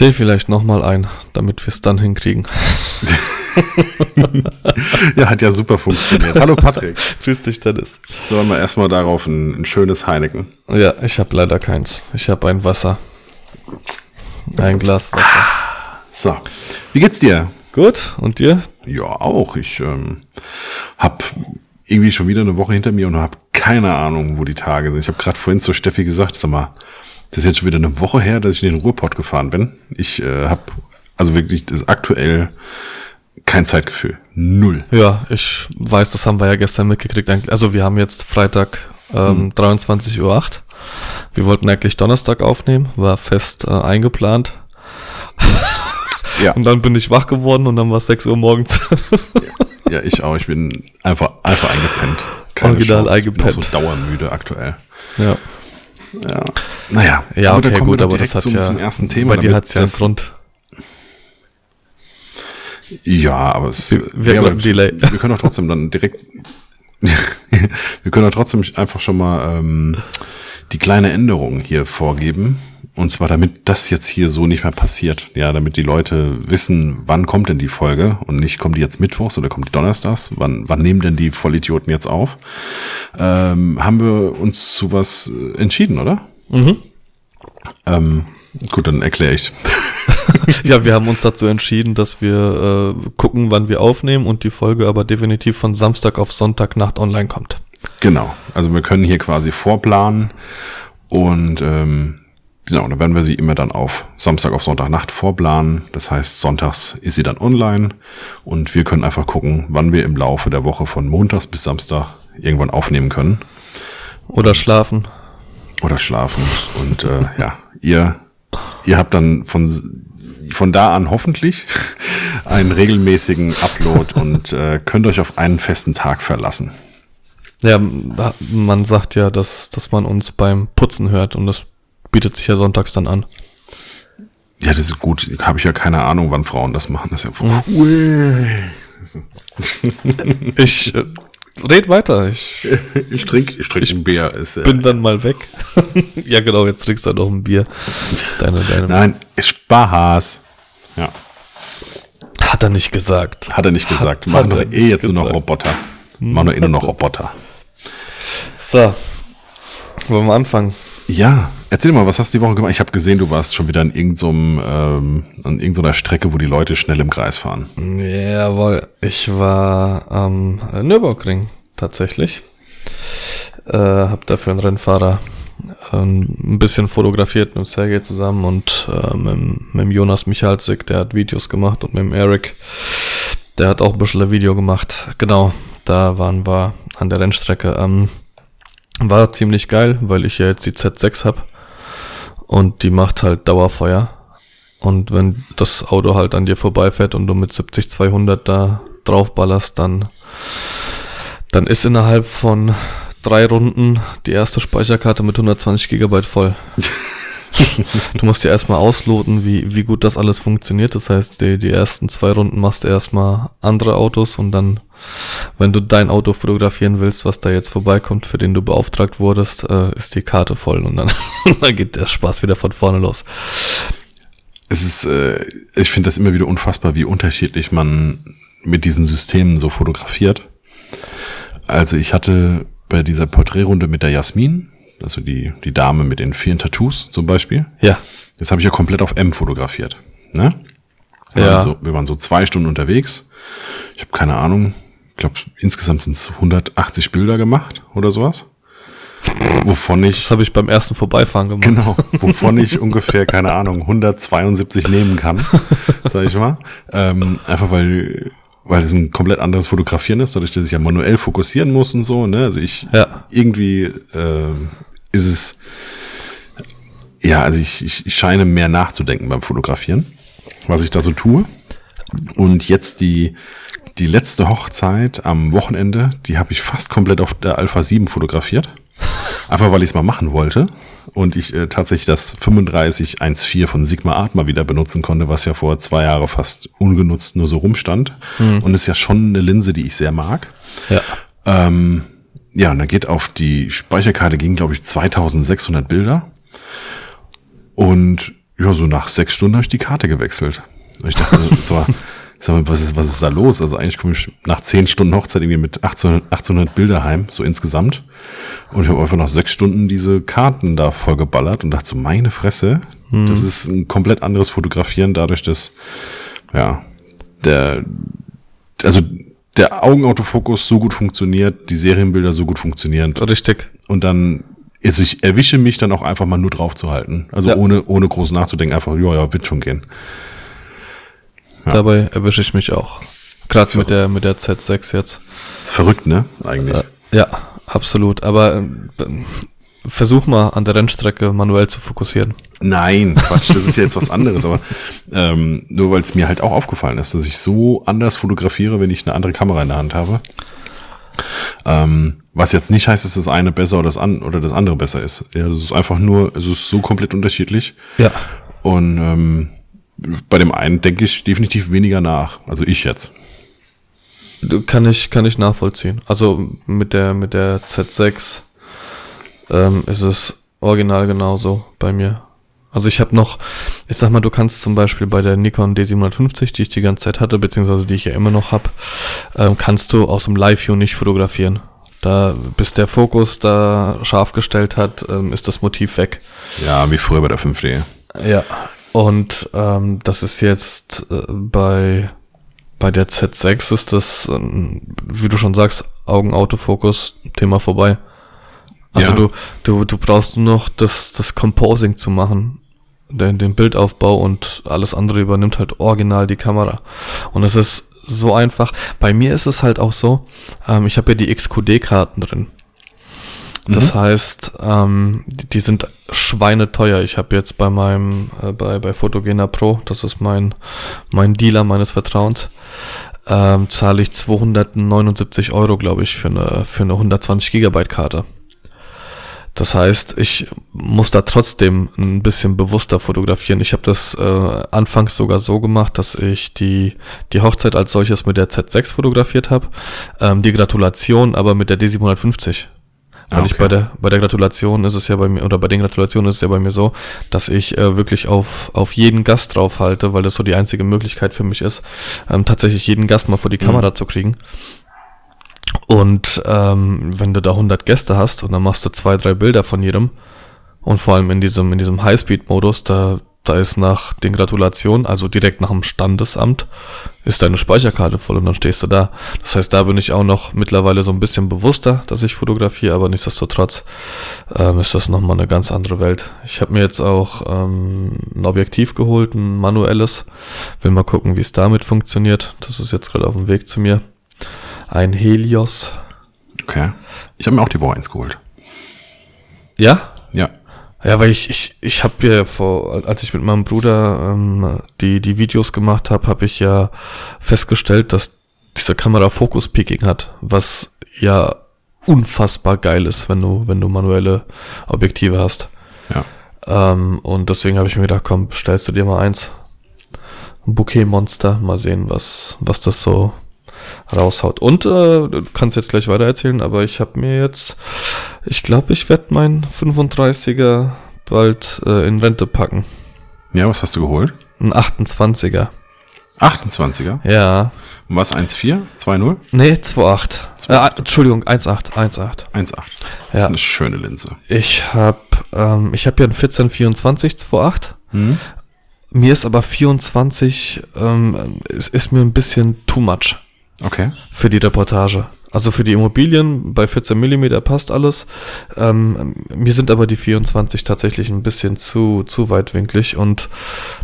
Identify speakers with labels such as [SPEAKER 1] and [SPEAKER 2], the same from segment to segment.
[SPEAKER 1] Zähl vielleicht nochmal ein, damit wir es dann hinkriegen.
[SPEAKER 2] ja, hat ja super funktioniert. Hallo Patrick.
[SPEAKER 1] Grüß dich, Dennis.
[SPEAKER 2] Sollen wir erstmal darauf ein, ein, schönes Heineken?
[SPEAKER 1] Ja, ich habe leider keins. Ich habe ein Wasser. Ein Glas Wasser.
[SPEAKER 2] So, wie geht's dir?
[SPEAKER 1] Gut, und dir?
[SPEAKER 2] Ja, auch. Ich ähm, habe irgendwie schon wieder eine Woche hinter mir und habe keine Ahnung, wo die Tage sind. Ich habe gerade vorhin zu Steffi gesagt, sag mal, das ist jetzt schon wieder eine Woche her, dass ich in den Ruhrpott gefahren bin. Ich äh, habe also wirklich das aktuell kein Zeitgefühl. Null.
[SPEAKER 1] Ja, ich weiß, das haben wir ja gestern mitgekriegt. Also wir haben jetzt Freitag ähm, hm. 23.08 Uhr. Wir wollten eigentlich Donnerstag aufnehmen, war fest äh, eingeplant. ja. Und dann bin ich wach geworden und dann war es 6 Uhr morgens.
[SPEAKER 2] ja, ja, ich auch. Ich bin einfach, einfach eingepennt.
[SPEAKER 1] Keine Original Chance. eingepennt.
[SPEAKER 2] Ich bin so dauermüde aktuell.
[SPEAKER 1] Ja.
[SPEAKER 2] Ja. Naja.
[SPEAKER 1] Ja, okay, gut, aber das hat
[SPEAKER 2] zum,
[SPEAKER 1] ja,
[SPEAKER 2] zum ersten Thema.
[SPEAKER 1] Bei dir hat es ja einen Grund.
[SPEAKER 2] Ja, aber es
[SPEAKER 1] wir, wir,
[SPEAKER 2] ja, aber Delay. wir können auch trotzdem dann direkt, wir können auch trotzdem einfach schon mal ähm, die kleine Änderung hier vorgeben. Und zwar, damit das jetzt hier so nicht mehr passiert. Ja, damit die Leute wissen, wann kommt denn die Folge und nicht kommt die jetzt mittwochs oder kommt die donnerstags. Wann, wann nehmen denn die Vollidioten jetzt auf? Ähm, haben wir uns zu was äh, entschieden, oder?
[SPEAKER 1] Mhm.
[SPEAKER 2] Ähm, gut, dann erkläre ich.
[SPEAKER 1] ja, wir haben uns dazu entschieden, dass wir äh, gucken, wann wir aufnehmen und die Folge aber definitiv von Samstag auf Sonntagnacht online kommt.
[SPEAKER 2] Genau. Also wir können hier quasi vorplanen und ähm, Genau, dann werden wir sie immer dann auf Samstag auf Sonntagnacht vorplanen. Das heißt, sonntags ist sie dann online und wir können einfach gucken, wann wir im Laufe der Woche von montags bis Samstag irgendwann aufnehmen können.
[SPEAKER 1] Oder schlafen.
[SPEAKER 2] Oder schlafen. Und äh, ja, ihr, ihr habt dann von, von da an hoffentlich einen regelmäßigen Upload und äh, könnt euch auf einen festen Tag verlassen.
[SPEAKER 1] Ja, man sagt ja, dass, dass man uns beim Putzen hört und das bietet sich ja sonntags dann an.
[SPEAKER 2] Ja, das ist gut. Habe ich ja keine Ahnung, wann Frauen das machen. Das ist ja
[SPEAKER 1] mhm. Ich äh, red weiter. Ich,
[SPEAKER 2] ich trinke ich trink ein Bier.
[SPEAKER 1] Ist, äh, bin dann mal weg. ja, genau, jetzt trinkst du noch ein Bier.
[SPEAKER 2] Deine, deine Nein, ist Spaß. Ja.
[SPEAKER 1] Hat er nicht gesagt.
[SPEAKER 2] Hat er nicht gesagt. Machen doch eh jetzt gesagt. nur noch Roboter. Machen nur eh nur noch Roboter.
[SPEAKER 1] So. Wollen wir anfangen?
[SPEAKER 2] Ja, erzähl mal, was hast du die Woche gemacht? Ich habe gesehen, du warst schon wieder an irgendeinem, ähm, an irgendeiner Strecke, wo die Leute schnell im Kreis fahren.
[SPEAKER 1] Jawohl, ich war am Nürburgring tatsächlich. Äh, hab dafür einen Rennfahrer ähm, ein bisschen fotografiert mit Sergej zusammen und äh, mit, mit Jonas Michalzik, der hat Videos gemacht und mit dem Eric, der hat auch ein bisschen ein Video gemacht. Genau, da waren wir an der Rennstrecke. Ähm, war ziemlich geil, weil ich ja jetzt die Z6 hab und die macht halt Dauerfeuer. Und wenn das Auto halt an dir vorbeifährt und du mit 70, 200 da draufballerst, dann, dann ist innerhalb von drei Runden die erste Speicherkarte mit 120 Gigabyte voll. du musst ja erstmal ausloten, wie, wie gut das alles funktioniert. Das heißt, die, die ersten zwei Runden machst du erstmal andere Autos und dann, wenn du dein Auto fotografieren willst, was da jetzt vorbeikommt, für den du beauftragt wurdest, äh, ist die Karte voll und dann, dann geht der Spaß wieder von vorne los.
[SPEAKER 2] Es ist, äh, ich finde das immer wieder unfassbar, wie unterschiedlich man mit diesen Systemen so fotografiert. Also ich hatte bei dieser Porträtrunde mit der Jasmin, also die, die Dame mit den vielen Tattoos zum Beispiel.
[SPEAKER 1] Ja.
[SPEAKER 2] Das habe ich ja komplett auf M fotografiert. Ne? Wir
[SPEAKER 1] ja.
[SPEAKER 2] Waren so, wir waren so zwei Stunden unterwegs. Ich habe keine Ahnung. Ich glaube, insgesamt sind es 180 Bilder gemacht oder sowas. Wovon ich.
[SPEAKER 1] Das habe ich beim ersten Vorbeifahren gemacht.
[SPEAKER 2] Genau. Wovon ich ungefähr, keine Ahnung, 172 nehmen kann. sag ich mal. Ähm, einfach weil weil es ein komplett anderes Fotografieren ist, dadurch, dass ich ja manuell fokussieren muss und so. Ne? Also ich
[SPEAKER 1] ja.
[SPEAKER 2] irgendwie äh, ist es, ja, also ich, ich, ich scheine mehr nachzudenken beim Fotografieren, was ich da so tue. Und jetzt die, die letzte Hochzeit am Wochenende, die habe ich fast komplett auf der Alpha 7 fotografiert. Einfach weil ich es mal machen wollte. Und ich äh, tatsächlich das 3514 von Sigma Art mal wieder benutzen konnte, was ja vor zwei Jahren fast ungenutzt nur so rumstand. Mhm. Und ist ja schon eine Linse, die ich sehr mag.
[SPEAKER 1] Ja.
[SPEAKER 2] Ähm, ja, und da geht auf die Speicherkarte ging, glaube ich, 2600 Bilder. Und ja, so nach sechs Stunden habe ich die Karte gewechselt. Und ich dachte, das war, sag mal, was ist, was ist da los? Also eigentlich komme ich nach zehn Stunden Hochzeit irgendwie mit 1800, 1800 Bilder heim, so insgesamt. Und ich habe einfach nach sechs Stunden diese Karten da vollgeballert und dachte so, meine Fresse, hm. das ist ein komplett anderes Fotografieren dadurch, dass, ja, der, also der Augenautofokus so gut funktioniert, die Serienbilder so gut funktionieren.
[SPEAKER 1] Richtig.
[SPEAKER 2] Und dann also ich erwische mich dann auch einfach mal nur drauf zu halten. Also ja. ohne, ohne groß nachzudenken, einfach, ja, ja, wird schon gehen.
[SPEAKER 1] Ja. Dabei erwische ich mich auch. Gerade mit der, mit der Z6 jetzt.
[SPEAKER 2] ist verrückt, ne? Eigentlich. Äh,
[SPEAKER 1] ja, absolut. Aber äh, versuch mal an der Rennstrecke manuell zu fokussieren.
[SPEAKER 2] Nein, Quatsch, das ist ja jetzt was anderes, aber ähm, nur weil es mir halt auch aufgefallen ist, dass ich so anders fotografiere, wenn ich eine andere Kamera in der Hand habe. Ähm, was jetzt nicht heißt, dass das eine besser oder das, an, oder das andere besser ist. Ja, es ist einfach nur, es ist so komplett unterschiedlich.
[SPEAKER 1] Ja.
[SPEAKER 2] Und ähm, bei dem einen denke ich definitiv weniger nach. Also ich jetzt.
[SPEAKER 1] Kann ich, kann ich nachvollziehen. Also mit der, mit der Z6 ähm, ist es original genauso bei mir. Also ich habe noch, ich sag mal, du kannst zum Beispiel bei der Nikon D750, die ich die ganze Zeit hatte, beziehungsweise die ich ja immer noch habe, ähm, kannst du aus dem Live-View nicht fotografieren. Da, bis der Fokus da scharf gestellt hat, ähm, ist das Motiv weg.
[SPEAKER 2] Ja, wie früher bei der 5D.
[SPEAKER 1] Ja, und ähm, das ist jetzt äh, bei, bei der Z6 ist das, ähm, wie du schon sagst, Augenautofokus, Thema vorbei. Also ja. du, du, du brauchst nur noch das, das Composing zu machen, den, den Bildaufbau und alles andere übernimmt halt original die Kamera. Und es ist so einfach. Bei mir ist es halt auch so, ähm, ich habe ja die XQD-Karten drin. Das mhm. heißt, ähm, die, die, sind schweineteuer. Ich habe jetzt bei meinem, äh, bei, bei Photogena Pro, das ist mein, mein Dealer meines Vertrauens, ähm, zahle ich 279 Euro, glaube ich, für eine, für eine 120 Gigabyte Karte. Das heißt, ich muss da trotzdem ein bisschen bewusster fotografieren. Ich habe das äh, anfangs sogar so gemacht, dass ich die, die Hochzeit als solches mit der Z6 fotografiert habe, ähm, die Gratulation aber mit der D750. Weil okay. ich bei der, bei der Gratulation ist es ja bei mir, oder bei den Gratulationen ist es ja bei mir so, dass ich äh, wirklich auf, auf jeden Gast draufhalte, weil das so die einzige Möglichkeit für mich ist, ähm, tatsächlich jeden Gast mal vor die Kamera mhm. zu kriegen. Und ähm, wenn du da 100 Gäste hast und dann machst du zwei, drei Bilder von jedem und vor allem in diesem, in diesem Highspeed-Modus, da da ist nach den Gratulationen, also direkt nach dem Standesamt, ist deine Speicherkarte voll und dann stehst du da. Das heißt, da bin ich auch noch mittlerweile so ein bisschen bewusster, dass ich fotografiere, aber nichtsdestotrotz ähm, ist das nochmal eine ganz andere Welt. Ich habe mir jetzt auch ähm, ein Objektiv geholt, ein manuelles. Will mal gucken, wie es damit funktioniert. Das ist jetzt gerade auf dem Weg zu mir. Ein Helios.
[SPEAKER 2] Okay. Ich habe mir auch die Woche eins geholt.
[SPEAKER 1] Ja?
[SPEAKER 2] Ja.
[SPEAKER 1] Ja, weil ich, ich, ich habe ja vor, als ich mit meinem Bruder ähm, die, die Videos gemacht habe, habe ich ja festgestellt, dass diese Kamera Focus Peaking hat, was ja unfassbar geil ist, wenn du, wenn du manuelle Objektive hast.
[SPEAKER 2] Ja.
[SPEAKER 1] Ähm, und deswegen habe ich mir gedacht, komm, stellst du dir mal eins. Bouquet Monster, mal sehen, was, was das so raushaut. Und äh, du kannst jetzt gleich weiter erzählen, aber ich habe mir jetzt, ich glaube, ich werde mein 35er bald äh, in Rente packen.
[SPEAKER 2] Ja, was hast du geholt?
[SPEAKER 1] Ein 28er.
[SPEAKER 2] 28er?
[SPEAKER 1] Ja.
[SPEAKER 2] Und was, 1,4? 2,0?
[SPEAKER 1] Nee, 2,8. Äh, Entschuldigung, 1,8. 1,8.
[SPEAKER 2] 1,8. Das ja. ist eine schöne Linse.
[SPEAKER 1] Ich habe ähm, ich hab ja einen 1424 2,8. Mhm. Mir ist aber 24, ähm, es ist mir ein bisschen too much.
[SPEAKER 2] Okay.
[SPEAKER 1] Für die Reportage. Also für die Immobilien bei 14 mm passt alles. Ähm, mir sind aber die 24 tatsächlich ein bisschen zu, zu weitwinklig und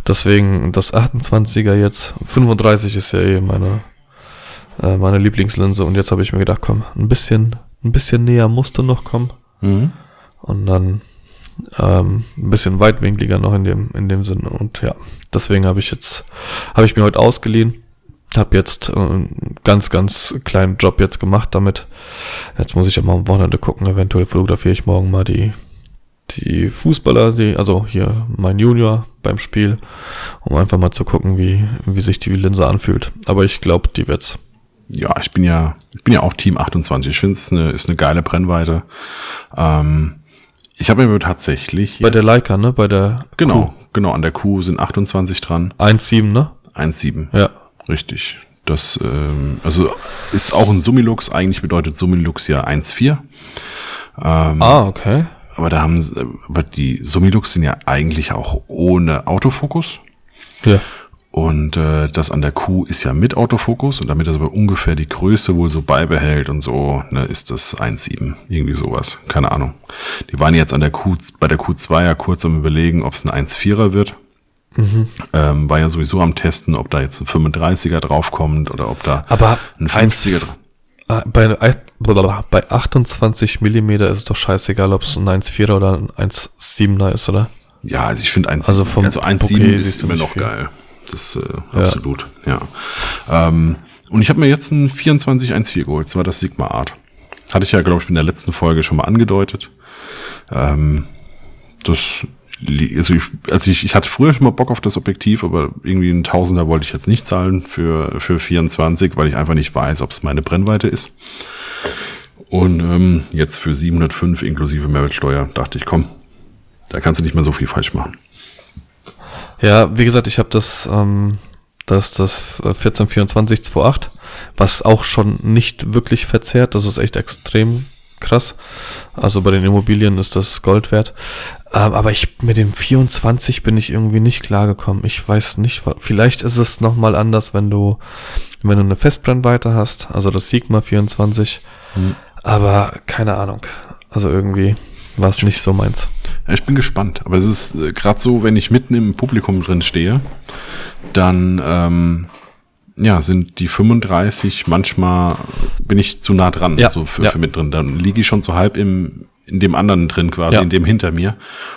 [SPEAKER 1] deswegen das 28er jetzt. 35 ist ja eh meine, äh, meine Lieblingslinse und jetzt habe ich mir gedacht, komm, ein bisschen, ein bisschen näher musste noch kommen. Mhm. Und dann ähm, ein bisschen weitwinkliger noch in dem, in dem Sinne. Und ja, deswegen habe ich jetzt, habe ich mir heute ausgeliehen habe jetzt äh, einen ganz, ganz kleinen Job jetzt gemacht damit. Jetzt muss ich ja mal am Wochenende gucken. Eventuell fotografiere ich morgen mal die, die Fußballer, die, also hier mein Junior beim Spiel, um einfach mal zu gucken, wie, wie sich die Linse anfühlt. Aber ich glaube, die wird's.
[SPEAKER 2] Ja, ich bin ja, ich bin ja auch Team 28. Ich finde es eine, ist eine geile Brennweite. Ähm, Ich habe mir tatsächlich.
[SPEAKER 1] Bei der Leica, ne? Bei der
[SPEAKER 2] Genau,
[SPEAKER 1] Q.
[SPEAKER 2] genau. An der Q sind 28 dran.
[SPEAKER 1] 1,7, ne?
[SPEAKER 2] 1,7.
[SPEAKER 1] Ja.
[SPEAKER 2] Richtig. Das, ähm, also ist auch ein Summilux. Eigentlich bedeutet Summilux ja 1,4. Ähm,
[SPEAKER 1] Ah, okay.
[SPEAKER 2] Aber da haben sie, aber die Summilux sind ja eigentlich auch ohne Autofokus.
[SPEAKER 1] Ja.
[SPEAKER 2] Und äh, das an der Q ist ja mit Autofokus und damit das aber ungefähr die Größe wohl so beibehält und so, ne, ist das 1,7. Irgendwie sowas. Keine Ahnung. Die waren jetzt an der Q, bei der Q2 ja kurz am überlegen, ob es ein 1,4er wird. Ähm, war ja sowieso am Testen, ob da jetzt ein 35er draufkommt oder ob da
[SPEAKER 1] Aber
[SPEAKER 2] ein 50er drauf.
[SPEAKER 1] Ah, Bei, bei 28 Millimeter ist es doch scheißegal, ob es ein 1,4er oder ein 1,7er ist, oder?
[SPEAKER 2] Ja, also ich finde 1,7
[SPEAKER 1] Also vom
[SPEAKER 2] also 1,7
[SPEAKER 1] Bouquet
[SPEAKER 2] ist immer
[SPEAKER 1] nicht
[SPEAKER 2] noch
[SPEAKER 1] viel.
[SPEAKER 2] geil. Das äh, absolut, ja. Ähm, und ich habe mir jetzt ein 24 1.4 geholt, das war das Sigma Art. Hatte ich ja, glaube ich, in der letzten Folge schon mal angedeutet. Ähm, das, also ich, also ich, ich hatte früher schon mal Bock auf das Objektiv, aber irgendwie ein Tausender wollte ich jetzt nicht zahlen für, für 24, weil ich einfach nicht weiß, ob es meine Brennweite ist. Und ähm, jetzt für 705 inklusive Mehrwertsteuer dachte ich, komm, da kannst du nicht mehr so viel falsch machen.
[SPEAKER 1] Ja, wie gesagt, ich habe das, ähm, das, das äh, 1424 28, was auch schon nicht wirklich verzerrt. Das ist echt extrem krass. Also bei den Immobilien ist das Gold wert. Ähm, aber ich mit dem 24 bin ich irgendwie nicht klargekommen. Ich weiß nicht, vielleicht ist es nochmal anders, wenn du, wenn du eine Festbrennweite hast, also das Sigma 24. Aber keine Ahnung. Also irgendwie war es nicht so meins.
[SPEAKER 2] Ja, ich bin gespannt. Aber es ist äh, gerade so, wenn ich mitten im Publikum drin stehe, dann ähm, ja, sind die 35 manchmal bin ich zu nah dran,
[SPEAKER 1] Ja,
[SPEAKER 2] so für,
[SPEAKER 1] ja.
[SPEAKER 2] für mit drin. Dann liege ich schon so halb im in dem anderen drin quasi,
[SPEAKER 1] Ja.
[SPEAKER 2] in dem hinter mir,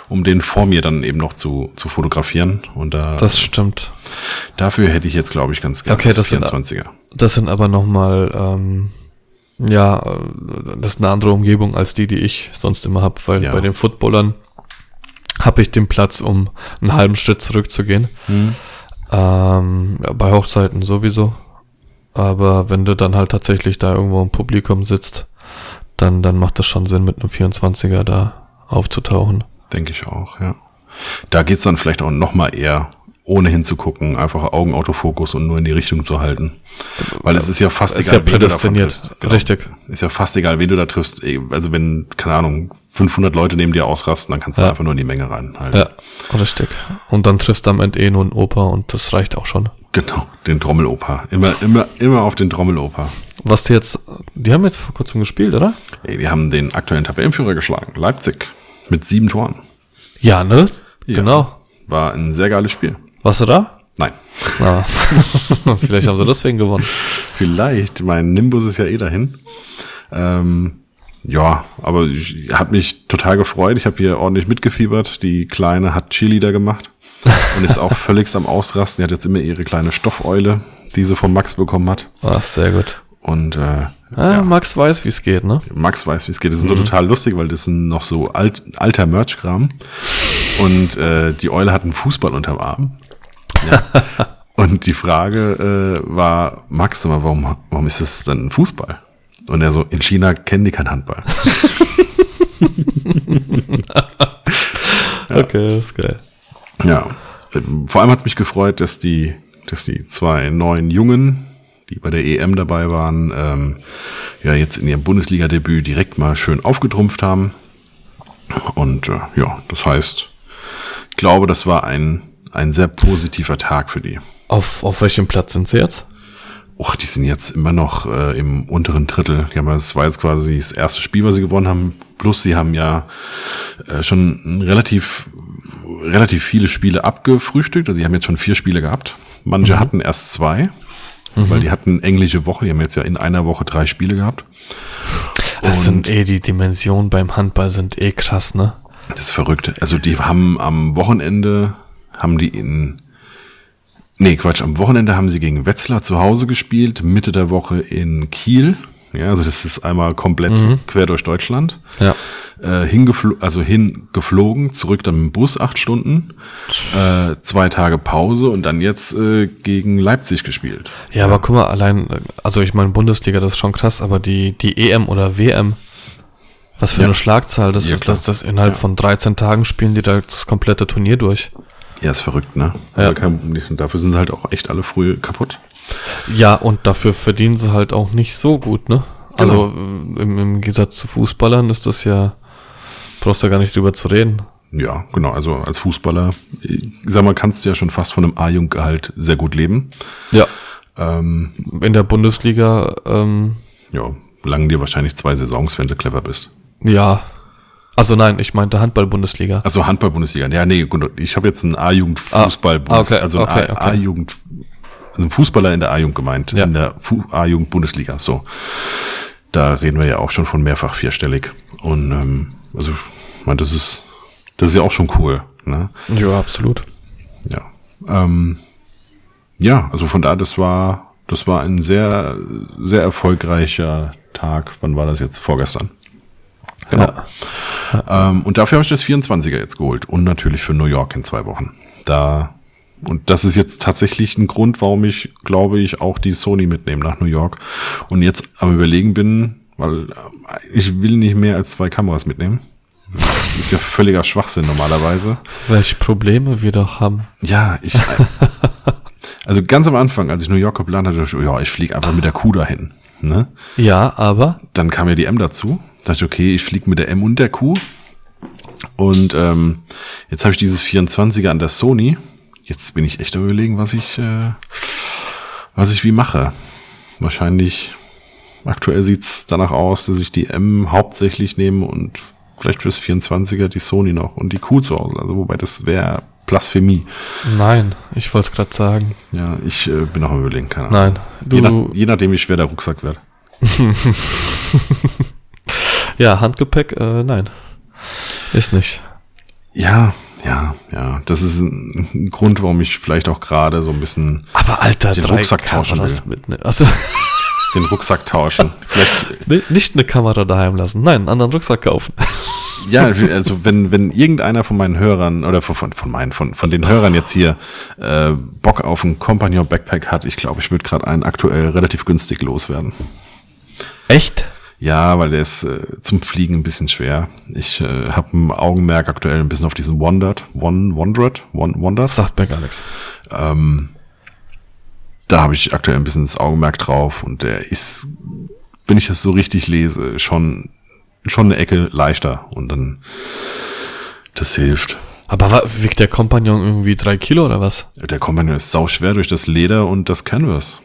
[SPEAKER 2] um den vor mir dann eben noch zu, zu fotografieren. Und da
[SPEAKER 1] Das stimmt.
[SPEAKER 2] dafür hätte ich jetzt, glaube ich, ganz gerne
[SPEAKER 1] Okay, das sind-
[SPEAKER 2] 24er.
[SPEAKER 1] Das sind aber nochmal, ähm, ja, das ist eine andere Umgebung als die, die ich sonst immer habe, weil
[SPEAKER 2] Ja.
[SPEAKER 1] bei den Footballern habe ich den Platz, um einen halben Schritt zurückzugehen.
[SPEAKER 2] Hm.
[SPEAKER 1] Ähm, ja, bei Hochzeiten sowieso. Aber wenn du dann halt tatsächlich da irgendwo im Publikum sitzt, dann, dann macht das schon Sinn, mit einem 24er da aufzutauchen.
[SPEAKER 2] Denke ich auch, ja. Da geht's dann vielleicht auch noch mal eher, ohne hinzugucken, einfach Augenautofokus und nur in die Richtung zu halten. Weil es ist ja fast
[SPEAKER 1] Ist
[SPEAKER 2] egal,
[SPEAKER 1] ja
[SPEAKER 2] wen du davon
[SPEAKER 1] prädestiniert.
[SPEAKER 2] triffst. Genau.
[SPEAKER 1] Richtig.
[SPEAKER 2] Ist ja fast egal, wen du da triffst. Also wenn, keine Ahnung, 500 Leute neben dir ausrasten, dann kannst du
[SPEAKER 1] Ja.
[SPEAKER 2] einfach nur in die Menge reinhalten.
[SPEAKER 1] Ja, richtig. Und dann triffst du am Ende eh nur einen Opa und das reicht auch schon.
[SPEAKER 2] Genau, den Trommeloper. Immer, immer, immer auf den Trommeloper.
[SPEAKER 1] Was die jetzt, die haben jetzt vor kurzem gespielt, oder?
[SPEAKER 2] Ey, die haben den aktuellen Tabellenführer geschlagen, Leipzig, mit sieben Toren.
[SPEAKER 1] Ja, ne?
[SPEAKER 2] Ja.
[SPEAKER 1] Genau.
[SPEAKER 2] War ein sehr geiles Spiel.
[SPEAKER 1] Warst du da?
[SPEAKER 2] Nein.
[SPEAKER 1] Ah. Vielleicht haben sie deswegen gewonnen.
[SPEAKER 2] Vielleicht, mein Nimbus ist ja eh dahin. Ähm, ja, aber ich habe mich total gefreut. Ich habe hier ordentlich mitgefiebert. Die Kleine hat Cheerleader gemacht und ist auch völligst am Ausrasten. Die hat jetzt immer ihre kleine Stoffeule, die sie von Max bekommen hat.
[SPEAKER 1] Ah, sehr gut.
[SPEAKER 2] Und äh,
[SPEAKER 1] Ah, Max weiß, wie es geht, ne?
[SPEAKER 2] Max weiß, wie es geht. Das ist nur total lustig, weil das ist noch so alt, alter Merch-Kram. Und äh, die Eule hat einen Fußball unterm Arm. Ja. Und die Frage äh, war, Max, warum, warum ist das dann ein Fußball? Und er so, in China kennen die keinen Handball.
[SPEAKER 1] Okay, das ist geil.
[SPEAKER 2] Ja. Vor allem hat es mich gefreut, dass die, dass die zwei neuen Jungen, die bei der EM dabei waren, ähm, ja jetzt in ihrem Bundesliga-Debüt direkt mal schön aufgetrumpft haben. Und äh, ja, das heißt, ich glaube, das war ein, ein sehr positiver Tag für die.
[SPEAKER 1] Auf, auf welchem Platz sind sie jetzt?
[SPEAKER 2] Och, die sind jetzt immer noch äh, im unteren Drittel. Die haben, ja- das war jetzt quasi das erste Spiel, was sie gewonnen haben. Plus sie haben ja äh, schon relativ, relativ viele Spiele abgefrühstückt. Also sie haben jetzt schon vier Spiele gehabt. Manche hatten erst zwei, weil die hatten englische Woche. Die haben jetzt ja in einer Woche drei Spiele gehabt.
[SPEAKER 1] Das sind eh, die Dimensionen beim Handball sind eh krass, ne?
[SPEAKER 2] Das ist verrückt. Also die haben am Wochenende, haben die in, nee, Quatsch, am Wochenende haben sie gegen Wetzlar zu Hause gespielt, Mitte der Woche in Kiel. Ja, also das ist einmal komplett quer durch Deutschland.
[SPEAKER 1] Ja.
[SPEAKER 2] Äh, hingeflo also hingeflogen, zurück dann mit dem Bus acht Stunden, äh, zwei Tage Pause und dann jetzt äh, gegen Leipzig gespielt.
[SPEAKER 1] Ja, aber guck mal, allein, also ich meine, Bundesliga, das ist schon krass, aber die, die EM oder WM Was für
[SPEAKER 2] Ja.
[SPEAKER 1] eine Schlagzahl. Das
[SPEAKER 2] Ja,
[SPEAKER 1] ist,
[SPEAKER 2] klar.
[SPEAKER 1] das, innerhalb
[SPEAKER 2] Ja.
[SPEAKER 1] von 13 Tagen spielen die da das komplette Turnier durch.
[SPEAKER 2] Ja, ist verrückt, ne?
[SPEAKER 1] Ja.
[SPEAKER 2] Aber kein- Dafür sind sie halt auch echt alle früh kaputt.
[SPEAKER 1] Ja, und dafür verdienen sie halt auch nicht so gut, ne? Also
[SPEAKER 2] Genau.
[SPEAKER 1] im, im Gegensatz zu Fußballern ist das ja, brauchst ja gar nicht drüber zu reden.
[SPEAKER 2] Ja, genau. Also als Fußballer, ich sag mal, kannst du ja schon fast von einem A-Jugendgehalt sehr gut leben.
[SPEAKER 1] Ja.
[SPEAKER 2] Ähm,
[SPEAKER 1] In der Bundesliga, ähm,
[SPEAKER 2] ja, langen dir wahrscheinlich zwei Saisons, wenn du clever bist.
[SPEAKER 1] ja. Also nein, ich meinte Handball-Bundesliga.
[SPEAKER 2] Also Handball-Bundesliga. Ja, nee, gut, ich habe jetzt einen A-Jugend-Fußball,
[SPEAKER 1] Ah, okay,
[SPEAKER 2] also ein
[SPEAKER 1] okay, okay.
[SPEAKER 2] A-Jugend, also ein Fußballer in der A-Jugend gemeint,
[SPEAKER 1] Ja.
[SPEAKER 2] in der A-Jugend-Bundesliga. So, da reden wir ja auch schon von mehrfach vierstellig. Und ähm, also, ich meine, das ist, das ist ja auch schon cool. Ne?
[SPEAKER 1] Ja, absolut.
[SPEAKER 2] Ja. Ähm, ja, also von da, das war, das war ein sehr, sehr erfolgreicher Tag. Wann war das jetzt? Vorgestern. Genau.
[SPEAKER 1] Ja.
[SPEAKER 2] Ähm, und dafür habe ich das 24er jetzt geholt. Und natürlich für New York in zwei Wochen. Da, und das ist jetzt tatsächlich ein Grund, warum ich, glaube ich, auch die Sony mitnehme nach New York. Und jetzt am überlegen bin, weil äh, ich will nicht mehr als zwei Kameras mitnehmen. Das ist ja völliger Schwachsinn normalerweise.
[SPEAKER 1] Welche Probleme wir doch haben.
[SPEAKER 2] Ja, ich. Also ganz am Anfang, als ich New York geplant hatte, dachte ich, ja, ich fliege einfach mit der Q dahin. Ne?
[SPEAKER 1] Ja, aber
[SPEAKER 2] Dann kam ja die M dazu. Dachte ich, okay, ich fliege mit der M und der Q. Und ähm, jetzt habe ich dieses 24er an der Sony. Jetzt bin ich echt am überlegen, was ich, äh, was ich wie mache. Wahrscheinlich, aktuell sieht's danach aus, dass ich die M hauptsächlich nehme und vielleicht fürs 24er die Sony noch und die Q zu Hause. Also wobei das wäre Blasphemie.
[SPEAKER 1] nein, ich wollte es gerade sagen.
[SPEAKER 2] Ja, ich äh, bin auch am überlegen, keine Ahnung.
[SPEAKER 1] Nein, du,
[SPEAKER 2] Je, nach, je nachdem, wie schwer der Rucksack wird.
[SPEAKER 1] ja, Handgepäck, äh, nein. Ist nicht.
[SPEAKER 2] Ja, ja, ja. Das ist ein, ein Grund, warum ich vielleicht auch gerade so ein bisschen
[SPEAKER 1] Aber Alter,
[SPEAKER 2] Den Rucksack tauschen
[SPEAKER 1] Kameras
[SPEAKER 2] will.
[SPEAKER 1] mitnehmen. Also,
[SPEAKER 2] den Rucksack tauschen. Vielleicht,
[SPEAKER 1] ni- nicht eine Kamera daheim lassen, nein, einen anderen Rucksack kaufen.
[SPEAKER 2] ja, also wenn, wenn irgendeiner von meinen Hörern oder von, von, von meinen, von, von den Hörern jetzt hier äh, Bock auf einen Compagnon Backpack hat, ich glaube, ich würde gerade einen aktuell relativ günstig loswerden.
[SPEAKER 1] Echt?
[SPEAKER 2] Ja, weil der ist äh, zum Fliegen ein bisschen schwer. Ich äh, habe ein Augenmerk aktuell ein bisschen auf diesen Wandered, One, Wandered, One, Wonders.
[SPEAKER 1] Sagt gar nichts.
[SPEAKER 2] Ähm, da habe ich aktuell ein bisschen das Augenmerk drauf und der ist, wenn ich das so richtig lese, schon, schon eine Ecke leichter und dann, das hilft.
[SPEAKER 1] Aber wiegt der Kompagnon irgendwie drei Kilo oder was?
[SPEAKER 2] Der Companion ist sau schwer durch das Leder und das Canvas.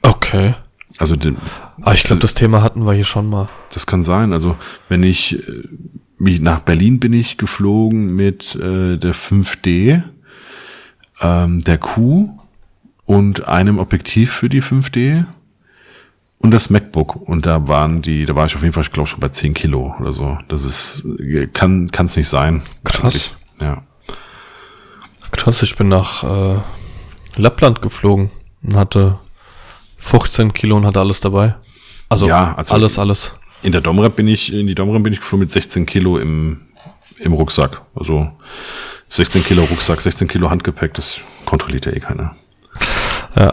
[SPEAKER 1] Okay.
[SPEAKER 2] Also den,
[SPEAKER 1] Aber ich glaube, das Thema hatten wir hier schon mal.
[SPEAKER 2] das kann sein. Also wenn ich, äh, mich nach Berlin bin ich geflogen mit äh, der 5D, ähm, der Q und einem Objektiv für die 5D und das MacBook. Und da waren die, da war ich auf jeden Fall, ich glaube schon bei 10 Kilo oder so. Das ist, kann es nicht sein.
[SPEAKER 1] Krass.
[SPEAKER 2] Ja.
[SPEAKER 1] Krass, ich bin nach äh, Lappland geflogen und hatte 15 Kilo und hatte alles dabei. Also,
[SPEAKER 2] Ja, also-
[SPEAKER 1] alles, alles.
[SPEAKER 2] In der Domrep bin ich, in die Domrep bin ich geflogen mit 16 Kilo im, im Rucksack. Also 16 Kilo Rucksack, 16 Kilo Handgepäck, das kontrolliert ja eh keiner.
[SPEAKER 1] Ja.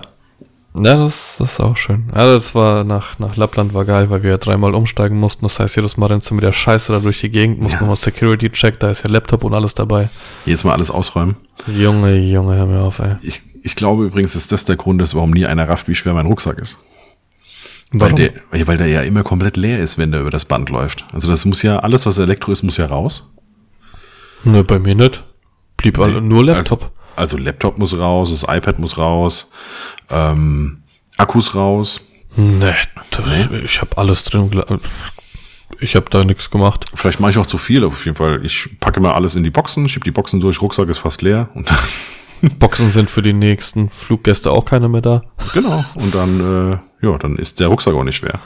[SPEAKER 1] Ja, das, das ist auch schön. Ja, das war nach, nach Lappland war geil, weil wir ja dreimal umsteigen mussten. Das heißt, jedes Mal rennst du mit der Scheiße da durch die Gegend, musst
[SPEAKER 2] Ja.
[SPEAKER 1] nochmal Security-Check, da ist ja Laptop und alles dabei.
[SPEAKER 2] Jedes Mal alles ausräumen.
[SPEAKER 1] Junge, Junge, hör mir auf, ey.
[SPEAKER 2] Ich, ich glaube übrigens, dass das der Grund ist, warum nie einer rafft, wie schwer mein Rucksack ist.
[SPEAKER 1] Warum?
[SPEAKER 2] Weil der, ja, weil der ja immer komplett leer ist, wenn der über das Band läuft. Also das muss ja, alles was Elektro ist, muss ja raus.
[SPEAKER 1] Nö, bei mir nicht. Blieb alle, nur Laptop.
[SPEAKER 2] Also, also Laptop muss raus, das iPad muss raus, ähm, Akkus raus.
[SPEAKER 1] nee, das, ich habe alles drin. Ich habe da nichts gemacht.
[SPEAKER 2] Vielleicht mache ich auch zu viel, auf jeden Fall. Ich packe mal alles in die Boxen, schieb die Boxen durch, Rucksack ist fast leer und dann,
[SPEAKER 1] Boxen sind für die nächsten Fluggäste auch keine mehr da.
[SPEAKER 2] genau. Und dann, äh, ja, dann ist der Rucksack auch nicht schwer.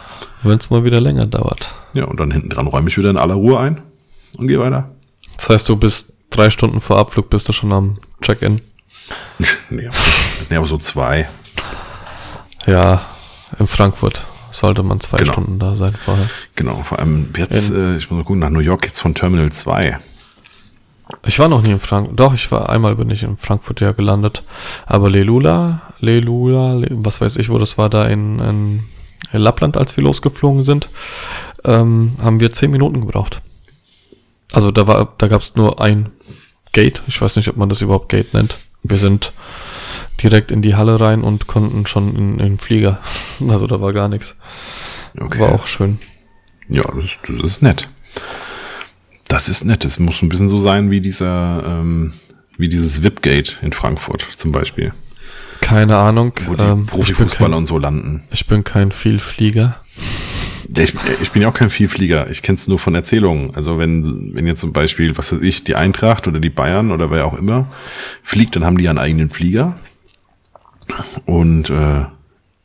[SPEAKER 1] Wenn es mal wieder länger dauert.
[SPEAKER 2] Ja, und dann hinten dran räume ich wieder in aller Ruhe ein und gehe weiter.
[SPEAKER 1] Das heißt, du bist drei Stunden vor Abflug, bist du schon am Check-in.
[SPEAKER 2] nee, aber, nee, aber so zwei.
[SPEAKER 1] Ja, in Frankfurt sollte man zwei
[SPEAKER 2] Genau.
[SPEAKER 1] Stunden da sein vorher.
[SPEAKER 2] Genau, vor allem jetzt, äh, ich muss mal gucken, nach New York jetzt von Terminal 2.
[SPEAKER 1] Ich war noch nie in Frankfurt. Doch, ich war einmal bin ich in Frankfurt ja gelandet. Aber Lelula, Lelula, Le was weiß ich, wo das war da in, in Lappland, als wir losgeflogen sind. ähm, haben wir zehn Minuten gebraucht. Also da war, da gab es nur ein Gate. Ich weiß nicht, ob man das überhaupt Gate nennt. Wir sind direkt in die Halle rein und konnten schon in, in den Flieger. Also da war gar nichts.
[SPEAKER 2] Okay.
[SPEAKER 1] War auch schön.
[SPEAKER 2] Ja, das, das ist nett. Das ist nett. Es muss ein bisschen so sein wie dieser, ähm, wie dieses VIP-Gate in Frankfurt zum Beispiel.
[SPEAKER 1] Keine Ahnung.
[SPEAKER 2] Wo die
[SPEAKER 1] ähm,
[SPEAKER 2] Profifußballer
[SPEAKER 1] kein,
[SPEAKER 2] und so landen.
[SPEAKER 1] ich bin kein Vielflieger.
[SPEAKER 2] Ich, ich bin ja auch kein Vielflieger. Ich kenne es nur von Erzählungen. Also wenn, wenn jetzt zum Beispiel, was weiß ich, die Eintracht oder die Bayern oder wer auch immer fliegt, dann haben die ja einen eigenen Flieger. Und äh,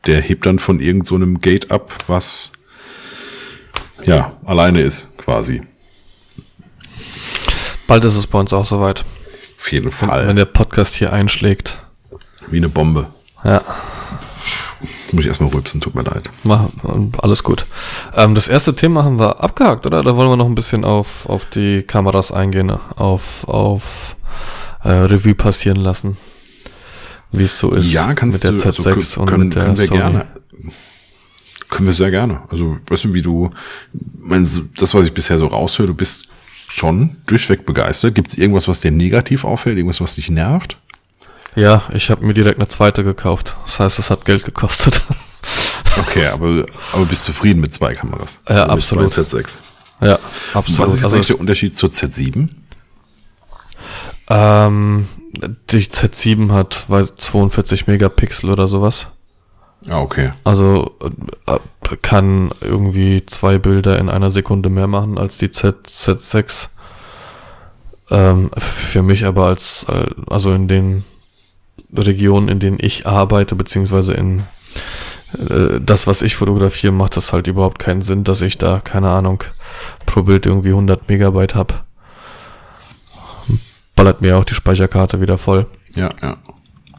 [SPEAKER 2] der hebt dann von irgend so einem Gate ab, was ja alleine ist, quasi.
[SPEAKER 1] Bald ist es bei uns auch soweit.
[SPEAKER 2] Auf jeden
[SPEAKER 1] Wenn,
[SPEAKER 2] Fall.
[SPEAKER 1] wenn der Podcast hier einschlägt.
[SPEAKER 2] Wie eine Bombe.
[SPEAKER 1] Ja,
[SPEAKER 2] Muss ich erstmal rülpsen, tut mir leid.
[SPEAKER 1] alles gut. Ähm, das erste Thema haben wir abgehakt, oder? Da wollen wir noch ein bisschen auf, auf die Kameras eingehen, auf, auf äh, Revue passieren lassen. Wie es so ist
[SPEAKER 2] Ja, kannst
[SPEAKER 1] mit der
[SPEAKER 2] du.
[SPEAKER 1] Z6
[SPEAKER 2] also,
[SPEAKER 1] und
[SPEAKER 2] können,
[SPEAKER 1] mit der
[SPEAKER 2] können wir
[SPEAKER 1] Sony.
[SPEAKER 2] gerne. Können wir sehr gerne. Also, weißt du, wie du, mein, das, was ich bisher so raushöre, du bist schon durchweg begeistert. Gibt es irgendwas, was dir negativ auffällt? Irgendwas, was dich nervt?
[SPEAKER 1] Ja, ich habe mir direkt eine zweite gekauft. Das heißt, es hat Geld gekostet.
[SPEAKER 2] Okay, aber, aber bist zufrieden mit zwei Kameras?
[SPEAKER 1] Ja,
[SPEAKER 2] mit
[SPEAKER 1] absolut.
[SPEAKER 2] zwei Z6.
[SPEAKER 1] ja, absolut.
[SPEAKER 2] Was ist
[SPEAKER 1] also
[SPEAKER 2] der Unterschied zur Z7?
[SPEAKER 1] ähm, die Z7 hat weiß, 42 Megapixel oder sowas.
[SPEAKER 2] Ah, okay.
[SPEAKER 1] Also äh, kann irgendwie zwei Bilder in einer Sekunde mehr machen als die Z, Z6. Ähm, für mich aber als, äh, also in den Regionen, in denen ich arbeite, beziehungsweise in äh, das, was ich fotografiere, macht das halt überhaupt keinen Sinn, dass ich da, keine Ahnung, pro Bild irgendwie 100 Megabyte hab. Ballert mir auch die Speicherkarte wieder voll.
[SPEAKER 2] Ja, ja.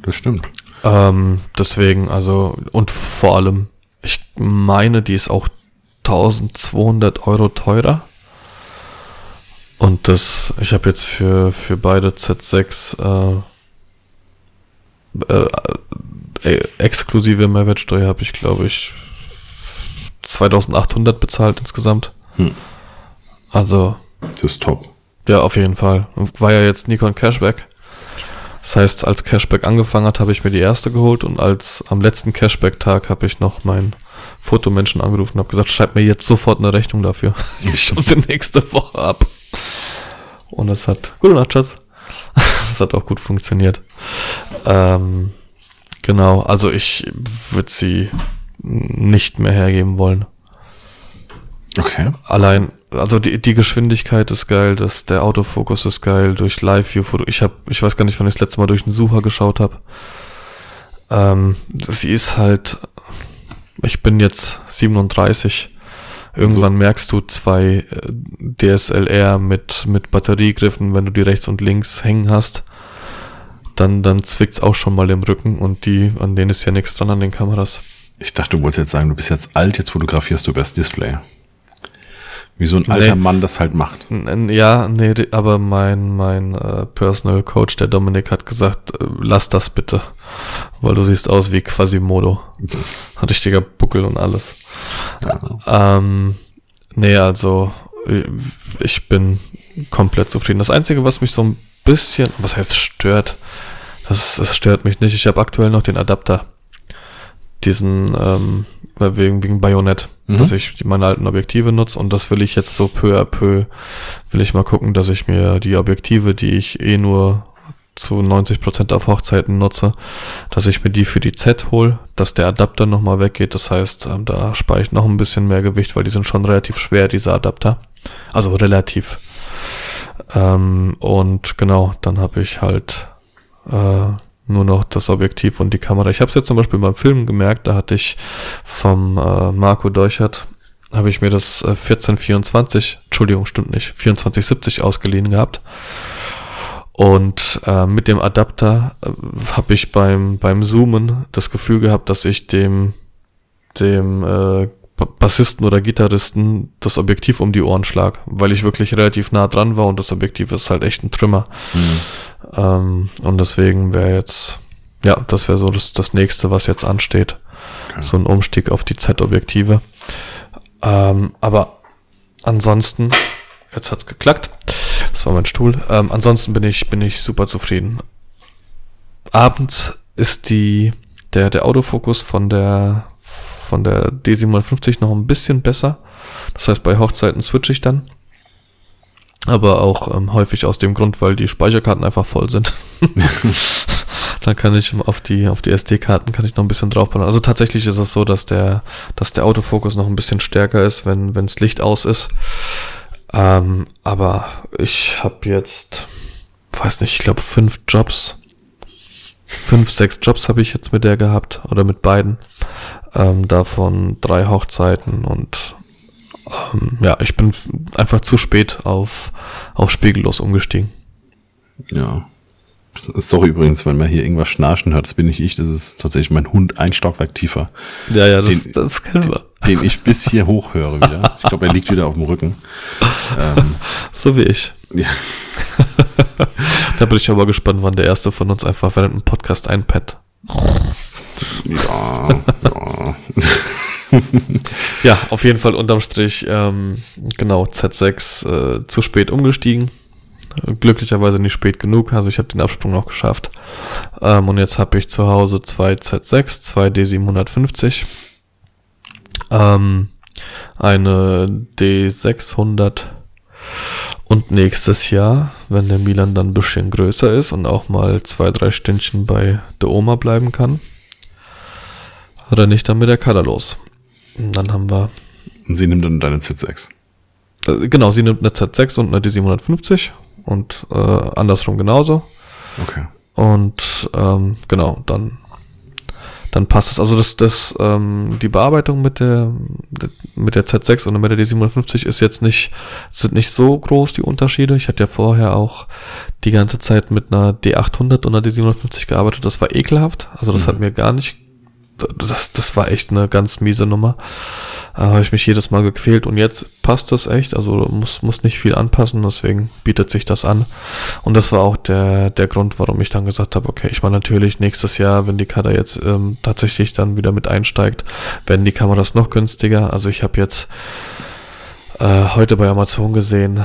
[SPEAKER 2] Das stimmt.
[SPEAKER 1] Ähm, deswegen, also, und vor allem, ich meine, die ist auch 1200 Euro teurer. Und das, ich habe jetzt für, für beide Z6 äh, äh, äh, exklusive Mehrwertsteuer habe ich, glaube ich, 2800 bezahlt insgesamt.
[SPEAKER 2] Hm.
[SPEAKER 1] Also,
[SPEAKER 2] Das ist top.
[SPEAKER 1] ja, auf jeden Fall. War ja jetzt Nikon Cashback. Das heißt, als Cashback angefangen hat, habe ich mir die erste geholt und als am letzten Cashback-Tag habe ich noch meinen Fotomenschen angerufen und habe gesagt, schreib mir jetzt sofort eine Rechnung dafür. Ich hole sie nächste Woche ab. Und das hat, gute Nacht, Schatz. Hat auch gut funktioniert. Ähm, genau, also ich würde sie nicht mehr hergeben wollen
[SPEAKER 2] Okay.
[SPEAKER 1] allein, also die, die Geschwindigkeit ist geil, das, der Autofokus ist geil, durch Live-View-Foto. Ich habe, ich weiß gar nicht, wann ich das letzte Mal durch den Sucher geschaut habe. Ähm, sie ist halt, ich bin jetzt 37. Irgendwann merkst du zwei äh, DSLR mit, mit Batteriegriffen, wenn du die rechts und links hängen hast. Dann, dann zwickt's auch schon mal im Rücken und die, an denen ist ja nichts dran an den Kameras.
[SPEAKER 2] Ich dachte, du wolltest jetzt sagen, du bist jetzt alt, jetzt fotografierst du übers Display. Wie so ein alter
[SPEAKER 1] Nee.
[SPEAKER 2] Mann das halt macht.
[SPEAKER 1] Ja, nee, aber mein, mein äh, Personal Coach, der Dominik, hat gesagt, äh, lass das bitte. Weil du siehst aus wie Quasimodo. Ein richtiger Buckel und alles.
[SPEAKER 2] Ja.
[SPEAKER 1] Ähm, nee, also ich bin komplett zufrieden. Das Einzige, was mich so ein bisschen, was heißt stört, das, das stört mich nicht. Ich habe aktuell noch den Adapter. Diesen, ähm, wegen, wegen Bayonet,
[SPEAKER 2] Mhm.
[SPEAKER 1] dass ich meine alten Objektive nutze und das will ich jetzt so peu à peu, will ich mal gucken, dass ich mir die Objektive, die ich eh nur zu 90% auf Hochzeiten nutze, dass ich mir die für die Z hole, dass der Adapter nochmal weggeht. Das heißt, ähm, da spare ich noch ein bisschen mehr Gewicht, weil die sind schon relativ schwer, diese Adapter. Also relativ. Ähm, und genau, dann habe ich halt äh, nur noch das Objektiv und die Kamera. Ich habe es jetzt zum Beispiel beim Filmen gemerkt, da hatte ich vom äh, Marco Deuchert, habe ich mir das äh, 1424, Entschuldigung, stimmt nicht, 2470 ausgeliehen gehabt. Und äh, mit dem Adapter äh, habe ich beim, beim Zoomen das Gefühl gehabt, dass ich dem, dem äh, Ba- Bassisten oder Gitarristen das Objektiv um die Ohren schlag, weil ich wirklich relativ nah dran war und das Objektiv ist halt echt ein Trümmer. Ähm, und deswegen wäre jetzt, ja, das wäre so das, das nächste, was jetzt ansteht.
[SPEAKER 2] Okay.
[SPEAKER 1] So ein Umstieg auf die Z-Objektive. Ähm, aber ansonsten, jetzt hat's geklackt. Das war mein Stuhl. Ähm, ansonsten bin ich, bin ich super zufrieden. Abends ist die, der, der Autofokus von der, von der D750 noch ein bisschen besser. Das heißt, bei Hochzeiten switche ich dann. Aber auch ähm, häufig aus dem Grund, weil die Speicherkarten einfach voll sind. dann kann ich auf die, auf die SD-Karten kann ich noch ein bisschen draufbauen. Also tatsächlich ist es so, dass der, dass der Autofokus noch ein bisschen stärker ist, wenn, wenns Licht aus ist. Ähm, aber ich habe jetzt, weiß nicht, ich glaube fünf Jobs. Fünf, sechs Jobs habe ich jetzt mit der gehabt oder mit beiden. Ähm, davon drei Hochzeiten und ähm, ja, ich bin einfach zu spät auf, auf spiegellos umgestiegen.
[SPEAKER 2] Ja. Sorry übrigens, wenn man hier irgendwas schnarchen hört, das bin nicht ich, das ist tatsächlich mein Hund ein Stockwerk tiefer.
[SPEAKER 1] Ja, ja, das, den, das kennen wir.
[SPEAKER 2] Den, den ich bis hier hoch höre wieder. Ich glaube, er liegt wieder auf dem Rücken.
[SPEAKER 1] Ähm, so wie ich. Ja. da bin ich aber gespannt, wann der erste von uns einfach während einem Podcast einpennt. Ja, ja. ja, auf jeden Fall unterm Strich, ähm, genau, Z6 äh, zu spät umgestiegen. Glücklicherweise nicht spät genug, also ich habe den Absprung noch geschafft. Ähm, und jetzt habe ich zu Hause zwei Z6, zwei D750, ähm, eine D600 und nächstes Jahr, wenn der Milan dann ein bisschen größer ist und auch mal zwei, drei Stündchen bei der Oma bleiben kann, renne ich dann mit der Kader los. Und dann haben wir.
[SPEAKER 2] Und sie nimmt dann deine Z6.
[SPEAKER 1] Äh, genau, sie nimmt eine Z6 und eine D750 und äh, andersrum genauso.
[SPEAKER 2] Okay.
[SPEAKER 1] Und ähm, genau, dann dann passt es. Also das, das, ähm, die Bearbeitung mit der mit der Z6 und mit der D750 ist jetzt nicht, sind nicht so groß die Unterschiede. Ich hatte ja vorher auch die ganze Zeit mit einer D800 und einer D750 gearbeitet. Das war ekelhaft. Also das mhm. hat mir gar nicht das, das war echt eine ganz miese Nummer. Da habe ich mich jedes Mal gequält und jetzt passt das echt. Also muss, muss nicht viel anpassen, deswegen bietet sich das an. Und das war auch der, der Grund, warum ich dann gesagt habe, okay, ich meine natürlich nächstes Jahr, wenn die Kader jetzt ähm, tatsächlich dann wieder mit einsteigt, werden die Kameras noch günstiger. Also ich habe jetzt äh, heute bei Amazon gesehen,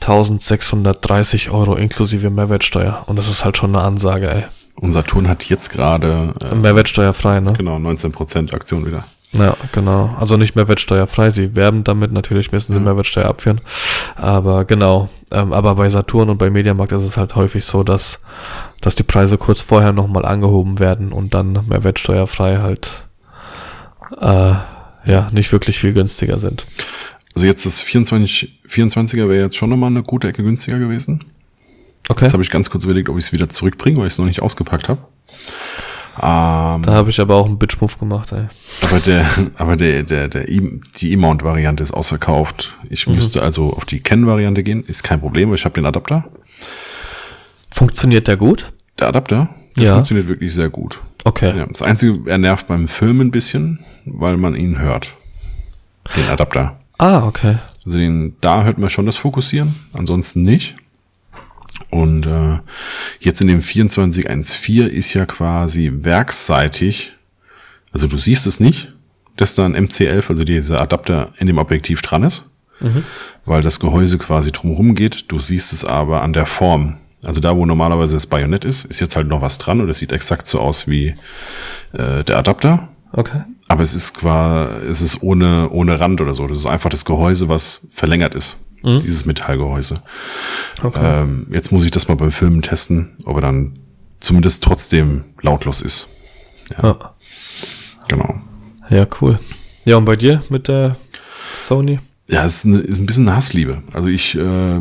[SPEAKER 1] 1630 Euro inklusive Mehrwertsteuer. Und das ist halt schon eine Ansage, ey.
[SPEAKER 2] Unser Saturn hat jetzt gerade
[SPEAKER 1] äh, Mehrwertsteuerfrei, ne?
[SPEAKER 2] Genau, 19% Aktion wieder.
[SPEAKER 1] Ja, genau. Also nicht mehrwertsteuerfrei. Sie werben damit, natürlich müssen sie mhm. Mehrwertsteuer abführen. Aber genau. Ähm, aber bei Saturn und bei Mediamarkt ist es halt häufig so, dass, dass die Preise kurz vorher nochmal angehoben werden und dann mehrwertsteuerfrei halt äh, ja nicht wirklich viel günstiger sind.
[SPEAKER 2] Also jetzt das 24, 24er wäre jetzt schon nochmal eine gute Ecke günstiger gewesen.
[SPEAKER 1] Okay.
[SPEAKER 2] Jetzt habe ich ganz kurz überlegt, ob ich es wieder zurückbringe, weil ich es noch nicht ausgepackt habe.
[SPEAKER 1] Ähm, da habe ich aber auch einen Bitch-Move gemacht, ey.
[SPEAKER 2] Aber der, aber der, der, der e die E-Mount-Variante ist ausverkauft. Ich mhm. müsste also auf die Ken-Variante gehen. Ist kein Problem, weil ich habe den Adapter.
[SPEAKER 1] Funktioniert der gut?
[SPEAKER 2] Der Adapter? Der ja. funktioniert wirklich sehr gut.
[SPEAKER 1] Okay.
[SPEAKER 2] Ja, das Einzige, er nervt beim Filmen ein bisschen, weil man ihn hört. Den Adapter.
[SPEAKER 1] Ah, okay.
[SPEAKER 2] Also den, da hört man schon das Fokussieren, ansonsten nicht. Und äh, jetzt in dem 2414 ist ja quasi werksseitig, also du siehst es nicht, dass da ein MC11, also dieser Adapter in dem Objektiv dran ist, mhm. weil das Gehäuse quasi drumherum geht. Du siehst es aber an der Form. Also da, wo normalerweise das Bajonett ist, ist jetzt halt noch was dran und es sieht exakt so aus wie äh, der Adapter.
[SPEAKER 1] Okay.
[SPEAKER 2] Aber es ist quasi, es ist ohne, ohne Rand oder so. Das ist einfach das Gehäuse, was verlängert ist. Mhm. Dieses Metallgehäuse. Okay. Ähm, jetzt muss ich das mal beim Filmen testen, ob er dann zumindest trotzdem lautlos ist. Ja. ja. Genau.
[SPEAKER 1] Ja, cool. Ja, und bei dir mit der Sony?
[SPEAKER 2] Ja, es ist, eine, ist ein bisschen eine Hassliebe. Also ich, äh,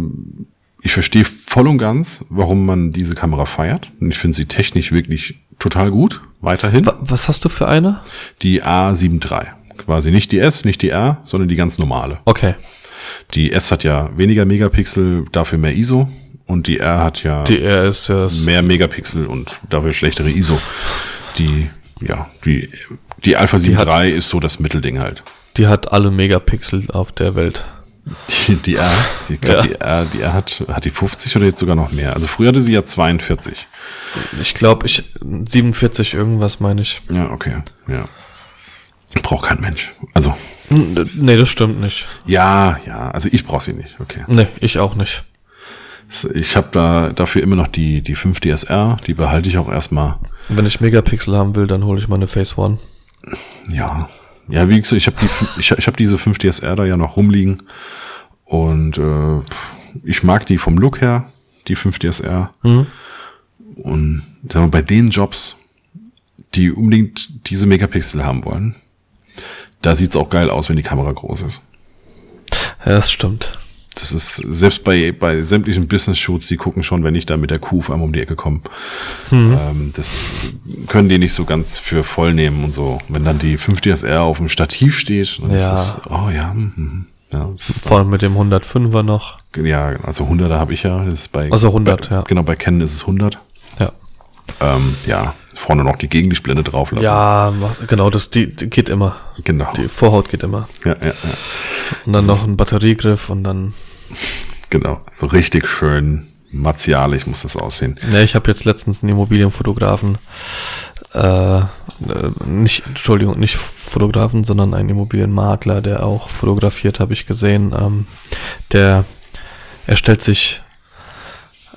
[SPEAKER 2] ich verstehe voll und ganz, warum man diese Kamera feiert. Und ich finde sie technisch wirklich total gut. Weiterhin.
[SPEAKER 1] Was hast du für eine?
[SPEAKER 2] Die A73. Quasi nicht die S, nicht die R, sondern die ganz normale.
[SPEAKER 1] Okay.
[SPEAKER 2] Die S hat ja weniger Megapixel, dafür mehr ISO. Und die R hat ja,
[SPEAKER 1] die R ist ja
[SPEAKER 2] mehr Megapixel und dafür schlechtere ISO. Die, ja, die, die Alpha 7 III hat, ist so das Mittelding halt.
[SPEAKER 1] Die hat alle Megapixel auf der Welt.
[SPEAKER 2] Die, die R, die, ja. die R, die R hat, hat die 50 oder jetzt sogar noch mehr. Also früher hatte sie ja 42.
[SPEAKER 1] Ich glaube, ich 47 irgendwas meine ich.
[SPEAKER 2] Ja, okay, ja. Braucht kein Mensch. Also
[SPEAKER 1] Nee, das stimmt nicht.
[SPEAKER 2] Ja, ja, also ich brauche sie nicht, okay.
[SPEAKER 1] Nee, ich auch nicht.
[SPEAKER 2] Ich habe da dafür immer noch die, die 5 DSR, die behalte ich auch erstmal.
[SPEAKER 1] Wenn ich Megapixel haben will, dann hole ich meine Phase One.
[SPEAKER 2] Ja. Ja, wie gesagt, ich habe die, ich, ich hab diese 5 DSR da ja noch rumliegen. Und äh, ich mag die vom Look her, die 5 DSR.
[SPEAKER 1] Mhm.
[SPEAKER 2] Und sagen wir, bei den Jobs, die unbedingt diese Megapixel haben wollen, da sieht's auch geil aus, wenn die Kamera groß ist.
[SPEAKER 1] Ja, das stimmt.
[SPEAKER 2] Das ist, selbst bei, bei sämtlichen Business-Shoots, die gucken schon, wenn ich da mit der Kuh auf einmal um die Ecke komme. Ähm, das können die nicht so ganz für voll nehmen und so. Wenn dann die 5 DSR auf dem Stativ steht, dann ist
[SPEAKER 1] Ja.
[SPEAKER 2] das, oh ja, hm, hm, ja, ist
[SPEAKER 1] Vor allem mit dem 105er noch.
[SPEAKER 2] ja, also 100er habe ich ja. Das ist bei,
[SPEAKER 1] Also 100,
[SPEAKER 2] bei,
[SPEAKER 1] ja.
[SPEAKER 2] Genau, bei Canon ist es 100.
[SPEAKER 1] Ja.
[SPEAKER 2] Ähm, ja, vorne noch die Gegenlichtblende drauf lassen.
[SPEAKER 1] Ja, was- genau, das die, die geht immer.
[SPEAKER 2] Genau.
[SPEAKER 1] Die Vorhaut geht immer.
[SPEAKER 2] Ja, ja, ja.
[SPEAKER 1] Und dann
[SPEAKER 2] Das
[SPEAKER 1] noch ein Batteriegriff und dann.
[SPEAKER 2] Genau. So richtig schön martialisch muss das aussehen.
[SPEAKER 1] Ja, ich habe jetzt letztens einen Immobilienfotografen, äh, äh, nicht, Entschuldigung, nicht Fotografen, sondern einen Immobilienmakler, der auch fotografiert, habe ich gesehen. Ähm, der erstellt sich,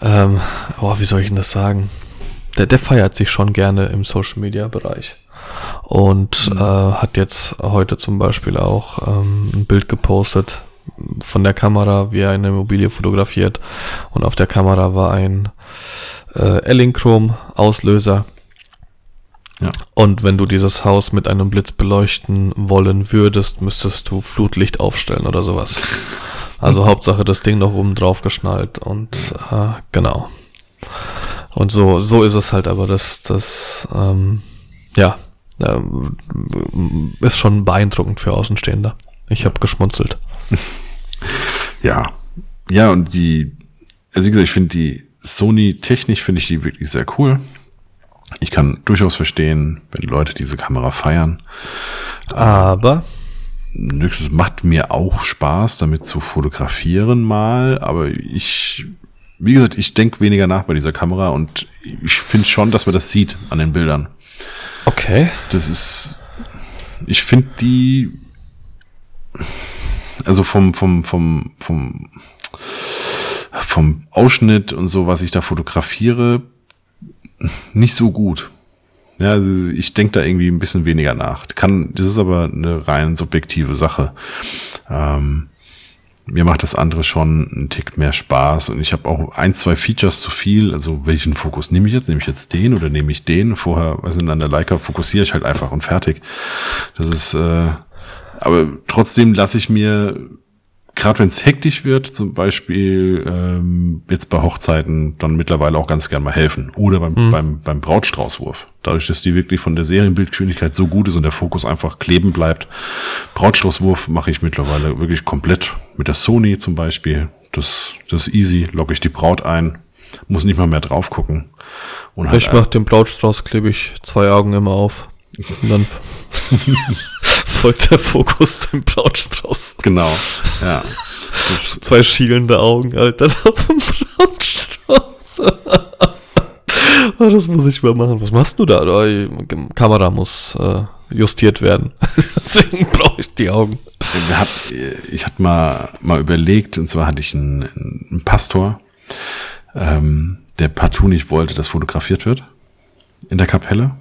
[SPEAKER 1] ähm, oh, wie soll ich denn das sagen? Der, der feiert sich schon gerne im Social Media Bereich. Und äh, hat jetzt heute zum Beispiel auch ähm, ein Bild gepostet von der Kamera, wie er eine Immobilie fotografiert. Und auf der Kamera war ein äh, Elinchrom-Auslöser.
[SPEAKER 2] Ja.
[SPEAKER 1] Und wenn du dieses Haus mit einem Blitz beleuchten wollen würdest, müsstest du Flutlicht aufstellen oder sowas. Also Hauptsache das Ding noch oben drauf geschnallt und äh, genau. Und so, so ist es halt, aber das, das, ähm, ja, ähm, ist schon beeindruckend für Außenstehende. Ich habe geschmunzelt.
[SPEAKER 2] Ja. Ja, und die, also wie gesagt, ich finde die Sony technisch finde ich die wirklich sehr cool. Ich kann durchaus verstehen, wenn Leute diese Kamera feiern.
[SPEAKER 1] Aber
[SPEAKER 2] Es macht mir auch Spaß, damit zu fotografieren mal, aber ich, wie gesagt, ich denke weniger nach bei dieser Kamera und ich finde schon, dass man das sieht an den Bildern.
[SPEAKER 1] okay.
[SPEAKER 2] Das ist, ich finde die, also vom, vom, vom, vom, vom Ausschnitt und so, was ich da fotografiere, nicht so gut. Ja, also ich denke da irgendwie ein bisschen weniger nach. Kann, das ist aber eine rein subjektive Sache. Ähm, mir macht das andere schon einen Tick mehr Spaß und ich habe auch ein, zwei Features zu viel. Also welchen Fokus nehme ich jetzt? Nehme ich jetzt den oder nehme ich den? Vorher, also an der Leica fokussiere ich halt einfach und fertig. Das ist, äh, aber trotzdem lasse ich mir, gerade wenn es hektisch wird, zum Beispiel ähm, jetzt bei Hochzeiten, dann mittlerweile auch ganz gern mal helfen. Oder beim, beim, beim Brautstraußwurf. Dadurch, dass die wirklich von der Serienbildgeschwindigkeit so gut ist und der Fokus einfach kleben bleibt. Brautstraußwurf mache ich mittlerweile wirklich komplett mit der Sony zum Beispiel. Das, das ist easy. Logge ich die Braut ein. Muss nicht mal mehr drauf gucken. Und halt
[SPEAKER 1] Ich mach den Blautstrauß, klebe ich zwei Augen immer auf. Und dann folgt der Fokus dem Blautstrauß.
[SPEAKER 2] Genau. Ja.
[SPEAKER 1] Zwei schielende Augen, Alter, auf dem Blautstrauß. Ah, das muss ich mal machen. Was machst du da? Die Kamera muss äh, justiert werden. Deswegen brauche ich die Augen.
[SPEAKER 2] Ich hatte mal, mal überlegt, und zwar hatte ich einen, einen Pastor, ähm, der partout nicht wollte, dass fotografiert wird in der Kapelle.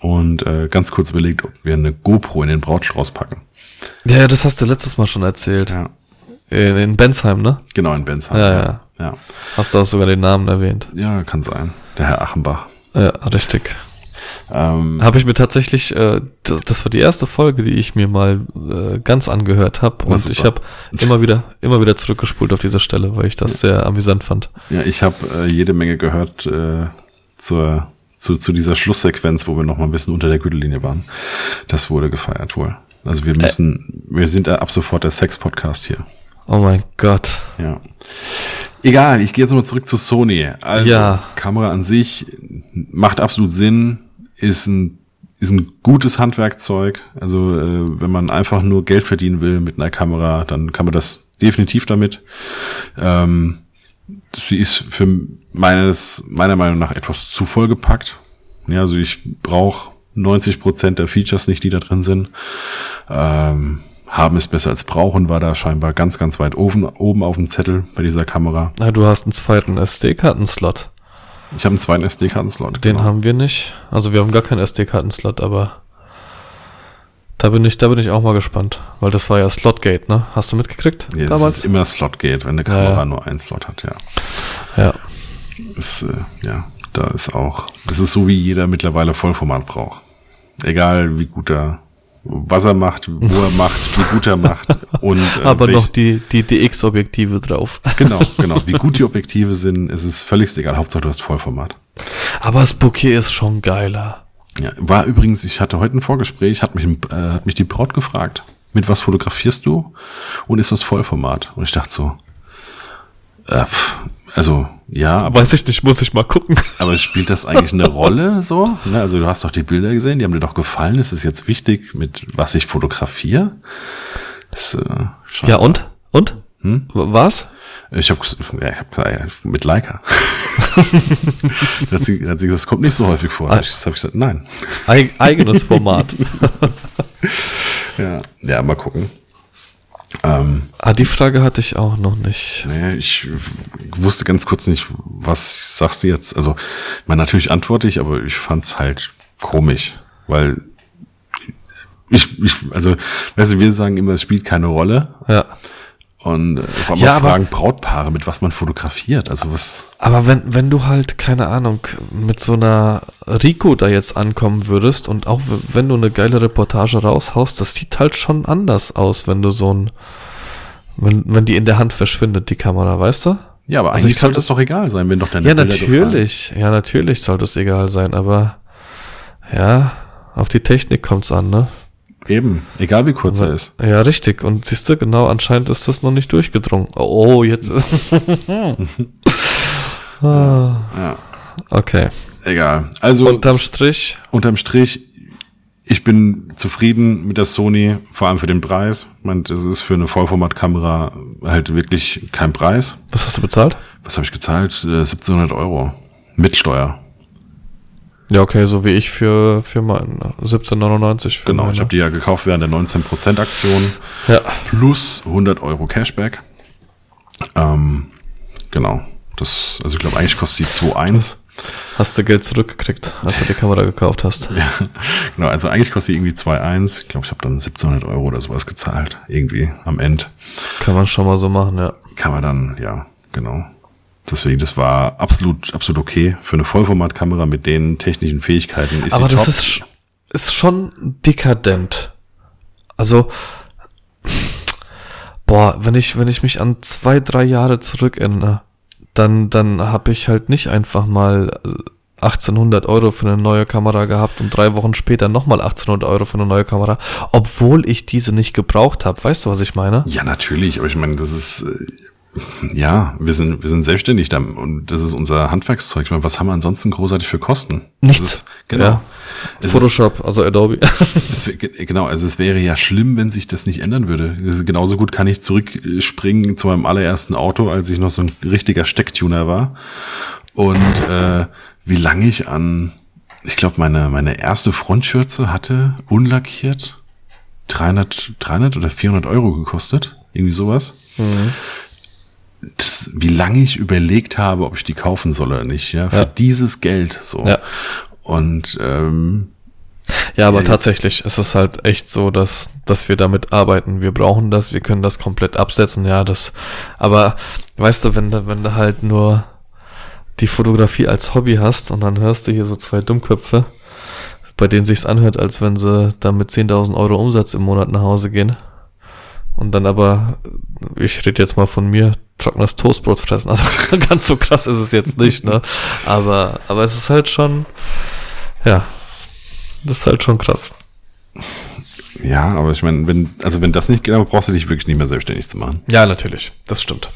[SPEAKER 2] Und äh, ganz kurz überlegt, ob wir eine GoPro in den Brautstrauß packen.
[SPEAKER 1] Ja, ja, das hast du letztes Mal schon erzählt.
[SPEAKER 2] Ja.
[SPEAKER 1] In, in Bensheim, ne?
[SPEAKER 2] Genau, in Bensheim.
[SPEAKER 1] Ja, ja.
[SPEAKER 2] ja.
[SPEAKER 1] Hast du auch sogar den Namen erwähnt.
[SPEAKER 2] Ja, kann sein. Der Herr Achenbach.
[SPEAKER 1] Ja, richtig.
[SPEAKER 2] Ähm,
[SPEAKER 1] Habe ich mir tatsächlich, äh, das, das war die erste Folge, die ich mir mal äh, ganz angehört habe. Und
[SPEAKER 2] super.
[SPEAKER 1] ich habe immer wieder, immer wieder zurückgespult auf dieser Stelle, weil ich das sehr amüsant fand.
[SPEAKER 2] ja, ich habe äh, jede Menge gehört äh, zur, zu, zu dieser Schlusssequenz, wo wir noch mal ein bisschen unter der Gürtellinie waren. Das wurde gefeiert wohl. Also wir müssen, wir sind ab sofort der Sex-Podcast hier.
[SPEAKER 1] Oh mein Gott.
[SPEAKER 2] Ja. Egal, ich gehe jetzt nochmal zurück zu Sony. Also,
[SPEAKER 1] Ja.
[SPEAKER 2] Kamera an sich macht absolut Sinn, ist ein, ist ein gutes Handwerkzeug. Also, äh, wenn man einfach nur Geld verdienen will mit einer Kamera, dann kann man das definitiv damit. Ähm, sie ist für meines, meiner Meinung nach etwas zu vollgepackt. Ja, also ich brauche 90 Prozent der Features nicht, die da drin sind. Ähm, haben ist besser als brauchen war da scheinbar ganz, ganz weit oben, oben auf dem Zettel bei dieser Kamera.
[SPEAKER 1] Na, du hast einen zweiten SD-Kartenslot.
[SPEAKER 2] Ich habe einen zweiten SD-Kartenslot.
[SPEAKER 1] Den haben wir nicht. Also wir haben gar keinen SD-Kartenslot, aber da bin ich, da bin ich auch mal gespannt, weil das war ja Slotgate, ne? Hast du mitgekriegt?
[SPEAKER 2] Ja, es
[SPEAKER 1] damals?
[SPEAKER 2] ist immer Slotgate, wenn eine Kamera
[SPEAKER 1] Ja, ja.
[SPEAKER 2] nur einen Slot hat, ja.
[SPEAKER 1] Ja.
[SPEAKER 2] Ist, äh, ja, da ist auch, es ist so, wie jeder mittlerweile Vollformat braucht. Egal wie gut er, was er macht, wo er macht, wie gut er macht und äh,
[SPEAKER 1] Aber
[SPEAKER 2] welch-
[SPEAKER 1] noch die, die DX-Objektive drauf.
[SPEAKER 2] Genau, genau. Wie gut die Objektive sind, ist es völlig egal. Hauptsache du hast Vollformat.
[SPEAKER 1] Aber das Bouquet ist schon geiler.
[SPEAKER 2] Ja, war übrigens, ich hatte heute ein Vorgespräch, hat mich, äh, hat mich die Braut gefragt, mit was fotografierst du? Und ist das Vollformat? Und ich dachte so, äh, pff, also ja, aber,
[SPEAKER 1] Weiß ich nicht, muss ich mal gucken.
[SPEAKER 2] aber spielt das eigentlich eine Rolle so? Ne, also du hast doch die Bilder gesehen, die haben dir doch gefallen. Ist es jetzt wichtig, mit was ich fotografiere? Äh,
[SPEAKER 1] Ja, und? Und? Hm? Was?
[SPEAKER 2] Ich habe hab mit Leica. da hat sie, da hat sie gesagt, das kommt nicht so häufig vor. Hab ich hab ich gesagt, nein.
[SPEAKER 1] Eig eigenes Format.
[SPEAKER 2] Ja, ja mal gucken. Ähm,
[SPEAKER 1] ah, die Frage hatte ich auch noch nicht.
[SPEAKER 2] nee, ich wusste ganz kurz nicht, was sagst du jetzt? Also, ich meine, natürlich antworte ich, aber ich fand's halt komisch, weil ich, ich also, weißt du, wir sagen immer, es spielt keine Rolle.
[SPEAKER 1] Ja.
[SPEAKER 2] Und äh, vor allem
[SPEAKER 1] Ja, aber-
[SPEAKER 2] fragen Brautpaare, mit was man fotografiert. Also was,
[SPEAKER 1] Aber wenn, wenn du halt, keine Ahnung, mit so einer Rico da jetzt ankommen würdest und auch wenn du eine geile Reportage raushaust, das sieht halt schon anders aus, wenn du so ein, wenn, wenn die in der Hand verschwindet, die Kamera, weißt du?
[SPEAKER 2] ja, aber
[SPEAKER 1] Also
[SPEAKER 2] eigentlich sollte es doch egal sein, wenn doch deine
[SPEAKER 1] Ja,
[SPEAKER 2] Bilder gefallen.
[SPEAKER 1] natürlich. Ja, natürlich sollte es egal sein, aber ja, auf die Technik kommt's an, ne?
[SPEAKER 2] Eben, egal wie kurz er ist.
[SPEAKER 1] Ja, richtig. Und siehst du, genau, anscheinend ist das noch nicht durchgedrungen. Oh, jetzt. Ah,
[SPEAKER 2] Ja,
[SPEAKER 1] okay.
[SPEAKER 2] egal. Also
[SPEAKER 1] Unterm Strich,
[SPEAKER 2] unterm Strich, ich bin zufrieden mit der Sony, vor allem für den Preis. Ich meine, das ist für eine Vollformatkamera halt wirklich kein Preis.
[SPEAKER 1] was hast du bezahlt?
[SPEAKER 2] Was habe ich gezahlt? Äh, 1700 Euro mit Steuer.
[SPEAKER 1] Ja, okay, so wie ich für, für mein 1799. Für
[SPEAKER 2] Genau,
[SPEAKER 1] meine.
[SPEAKER 2] ich habe die ja gekauft während der 19% Aktion
[SPEAKER 1] Ja,
[SPEAKER 2] plus 100 Euro Cashback. Ähm, genau. Das, also ich glaube, eigentlich kostet sie 2,1.
[SPEAKER 1] hast du Geld zurückgekriegt, als du die Kamera gekauft hast.
[SPEAKER 2] Ja, genau, also eigentlich kostet sie irgendwie 2,1. Ich glaube, ich habe dann 1700 Euro oder sowas gezahlt. Irgendwie am Ende.
[SPEAKER 1] Kann man schon mal so machen, ja.
[SPEAKER 2] Kann man dann, ja, genau. Deswegen, das war absolut, absolut okay. Für eine Vollformatkamera mit den technischen Fähigkeiten ist
[SPEAKER 1] Aber
[SPEAKER 2] sie
[SPEAKER 1] das
[SPEAKER 2] top.
[SPEAKER 1] ist, ist schon dekadent. Also, boah, wenn ich, wenn ich mich an zwei, drei Jahre zurückerinnere, dann, dann habe ich halt nicht einfach mal äh, 1800 Euro für eine neue Kamera gehabt und drei Wochen später nochmal 1800 Euro für eine neue Kamera, obwohl ich diese nicht gebraucht habe. Weißt du, was ich meine?
[SPEAKER 2] Ja, natürlich, aber ich meine, das ist, äh, ja, wir sind, wir sind selbstständig da und das ist unser Handwerkszeug. Ich meine, was haben wir ansonsten großartig für Kosten?
[SPEAKER 1] Nichts.
[SPEAKER 2] Ist, genau.
[SPEAKER 1] Ja.
[SPEAKER 2] Es ist,
[SPEAKER 1] Photoshop, also Adobe.
[SPEAKER 2] es, genau, also es wäre ja schlimm, wenn sich das nicht ändern würde. Genauso gut kann ich zurückspringen zu meinem allerersten Auto, als ich noch so ein richtiger Stecktuner war. Und äh, wie lange ich an, ich glaube, meine, meine erste Frontschürze hatte, unlackiert, 300, 300 oder 400 Euro gekostet. Irgendwie sowas. Das, wie lange ich überlegt habe, ob ich die kaufen soll oder nicht, ja, für
[SPEAKER 1] Ja.
[SPEAKER 2] dieses Geld so.
[SPEAKER 1] Ja.
[SPEAKER 2] Und ähm,
[SPEAKER 1] Ja, aber tatsächlich ist es halt echt so, dass, dass wir damit arbeiten. Wir brauchen das, wir können das komplett absetzen, ja, das, aber weißt du, wenn du, wenn du halt nur die Fotografie als Hobby hast und dann hörst du hier so zwei Dummköpfe, bei denen sich's anhört, als wenn sie dann mit 10.000 Euro Umsatz im Monat nach Hause gehen. Und dann aber, ich rede jetzt mal von mir, trockenes Toastbrot fressen. Also ganz so krass ist es jetzt nicht, ne? Aber, aber es ist halt schon, ja, das ist halt schon krass.
[SPEAKER 2] Ja, aber ich meine, wenn, also wenn das nicht geht, dann brauchst du dich wirklich nicht mehr selbstständig zu machen.
[SPEAKER 1] Ja, natürlich, das stimmt.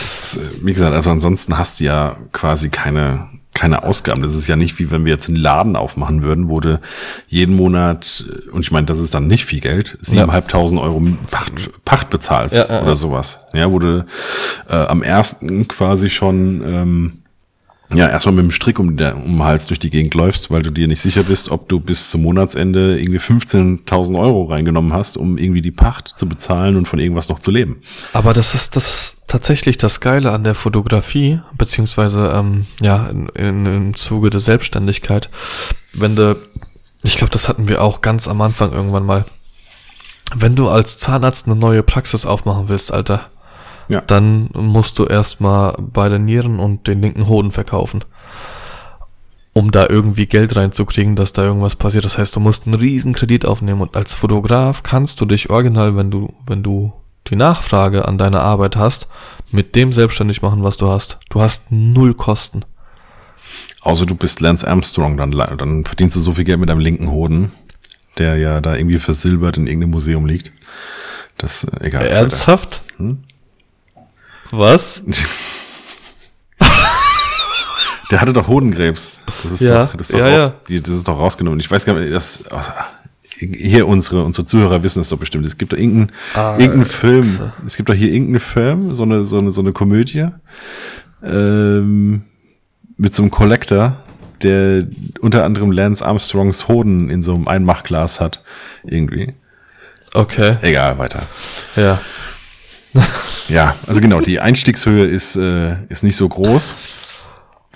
[SPEAKER 2] Das, äh, wie gesagt, also ansonsten hast du ja quasi keine, keine Ausgaben. Das ist ja nicht wie wenn wir jetzt einen Laden aufmachen würden, wo du jeden Monat, und ich meine, das ist dann nicht viel Geld, siebeneinhalbtausend Euro Pacht, Pacht bezahlst
[SPEAKER 1] Ja, ja,
[SPEAKER 2] oder
[SPEAKER 1] ja.
[SPEAKER 2] sowas. Ja, wo du äh, am ersten quasi schon ähm, Ja, erstmal mit dem Strick um, der, um den Hals durch die Gegend läufst, weil du dir nicht sicher bist, ob du bis zum Monatsende irgendwie 15.000 Euro reingenommen hast, um irgendwie die Pacht zu bezahlen und von irgendwas noch zu leben.
[SPEAKER 1] Aber das ist, das ist tatsächlich das Geile an der Fotografie, beziehungsweise ähm, ja, in, in, im Zuge der Selbstständigkeit. Wenn du, ich glaube, das hatten wir auch ganz am Anfang irgendwann mal. Wenn du als Zahnarzt eine neue Praxis aufmachen willst, Alter,
[SPEAKER 2] Ja.
[SPEAKER 1] dann musst du erstmal beide Nieren und den linken Hoden verkaufen. Um da irgendwie Geld reinzukriegen, dass da irgendwas passiert. Das heißt, du musst einen riesen Kredit aufnehmen und als Fotograf kannst du dich original, wenn du, wenn du die Nachfrage an deine Arbeit hast, mit dem selbstständig machen, was du hast. Du hast null Kosten.
[SPEAKER 2] Außer du bist Lance Armstrong, dann, dann verdienst du so viel Geld mit deinem linken Hoden, der ja da irgendwie versilbert in irgendeinem Museum liegt. Das, äh, egal.
[SPEAKER 1] Ernsthaft?
[SPEAKER 2] Hm?
[SPEAKER 1] Was?
[SPEAKER 2] Der hatte doch Hodenkrebs. Das ist
[SPEAKER 1] Ja,
[SPEAKER 2] doch, das ist doch,
[SPEAKER 1] ja,
[SPEAKER 2] raus,
[SPEAKER 1] ja.
[SPEAKER 2] Das ist doch rausgenommen. Ich weiß gar nicht, das, hier unsere, unsere Zuhörer wissen es doch bestimmt. Es gibt doch irgendeinen,
[SPEAKER 1] Ah,
[SPEAKER 2] irgendeinen Film. Es gibt doch hier irgendeinen Film, so eine, so eine, so eine Komödie, ähm, mit so einem Collector, der unter anderem Lance Armstrongs Hoden in so einem Einmachglas hat. Irgendwie.
[SPEAKER 1] Okay,
[SPEAKER 2] Egal, weiter.
[SPEAKER 1] ja.
[SPEAKER 2] Ja, also genau, die Einstiegshöhe ist, äh, ist nicht so groß.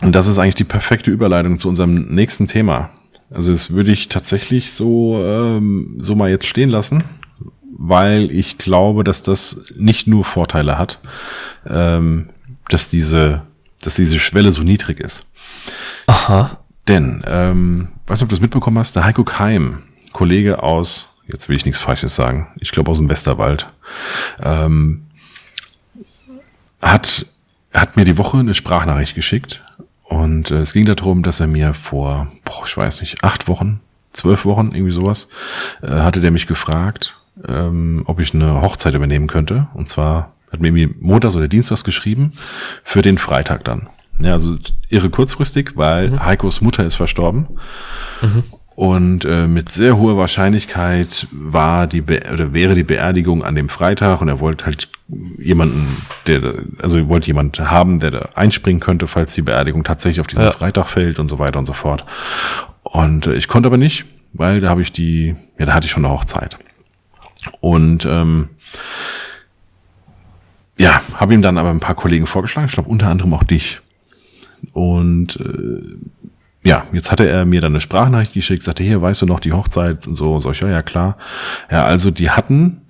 [SPEAKER 2] Und das ist eigentlich die perfekte Überleitung zu unserem nächsten Thema. Also das würde ich tatsächlich so, ähm, so mal jetzt stehen lassen, weil ich glaube, dass das nicht nur Vorteile hat, ähm, dass diese, dass diese Schwelle so niedrig ist.
[SPEAKER 1] Aha.
[SPEAKER 2] Denn, ähm, weißt du, ob du das mitbekommen hast? Der Heiko Keim, Kollege aus, jetzt will ich nichts Falsches sagen, ich glaube aus dem Westerwald, ähm, hat, hat mir die Woche eine Sprachnachricht geschickt. Und äh, es ging darum, dass er mir vor, boah, ich weiß nicht, acht Wochen, zwölf Wochen, irgendwie sowas, äh, hatte der mich gefragt, ähm, ob ich eine Hochzeit übernehmen könnte. Und zwar hat mir irgendwie montags oder dienstags geschrieben für den Freitag dann. Ja, also irre kurzfristig, weil Heikos Mutter ist verstorben. Und äh, mit sehr hoher Wahrscheinlichkeit war die Be oder wäre die Beerdigung an dem Freitag und er wollte halt jemanden, der also er wollte jemand haben, der da einspringen könnte, falls die Beerdigung tatsächlich auf diesen
[SPEAKER 1] Ja.
[SPEAKER 2] Freitag fällt und so weiter und so fort. Und äh, ich konnte aber nicht, weil da habe ich die, ja, da hatte ich schon eine Hochzeit. Und ähm, ja, habe ihm dann aber ein paar Kollegen vorgeschlagen, ich glaube unter anderem auch dich. Und äh, ja, jetzt hatte er mir dann eine Sprachnachricht geschickt, sagte, hier, weißt du noch die Hochzeit und so, sag ich, ja, ja, klar. Ja, also die hatten,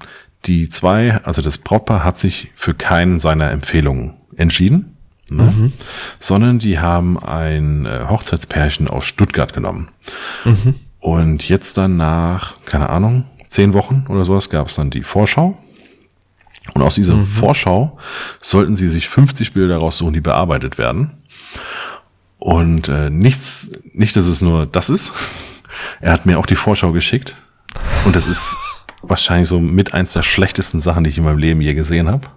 [SPEAKER 2] die zwei, also das Brautpaar hat sich für keinen seiner Empfehlungen entschieden, ne? sondern die haben ein äh, Hochzeitspärchen aus Stuttgart genommen. Und jetzt dann nach, keine Ahnung, zehn Wochen oder sowas gab es dann die Vorschau. Und aus dieser Vorschau sollten sie sich 50 Bilder raussuchen, die bearbeitet werden. Und äh, nichts, nicht, dass es nur das ist. Er hat mir auch die Vorschau geschickt. Und das ist wahrscheinlich so mit eins der schlechtesten Sachen, die ich in meinem Leben je gesehen habe.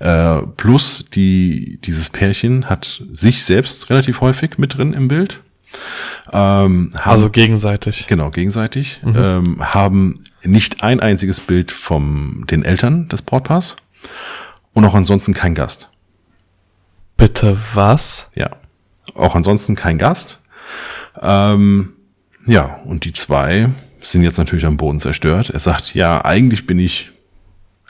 [SPEAKER 2] Äh, plus die, dieses Pärchen hat sich selbst relativ häufig mit drin im Bild. Ähm, haben,
[SPEAKER 1] Also gegenseitig.
[SPEAKER 2] Genau, gegenseitig. Ähm, haben nicht ein einziges Bild von den Eltern des Brautpaars und auch ansonsten kein Gast.
[SPEAKER 1] Bitte was?
[SPEAKER 2] Ja. Auch ansonsten kein Gast. Ähm, ja, und die zwei sind jetzt natürlich am Boden zerstört. Er sagt, ja, eigentlich bin ich,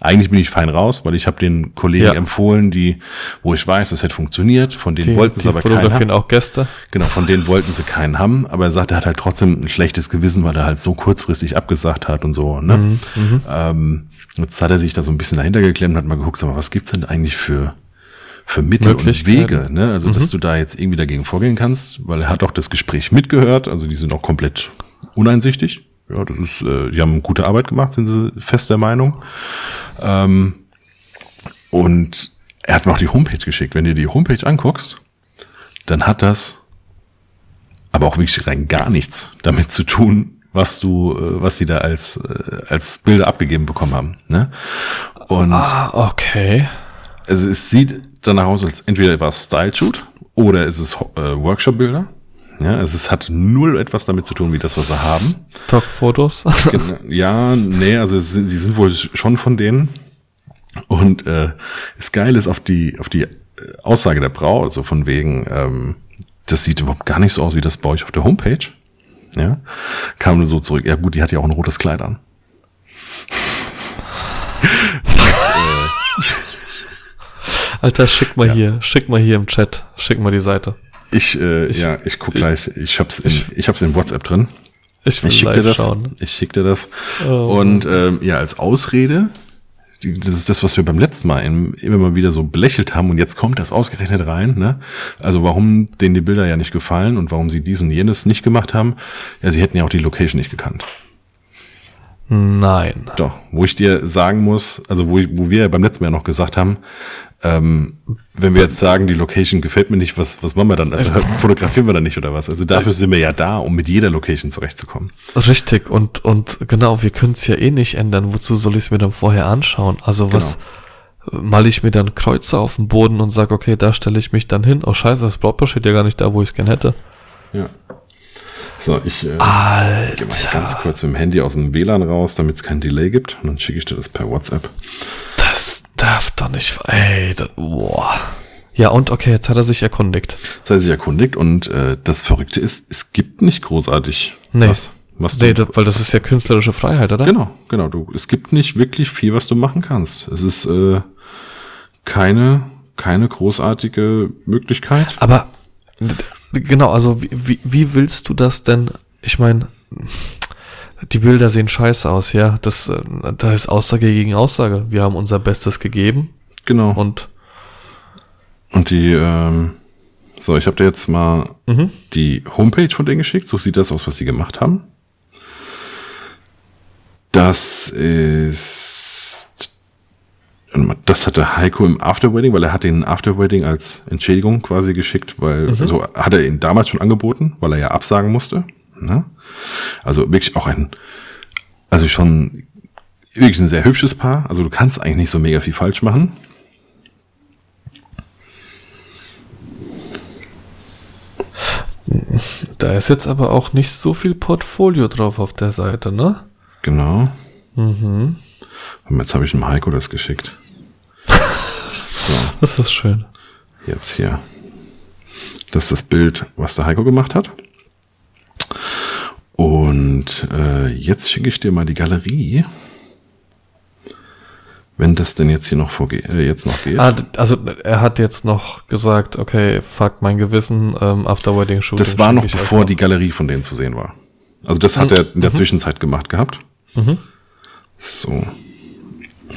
[SPEAKER 2] eigentlich bin ich fein raus, weil ich habe den Kollegen
[SPEAKER 1] Ja.
[SPEAKER 2] empfohlen, die, wo ich weiß, das hätte funktioniert. Von denen
[SPEAKER 1] Die,
[SPEAKER 2] wollten sie aber keinen haben.
[SPEAKER 1] auch Gäste.
[SPEAKER 2] Genau, von denen wollten sie keinen haben, aber er sagt, er hat halt trotzdem ein schlechtes Gewissen, weil er halt so kurzfristig abgesagt hat und so. Ne?
[SPEAKER 1] Mhm,
[SPEAKER 2] ähm, jetzt hat er sich da so ein bisschen dahinter geklemmt, hat mal geguckt, sag mal, was gibt's denn eigentlich für für Mittel und. Wege, ne? Also, dass du da jetzt irgendwie dagegen vorgehen kannst, weil er hat auch das Gespräch mitgehört, also die sind auch komplett uneinsichtig. Ja, das ist, äh, die haben gute Arbeit gemacht, sind sie fest der Meinung. Ähm, und er hat mir auch die Homepage geschickt. Wenn du dir die Homepage anguckst, dann hat das aber auch wirklich rein gar nichts damit zu tun, was du, äh, was sie da als, äh, als Bilder abgegeben bekommen haben. Ne? Und
[SPEAKER 1] Ah, okay.
[SPEAKER 2] also es sieht danach aus, als entweder war es Style Shoot oder es ist äh, Workshop-Bilder. Ja, es hat null etwas damit zu tun, wie das, was sie haben.
[SPEAKER 1] Stockfotos.
[SPEAKER 2] Ja, nee, also es sind, die sind wohl schon von denen. Und äh, das Geile ist, auf die, auf die Aussage der Brau, also von wegen, ähm, das sieht überhaupt gar nicht so aus wie das bei euch auf der Homepage. Ja, kam nur so zurück. Ja gut, die hat ja auch ein rotes Kleid an.
[SPEAKER 1] Alter, schick mal hier, schick mal hier im Chat, schick mal die Seite.
[SPEAKER 2] Ich, äh, ja, ich guck gleich. Ich hab's, in, ich, ich hab's in WhatsApp drin.
[SPEAKER 1] Ich will
[SPEAKER 2] Ich schick dir das.
[SPEAKER 1] schauen.
[SPEAKER 2] Ich schick dir das.
[SPEAKER 1] Oh.
[SPEAKER 2] Und ähm, ja, als Ausrede, das ist das, was wir beim letzten Mal im- immer mal wieder so belächelt haben und jetzt kommt das ausgerechnet rein. Ne? Also warum denen die Bilder ja nicht gefallen und warum sie dies und jenes nicht gemacht haben. Ja, sie hätten ja auch die Location nicht gekannt.
[SPEAKER 1] Nein.
[SPEAKER 2] Doch, wo ich dir sagen muss, also wo, ich- wo wir ja beim letzten Mal noch gesagt haben, ähm, wenn wir jetzt sagen, die Location gefällt mir nicht, was, was machen wir dann? Also fotografieren wir dann nicht oder was? Also dafür sind wir ja da, um mit jeder Location zurechtzukommen.
[SPEAKER 1] Richtig, und, und genau, wir können es ja eh nicht ändern. Wozu soll ich es mir dann vorher anschauen? Also was, mal ich mir dann Kreuze auf den Boden und sage, okay, da stelle ich mich dann hin. Oh scheiße, das Brautpaar steht ja gar nicht da, wo ich es gern hätte.
[SPEAKER 2] Ja. So, ich äh, gehe mal ganz kurz mit dem Handy aus dem WLAN raus, damit es kein Delay gibt. Und dann schicke ich dir das per WhatsApp.
[SPEAKER 1] Darf doch nicht, ey, das, boah. Ja, und okay, jetzt hat er sich erkundigt.
[SPEAKER 2] Das heißt, sich erkundigt und äh, das Verrückte ist, es gibt nicht großartig
[SPEAKER 1] Nee.
[SPEAKER 2] was, was du
[SPEAKER 1] Nee, das, weil das ist ja künstlerische Freiheit, oder?
[SPEAKER 2] Genau, genau. Du, es gibt nicht wirklich viel, was du machen kannst. Es ist äh, keine, keine großartige Möglichkeit.
[SPEAKER 1] Aber genau, also wie, wie, wie willst du das denn? Ich meine, die Bilder sehen scheiße aus, ja. Das, äh, da ist Aussage gegen Aussage. Wir haben unser Bestes gegeben
[SPEAKER 2] Genau. Und,
[SPEAKER 1] und
[SPEAKER 2] die, ähm, so, ich habe dir jetzt mal
[SPEAKER 1] mhm.
[SPEAKER 2] die Homepage von denen geschickt. So sieht das aus, was sie gemacht haben. Das ist. Das hatte Heiko im Afterwedding, weil er hat den Afterwedding als Entschädigung quasi geschickt, weil, also hat er ihn damals schon angeboten, weil er ja absagen musste. Ne? Also wirklich auch ein, also schon wirklich ein sehr hübsches Paar. Also du kannst eigentlich nicht so mega viel falsch machen.
[SPEAKER 1] da ist jetzt aber auch nicht so viel Portfolio drauf auf der Seite, ne?
[SPEAKER 2] Genau.
[SPEAKER 1] Mhm.
[SPEAKER 2] Und jetzt habe ich dem Heiko das geschickt. So,
[SPEAKER 1] Das ist schön.
[SPEAKER 2] jetzt hier. Das ist das Bild, was der Heiko gemacht hat. Und äh, jetzt schicke ich dir mal die Galerie. Wenn das denn jetzt hier noch vorgeht, äh, jetzt noch geht.
[SPEAKER 1] Ah, also er hat jetzt noch gesagt, okay, fuck mein Gewissen, ähm, After Wedding Shooting.
[SPEAKER 2] das war noch bevor
[SPEAKER 1] einfach.
[SPEAKER 2] die Galerie von denen zu sehen war. Also das hat er in der Zwischenzeit gemacht gehabt.
[SPEAKER 1] Mhm.
[SPEAKER 2] So.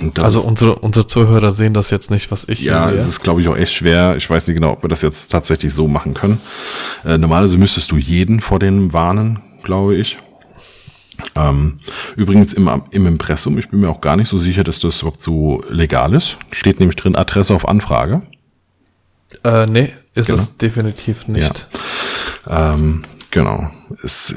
[SPEAKER 2] Und
[SPEAKER 1] Also unsere, unsere Zuhörer sehen das jetzt nicht, was ich
[SPEAKER 2] Ja, es ist, glaube ich, auch echt schwer. Ich weiß nicht genau, ob wir das jetzt tatsächlich so machen können. Äh, normalerweise müsstest du jeden vor dem warnen, glaube ich. Ähm, übrigens im, im Impressum, ich bin mir auch gar nicht so sicher, dass das überhaupt so legal ist. Steht nämlich drin Adresse auf Anfrage.
[SPEAKER 1] Äh, nee, ist
[SPEAKER 2] Genau.
[SPEAKER 1] es definitiv nicht.
[SPEAKER 2] Ähm, genau. Es,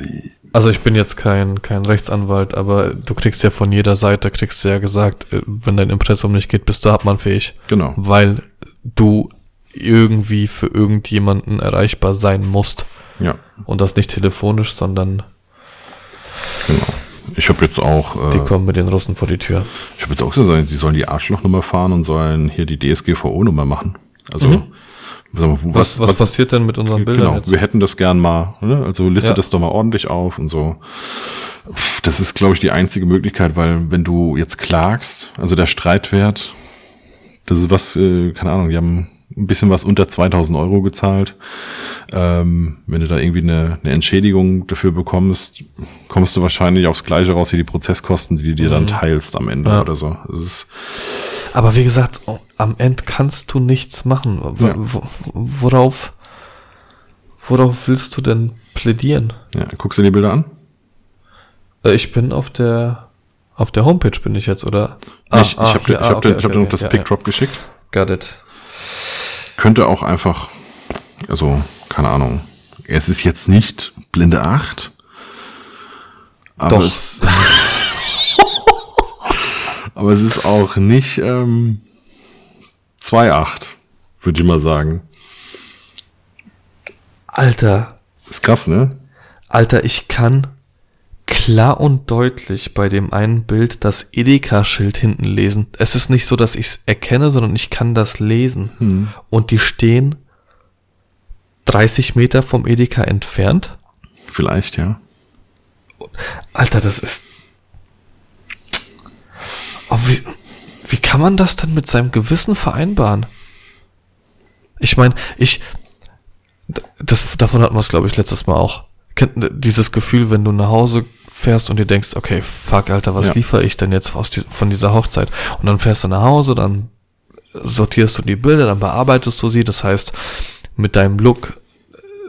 [SPEAKER 1] Also ich bin jetzt kein, kein Rechtsanwalt, aber du kriegst ja von jeder Seite, kriegst ja gesagt, äh, wenn dein Impressum nicht geht, bist du abmannfähig.
[SPEAKER 2] genau.
[SPEAKER 1] Weil du irgendwie für irgendjemanden erreichbar sein musst.
[SPEAKER 2] Ja,
[SPEAKER 1] Und das nicht telefonisch, sondern
[SPEAKER 2] genau. Ich habe jetzt auch,
[SPEAKER 1] die
[SPEAKER 2] äh,
[SPEAKER 1] kommen mit den Russen vor die Tür.
[SPEAKER 2] ich habe jetzt auch gesagt, die sollen die Arschlochnummer fahren und sollen hier die DSGVO-Nummer machen. Also, sag mal,
[SPEAKER 1] Mhm. Was, was, passiert denn mit unseren Bildern
[SPEAKER 2] Genau,
[SPEAKER 1] jetzt?
[SPEAKER 2] wir hätten das gern mal, ne? also liste
[SPEAKER 1] Ja.
[SPEAKER 2] das doch mal ordentlich auf und so. Das ist, glaube ich, die einzige Möglichkeit, weil wenn du jetzt klagst, also der Streitwert, das ist was, äh, keine Ahnung, die haben ein bisschen was unter 2000 Euro gezahlt. Ähm, wenn du da irgendwie eine, eine Entschädigung dafür bekommst, kommst du wahrscheinlich aufs Gleiche raus wie die Prozesskosten, die du dir dann teilst am Ende
[SPEAKER 1] Mhm. Ja.
[SPEAKER 2] oder so.
[SPEAKER 1] Aber wie gesagt, oh, am Ende kannst du nichts machen. W
[SPEAKER 2] Ja.
[SPEAKER 1] wo- worauf, worauf willst du denn plädieren?
[SPEAKER 2] ja, guckst du dir die Bilder an?
[SPEAKER 1] Äh, Ich bin auf der, auf der Homepage bin ich jetzt, oder?
[SPEAKER 2] ich ich habe dir,
[SPEAKER 1] hier,
[SPEAKER 2] ich hab dir, ich hab dir noch
[SPEAKER 1] okay,
[SPEAKER 2] das
[SPEAKER 1] ja,
[SPEAKER 2] Pickdrop geschickt.
[SPEAKER 1] Ja. Got it.
[SPEAKER 2] Könnte auch einfach, also, keine Ahnung. Es ist jetzt nicht blinde 8. Aber
[SPEAKER 1] Doch.
[SPEAKER 2] es. aber es ist auch nicht ähm, 2,8, würde ich mal sagen.
[SPEAKER 1] Alter,
[SPEAKER 2] Ist krass, ne?
[SPEAKER 1] Alter, ich kann klar und deutlich bei dem einen Bild das Edeka-Schild hinten lesen. Es ist nicht so, dass ich es erkenne, sondern ich kann das lesen.
[SPEAKER 2] Hm.
[SPEAKER 1] Und die stehen 30 Meter vom Edeka entfernt.
[SPEAKER 2] Vielleicht, ja.
[SPEAKER 1] Alter, das ist. Oh, wie, wie kann man das denn mit seinem Gewissen vereinbaren? Ich meine, ich. Das, davon hatten wir es, glaube ich, letztes Mal auch. Kennt ihr dieses Gefühl, wenn du nach Hause fährst und dir denkst, okay, fuck, Alter, was
[SPEAKER 2] Ja.
[SPEAKER 1] liefere ich denn jetzt aus die, von dieser Hochzeit? Und dann fährst du nach Hause, dann sortierst du die Bilder, dann bearbeitest du sie. Das heißt, mit deinem Look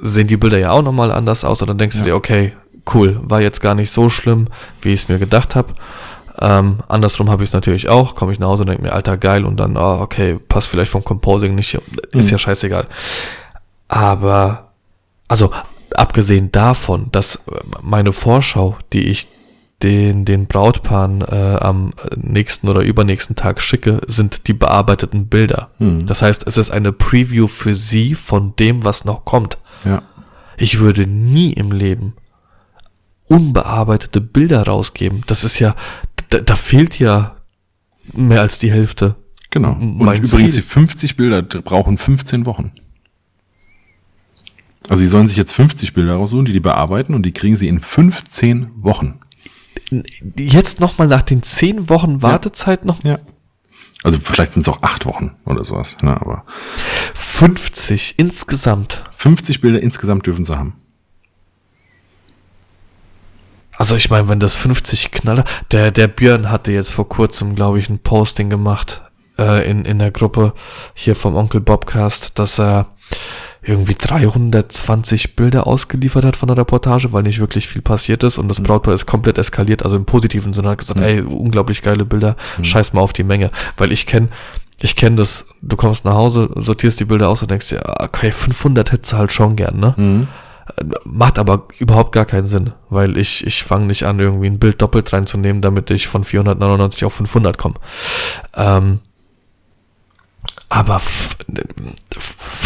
[SPEAKER 1] sehen die Bilder ja auch nochmal anders aus. Und dann denkst
[SPEAKER 2] Ja.
[SPEAKER 1] du dir, okay, cool, war jetzt gar nicht so schlimm, wie ich es mir gedacht habe. Ähm, andersrum habe ich es natürlich auch. Komme ich nach Hause und denke mir, Alter, geil. Und dann, ah, okay, passt vielleicht vom Composing nicht. Ist
[SPEAKER 2] Mhm.
[SPEAKER 1] ja scheißegal. Aber, also, abgesehen davon, dass äh, meine Vorschau, die ich den, den Brautpaaren äh, am nächsten oder übernächsten Tag schicke, sind die bearbeiteten Bilder.
[SPEAKER 2] Hm.
[SPEAKER 1] Das heißt, es ist eine Preview für sie von dem, was noch kommt.
[SPEAKER 2] Ja.
[SPEAKER 1] Ich würde nie im Leben unbearbeitete Bilder rausgeben. Das ist ja, da, da fehlt ja mehr als die Hälfte.
[SPEAKER 2] Genau. Und übrigens,
[SPEAKER 1] Stil.
[SPEAKER 2] die 50 Bilder brauchen 15 Wochen. Also sie sollen sich jetzt 50 Bilder raussuchen, die die bearbeiten und die kriegen sie in 15 Wochen.
[SPEAKER 1] Jetzt nochmal nach den zehn Wochen Wartezeit noch
[SPEAKER 2] Ja. Also vielleicht sind es auch acht Wochen oder sowas. Ne? Aber
[SPEAKER 1] 50 insgesamt.
[SPEAKER 2] 50 Bilder insgesamt dürfen sie haben.
[SPEAKER 1] Also ich meine, wenn das 50 Knaller, der, der Björn hatte jetzt vor kurzem, glaube ich, ein Posting gemacht äh, in, in der Gruppe hier vom Onkel Bobcast, dass er irgendwie 320 Bilder ausgeliefert hat von der Reportage, weil nicht wirklich viel passiert ist und das Brautpaar ist komplett eskaliert, also im positiven Sinne hat gesagt, ey, unglaublich geile Bilder, scheiß mal auf die Menge, weil ich kenne ich kenne das, du kommst nach Hause, sortierst die Bilder aus und denkst dir, ah, okay, 500 hättest du halt schon gern, ne? Macht aber überhaupt gar keinen Sinn, weil ich, ich fange nicht an, irgendwie ein Bild doppelt reinzunehmen, damit ich von 499 auf 500 komme. Ähm, aber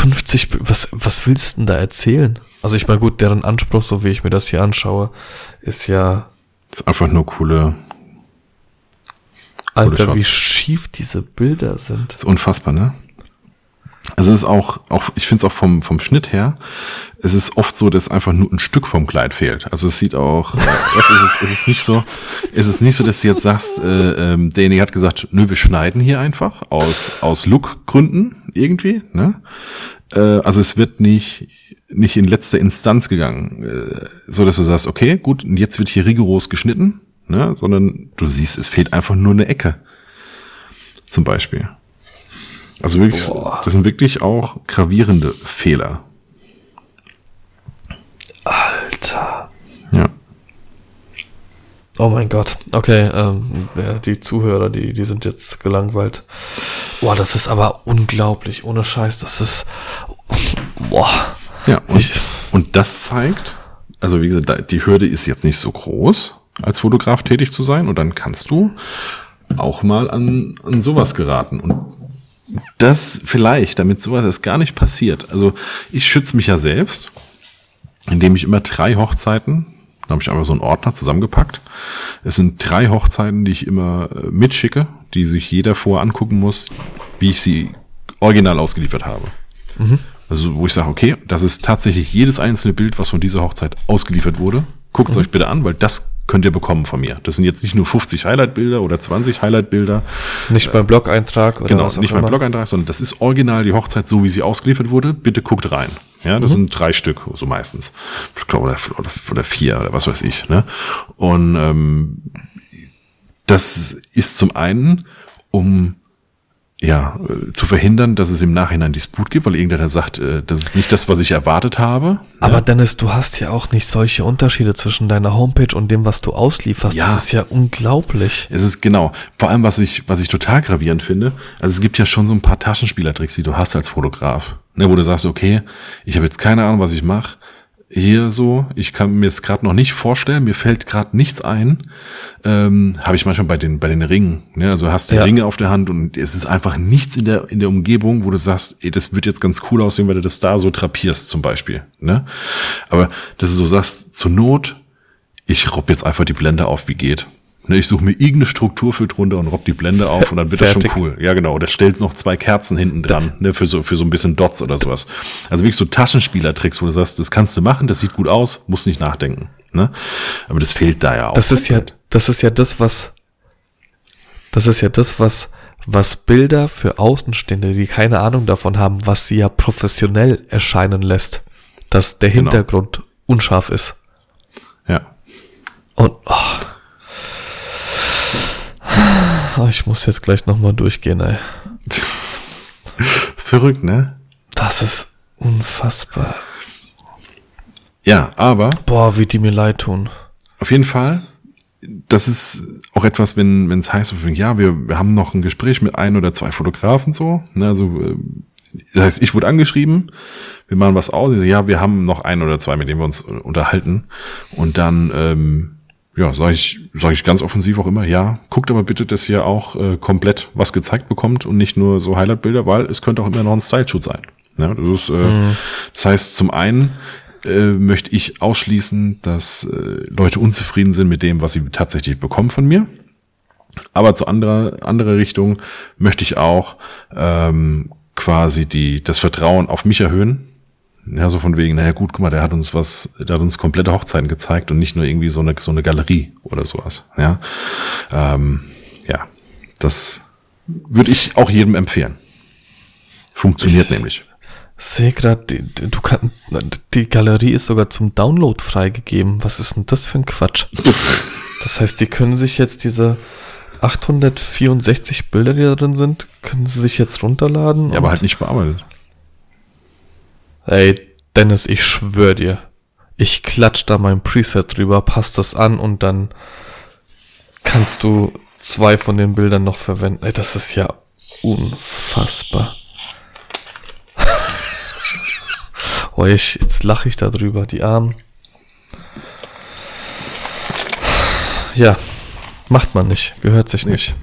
[SPEAKER 1] 50, Bi- was, was willst du denn da erzählen? Also ich meine, gut, deren Anspruch, so wie ich mir das hier anschaue, ist ja,
[SPEAKER 2] Das ist einfach nur coole,
[SPEAKER 1] Alter,
[SPEAKER 2] Shots.
[SPEAKER 1] wie schief diese Bilder sind.
[SPEAKER 2] ist unfassbar, ne? Also es ist auch, auch ich finde es auch vom, vom Schnitt her, es ist oft so, dass einfach nur ein Stück vom Kleid fehlt. Also es sieht auch, äh, es, ist, es ist nicht so, es ist nicht so, dass du jetzt sagst, äh, ähm, derjenige hat gesagt, nö, wir schneiden hier einfach aus, aus Look-Gründen irgendwie, ne? Äh, also es wird nicht, nicht in letzter Instanz gegangen, äh, so dass du sagst, okay, gut, jetzt wird hier rigoros geschnitten, ne? Sondern du siehst, es fehlt einfach nur eine Ecke. Zum Beispiel. Also wirklich,
[SPEAKER 1] Boah.
[SPEAKER 2] das sind wirklich auch gravierende Fehler.
[SPEAKER 1] Alter.
[SPEAKER 2] Ja.
[SPEAKER 1] Oh mein Gott. Okay, ähm, ja, die Zuhörer, die, die sind jetzt gelangweilt. Boah, das ist aber unglaublich. Ohne Scheiß, das ist. Boah.
[SPEAKER 2] Ja, und,
[SPEAKER 1] Ich-
[SPEAKER 2] und das zeigt, also wie gesagt, die Hürde ist jetzt nicht so groß, als Fotograf tätig zu sein. Und dann kannst du auch mal an, an sowas geraten. Und das vielleicht, damit sowas erst gar nicht passiert. Also ich schütze mich ja selbst, indem ich immer drei Hochzeiten, da habe ich einfach so einen Ordner zusammengepackt. Es sind drei Hochzeiten, die ich immer äh, mitschicke, die sich jeder vorher angucken muss, wie ich sie original ausgeliefert habe. Also wo ich sage, okay, das ist tatsächlich jedes einzelne Bild, was von dieser Hochzeit ausgeliefert wurde. Guckt es euch bitte an, weil das könnt ihr bekommen von mir. Das sind jetzt nicht nur 50 Highlight-Bilder oder 20 Highlight-Bilder.
[SPEAKER 1] Nicht beim Blog-Eintrag oder
[SPEAKER 2] Genau,
[SPEAKER 1] was auch
[SPEAKER 2] nicht mein. Blog-Eintrag, sondern das ist original die Hochzeit, so wie sie ausgeliefert wurde. Bitte guckt rein. Ja, das sind drei Stück, so meistens. Oder, oder, oder vier oder was weiß ich. Ne? Und ähm, das ist zum einen, um ja, äh, zu verhindern, dass es im Nachhinein Disput gibt, weil irgendeiner sagt, äh, das ist nicht das, was ich erwartet habe.
[SPEAKER 1] Aber Dennis, du hast ja auch nicht solche Unterschiede zwischen deiner Homepage und dem, was du auslieferst.
[SPEAKER 2] Ja.
[SPEAKER 1] Das ist ja unglaublich.
[SPEAKER 2] Es ist genau. Vor allem, was ich, was ich total gravierend finde, also es gibt ja schon so ein paar Taschenspielertricks, die du hast als Fotograf. Ne, wo du sagst, okay, ich habe jetzt keine Ahnung, was ich mache. Hier so, ich kann mir es gerade noch nicht vorstellen, mir fällt gerade nichts ein. Ähm, habe ich manchmal bei den, bei den Ringen. Ne? Also hast du
[SPEAKER 1] Ja.
[SPEAKER 2] Ringe auf der Hand und es ist einfach nichts in der, in der Umgebung, wo du sagst, ey, das wird jetzt ganz cool aussehen, weil du das da so trapierst, zum Beispiel. Ne? Aber dass du so sagst, zur Not ich robb jetzt einfach die Blende auf, wie geht. Ne, ich suche mir irgendeine Struktur für drunter und robb die Blende auf und dann wird das schon cool. Ja, genau. Der stellt noch zwei Kerzen hinten dran, ne, für so, für so ein bisschen Dots oder sowas. Also wirklich so Taschenspielertricks, wo du sagst, das kannst du machen, das sieht gut aus, musst nicht nachdenken. Ne? Aber das fehlt da ja auch.
[SPEAKER 1] Das ist ja, das ist ja das, was, das ist ja das, was, was Bilder für Außenstehende, die keine Ahnung davon haben, was sie ja professionell erscheinen lässt, dass der
[SPEAKER 2] Genau.
[SPEAKER 1] Hintergrund unscharf ist.
[SPEAKER 2] Ja.
[SPEAKER 1] Und oh. Ah, ich muss jetzt gleich nochmal durchgehen, ey.
[SPEAKER 2] Verrückt, ne?
[SPEAKER 1] Das ist unfassbar.
[SPEAKER 2] Ja, aber
[SPEAKER 1] Boah, wie die mir leid tun.
[SPEAKER 2] Auf jeden Fall, das ist auch etwas, wenn wenn es heißt, ja, wir, wir haben noch ein Gespräch mit ein oder zwei Fotografen so. Ne, also äh, das heißt, ich wurde angeschrieben, wir machen was aus. So, ja, wir haben noch ein oder zwei, mit denen wir uns äh, unterhalten. Und dann, ähm, ja, sage ich, sag ich ganz offensiv auch immer, ja, guckt aber bitte, dass ihr auch äh, komplett was gezeigt bekommt und nicht nur so Highlight-Bilder, weil es könnte auch immer noch ein Style-Shoot sein. Ja, das, ist, äh, das heißt, zum einen äh, möchte ich ausschließen, dass äh, Leute unzufrieden sind mit dem, was sie tatsächlich bekommen von mir. Aber zu anderer andere Richtung möchte ich auch ähm, quasi die das Vertrauen auf mich erhöhen. Ja, so von wegen, naja gut, guck mal, der hat uns was, der hat uns komplette Hochzeiten gezeigt und nicht nur irgendwie so eine so eine Galerie oder sowas. Ja, ähm, ja, das würde ich auch jedem empfehlen. Funktioniert
[SPEAKER 1] Ich-
[SPEAKER 2] nämlich.
[SPEAKER 1] Sehe gerade, die, die- du kann, die Galerie ist sogar zum Download freigegeben. Was ist denn das für ein Quatsch? Das heißt, die können sich jetzt diese 864 Bilder, die da drin sind, können sie sich jetzt runterladen.
[SPEAKER 2] Ja, aber halt nicht bearbeitet.
[SPEAKER 1] Ey, Dennis, ich schwör dir, ich klatsch da mein Preset drüber, passt das an und dann kannst du zwei von den Bildern noch verwenden. Ey, das ist ja unfassbar. oh, ich, jetzt lache ich da drüber, die Armen. Ja, macht man nicht, gehört sich nicht.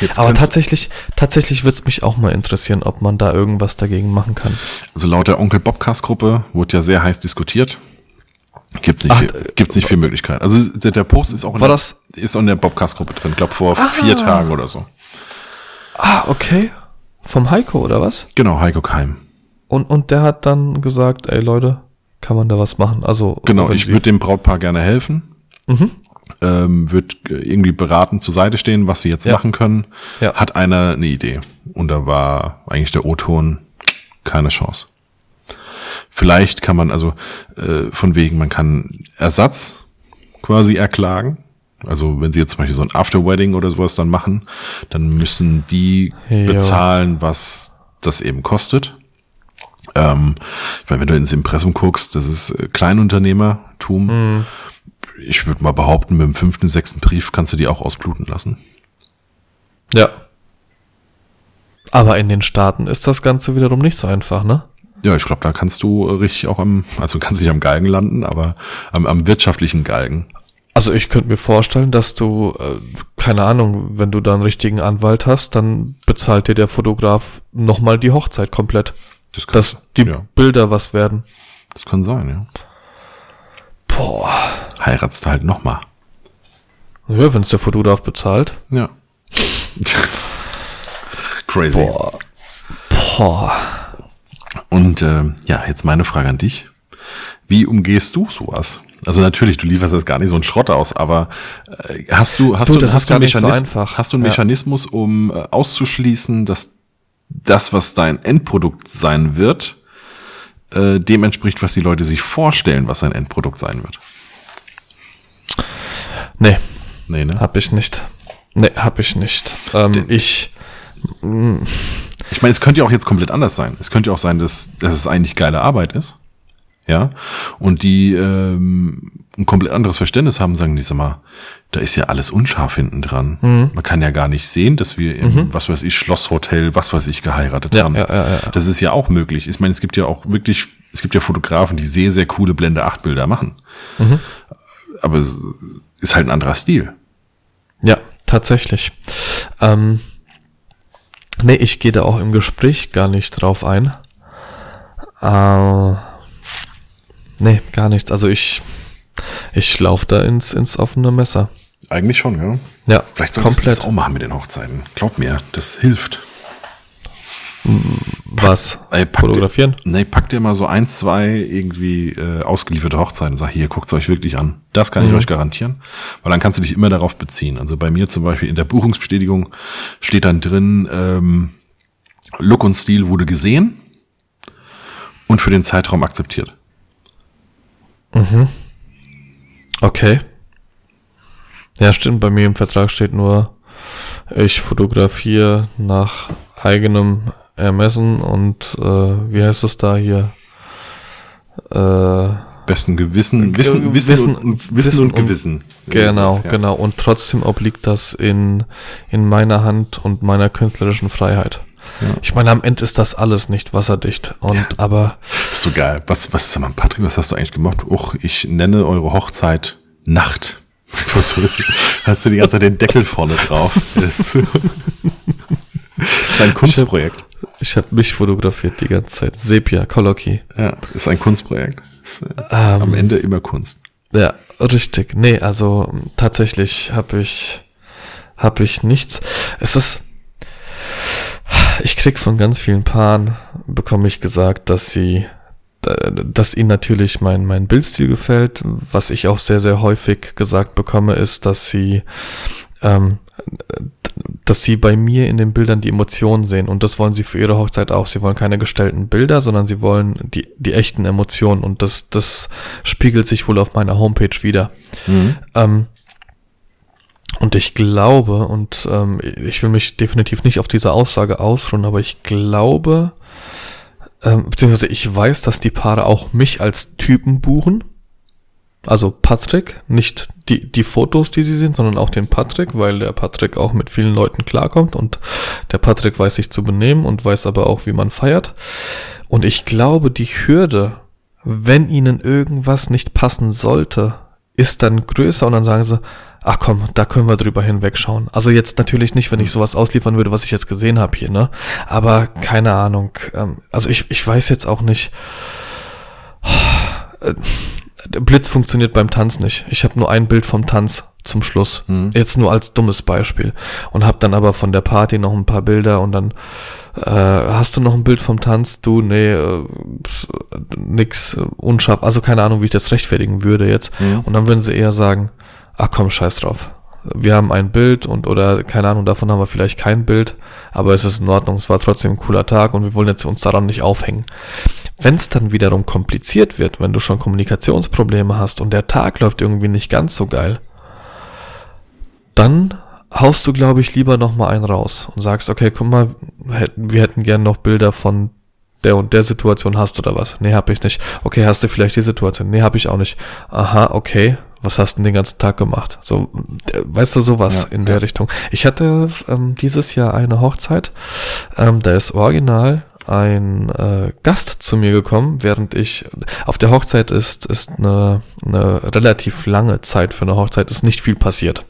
[SPEAKER 2] Jetzt
[SPEAKER 1] Aber tatsächlich, tatsächlich würde es mich auch mal interessieren, ob man da irgendwas dagegen machen kann.
[SPEAKER 2] Also laut der Onkel Bobcast Gruppe wurde ja sehr heiß diskutiert. Gibt's nicht,
[SPEAKER 1] Ach,
[SPEAKER 2] viel, gibt's nicht viel Möglichkeit. Also der, der Post ist auch in
[SPEAKER 1] War
[SPEAKER 2] der,
[SPEAKER 1] das-
[SPEAKER 2] ist auch in der Bobcast Gruppe drin. Ich glaube vor vier Tagen oder so.
[SPEAKER 1] Ah, okay. Vom Heiko oder was?
[SPEAKER 2] Genau, Heiko Keim.
[SPEAKER 1] Und, und der hat dann gesagt, ey Leute, kann man da was machen? Also
[SPEAKER 2] Genau, ich würde dem Brautpaar gerne helfen.
[SPEAKER 1] Mhm.
[SPEAKER 2] Ähm, würde irgendwie beraten zur Seite stehen, was sie jetzt
[SPEAKER 1] Ja.
[SPEAKER 2] machen können.
[SPEAKER 1] Ja.
[SPEAKER 2] Hat einer eine Idee. Und da war eigentlich der O-Ton keine Chance. Vielleicht kann man also äh, von wegen, man kann Ersatz quasi erklagen. Also wenn sie jetzt zum Beispiel so ein After-Wedding oder sowas dann machen, dann müssen die
[SPEAKER 1] Jo.
[SPEAKER 2] bezahlen, was das eben kostet. Ähm, ich meine, wenn du ins Impressum guckst, das ist äh, Kleinunternehmertum.
[SPEAKER 1] Mhm.
[SPEAKER 2] Ich würde mal behaupten, mit dem fünften, sechsten Brief kannst du die auch ausbluten lassen.
[SPEAKER 1] Ja. Aber in den Staaten ist das Ganze wiederum nicht so einfach, ne?
[SPEAKER 2] Ja, ich glaube, da kannst du äh, richtig auch am, also kannst nicht am Galgen landen, aber am, am wirtschaftlichen Galgen.
[SPEAKER 1] Also ich könnte mir vorstellen, dass du, äh, keine Ahnung, wenn du da einen richtigen Anwalt hast, dann bezahlt dir der Fotograf nochmal die Hochzeit komplett.
[SPEAKER 2] Das kann,
[SPEAKER 1] Dass die
[SPEAKER 2] ja,
[SPEAKER 1] Bilder was werden.
[SPEAKER 2] das kann sein, ja.
[SPEAKER 1] Boah.
[SPEAKER 2] Heiratst du halt nochmal.
[SPEAKER 1] Ja, wenn es der Fotograf bezahlt.
[SPEAKER 2] Ja. Crazy.
[SPEAKER 1] Boah. Boah.
[SPEAKER 2] Und ähm, ja, jetzt meine Frage an dich. Wie umgehst du sowas? Also natürlich, du lieferst jetzt gar nicht so einen Schrott aus, aber äh, hast du hast
[SPEAKER 1] Du,
[SPEAKER 2] du hast du einen
[SPEAKER 1] nicht so
[SPEAKER 2] Mechanismus,
[SPEAKER 1] einfach.
[SPEAKER 2] hast du einen
[SPEAKER 1] Ja.
[SPEAKER 2] Mechanismus, um äh, auszuschließen, dass das, was dein Endprodukt sein wird, äh, dem entspricht, was die Leute sich vorstellen, was sein Endprodukt sein wird?
[SPEAKER 1] Nee,
[SPEAKER 2] Nee, ne?
[SPEAKER 1] hab ich nicht. Nee, hab ich nicht. Ähm, ich.
[SPEAKER 2] Ich meine, es könnte ja auch jetzt komplett anders sein. Es könnte ja auch sein, dass, dass es eigentlich geile Arbeit ist. Ja. Und die ähm, ein komplett anderes Verständnis haben, sagen die, sag mal, da ist ja alles unscharf hinten dran.
[SPEAKER 1] Mhm.
[SPEAKER 2] Man kann ja gar nicht sehen, dass wir im, was weiß ich, Schlosshotel, was weiß ich, geheiratet
[SPEAKER 1] Ja,
[SPEAKER 2] haben.
[SPEAKER 1] ja, ja, ja.
[SPEAKER 2] Das ist ja auch möglich. Ich meine, es gibt ja auch wirklich, es gibt ja Fotografen, die sehr, sehr coole Blende 8 Bilder machen.
[SPEAKER 1] Mhm.
[SPEAKER 2] Aber es ist halt ein anderer Stil.
[SPEAKER 1] Ja, tatsächlich. Ähm, nee, ich gehe da auch im Gespräch gar nicht drauf ein. Äh, nee, gar nichts. Also ich, Ich laufe da ins, ins offene Messer.
[SPEAKER 2] Eigentlich schon, ja.
[SPEAKER 1] Ja,
[SPEAKER 2] Vielleicht solltest du das auch machen mit den Hochzeiten. Glaub mir, das hilft.
[SPEAKER 1] Was?
[SPEAKER 2] Ey,
[SPEAKER 1] Fotografieren?
[SPEAKER 2] Dir, nee, pack dir mal so ein, zwei irgendwie äh, ausgelieferte Hochzeiten und sag, hier, guckt's euch wirklich an. Das kann ich euch garantieren. Weil dann kannst du dich immer darauf beziehen. Also bei mir zum Beispiel in der Buchungsbestätigung steht dann drin, ähm, Look und Stil wurde gesehen und für den Zeitraum akzeptiert.
[SPEAKER 1] Okay. Ja, stimmt. Bei mir im Vertrag steht nur, ich fotografiere nach eigenem Ermessen und äh, wie heißt es da hier? Äh,
[SPEAKER 2] Besten Gewissen, Wissen, Wissen,
[SPEAKER 1] Wissen-
[SPEAKER 2] und, Wissen und
[SPEAKER 1] und-
[SPEAKER 2] Gewissen.
[SPEAKER 1] genau,
[SPEAKER 2] Ja.
[SPEAKER 1] genau. Und trotzdem obliegt das in, in meiner Hand und meiner künstlerischen Freiheit.
[SPEAKER 2] Ja.
[SPEAKER 1] Ich meine, am Ende ist das alles nicht wasserdicht. Und aber
[SPEAKER 2] Das ist so geil. Was, was, Patrick, was hast du eigentlich gemacht? Och, ich nenne eure Hochzeit Nacht. Was ist, hast du die ganze Zeit den Deckel vorne drauf. Das ist ein Kunstprojekt.
[SPEAKER 1] Ich habe mich fotografiert die ganze Zeit. Sepia, Colloquy.
[SPEAKER 2] Ja, ist ein Kunstprojekt. Ist, äh,
[SPEAKER 1] Ähm,
[SPEAKER 2] am Ende immer Kunst.
[SPEAKER 1] Ja, richtig. Nee, also tatsächlich habe ich habe ich nichts. Es ist ich krieg von ganz vielen Paaren bekomme ich gesagt, dass sie dass ihnen natürlich mein mein Bildstil gefällt. Was ich auch sehr sehr häufig gesagt bekomme, ist, dass sie ähm, dass sie bei mir in den Bildern die Emotionen sehen und das wollen sie für ihre Hochzeit auch. Sie wollen keine gestellten Bilder, sondern sie wollen die, die echten Emotionen und das, das spiegelt sich wohl auf meiner Homepage wieder. Ähm, und ich glaube, und ähm, ich will mich definitiv nicht auf diese Aussage ausruhen, aber ich glaube, ähm, beziehungsweise ich weiß, dass die Paare auch mich als Typen buchen. Also Patrick, nicht die, die Fotos, die sie sehen, sondern auch den Patrick, weil der Patrick auch mit vielen Leuten klarkommt und der Patrick weiß sich zu benehmen und weiß aber auch, wie man feiert. Und ich glaube, die Hürde, wenn ihnen irgendwas nicht passen sollte, ist dann größer und dann sagen sie, ach komm, da können wir drüber hinwegschauen. Also jetzt natürlich nicht, wenn ich sowas ausliefern würde, was ich jetzt gesehen habe hier, ne? Aber keine Ahnung. Ähm, also ich, ich weiß jetzt auch nicht. Äh, Der Blitz funktioniert beim Tanz nicht. Ich habe nur ein Bild vom Tanz zum Schluss.
[SPEAKER 2] Mhm.
[SPEAKER 1] Jetzt nur als dummes Beispiel. Und habe dann aber von der Party noch ein paar Bilder und dann äh, hast du noch ein Bild vom Tanz? Du, nee, äh, pf, nix, äh, unscharf. Also keine Ahnung, wie ich das rechtfertigen würde jetzt.
[SPEAKER 2] Mhm.
[SPEAKER 1] Und dann würden sie eher sagen, ach komm, scheiß drauf. Wir haben ein Bild und oder keine Ahnung, davon haben wir vielleicht kein Bild, aber es ist in Ordnung, es war trotzdem ein cooler Tag und wir wollen jetzt uns daran nicht aufhängen. Wenn es dann wiederum kompliziert wird, wenn du schon Kommunikationsprobleme hast und der Tag läuft irgendwie nicht ganz so geil, dann haust du, glaube ich, lieber noch mal einen raus und sagst, okay, guck mal, wir hätten gern noch Bilder von der und der Situation hast du da was? Nee, hab ich nicht. Okay, hast du vielleicht die Situation? Nee, hab ich auch nicht. Aha, okay. Was hast du denn den ganzen Tag gemacht? So, äh, weißt du, sowas
[SPEAKER 2] Ja,
[SPEAKER 1] in der
[SPEAKER 2] ja.
[SPEAKER 1] Richtung. Ich hatte ähm, dieses Jahr eine Hochzeit. Ähm, da ist original ein äh, Gast zu mir gekommen, während ich auf der Hochzeit ist, ist eine, eine relativ lange Zeit für eine Hochzeit, ist nicht viel passiert.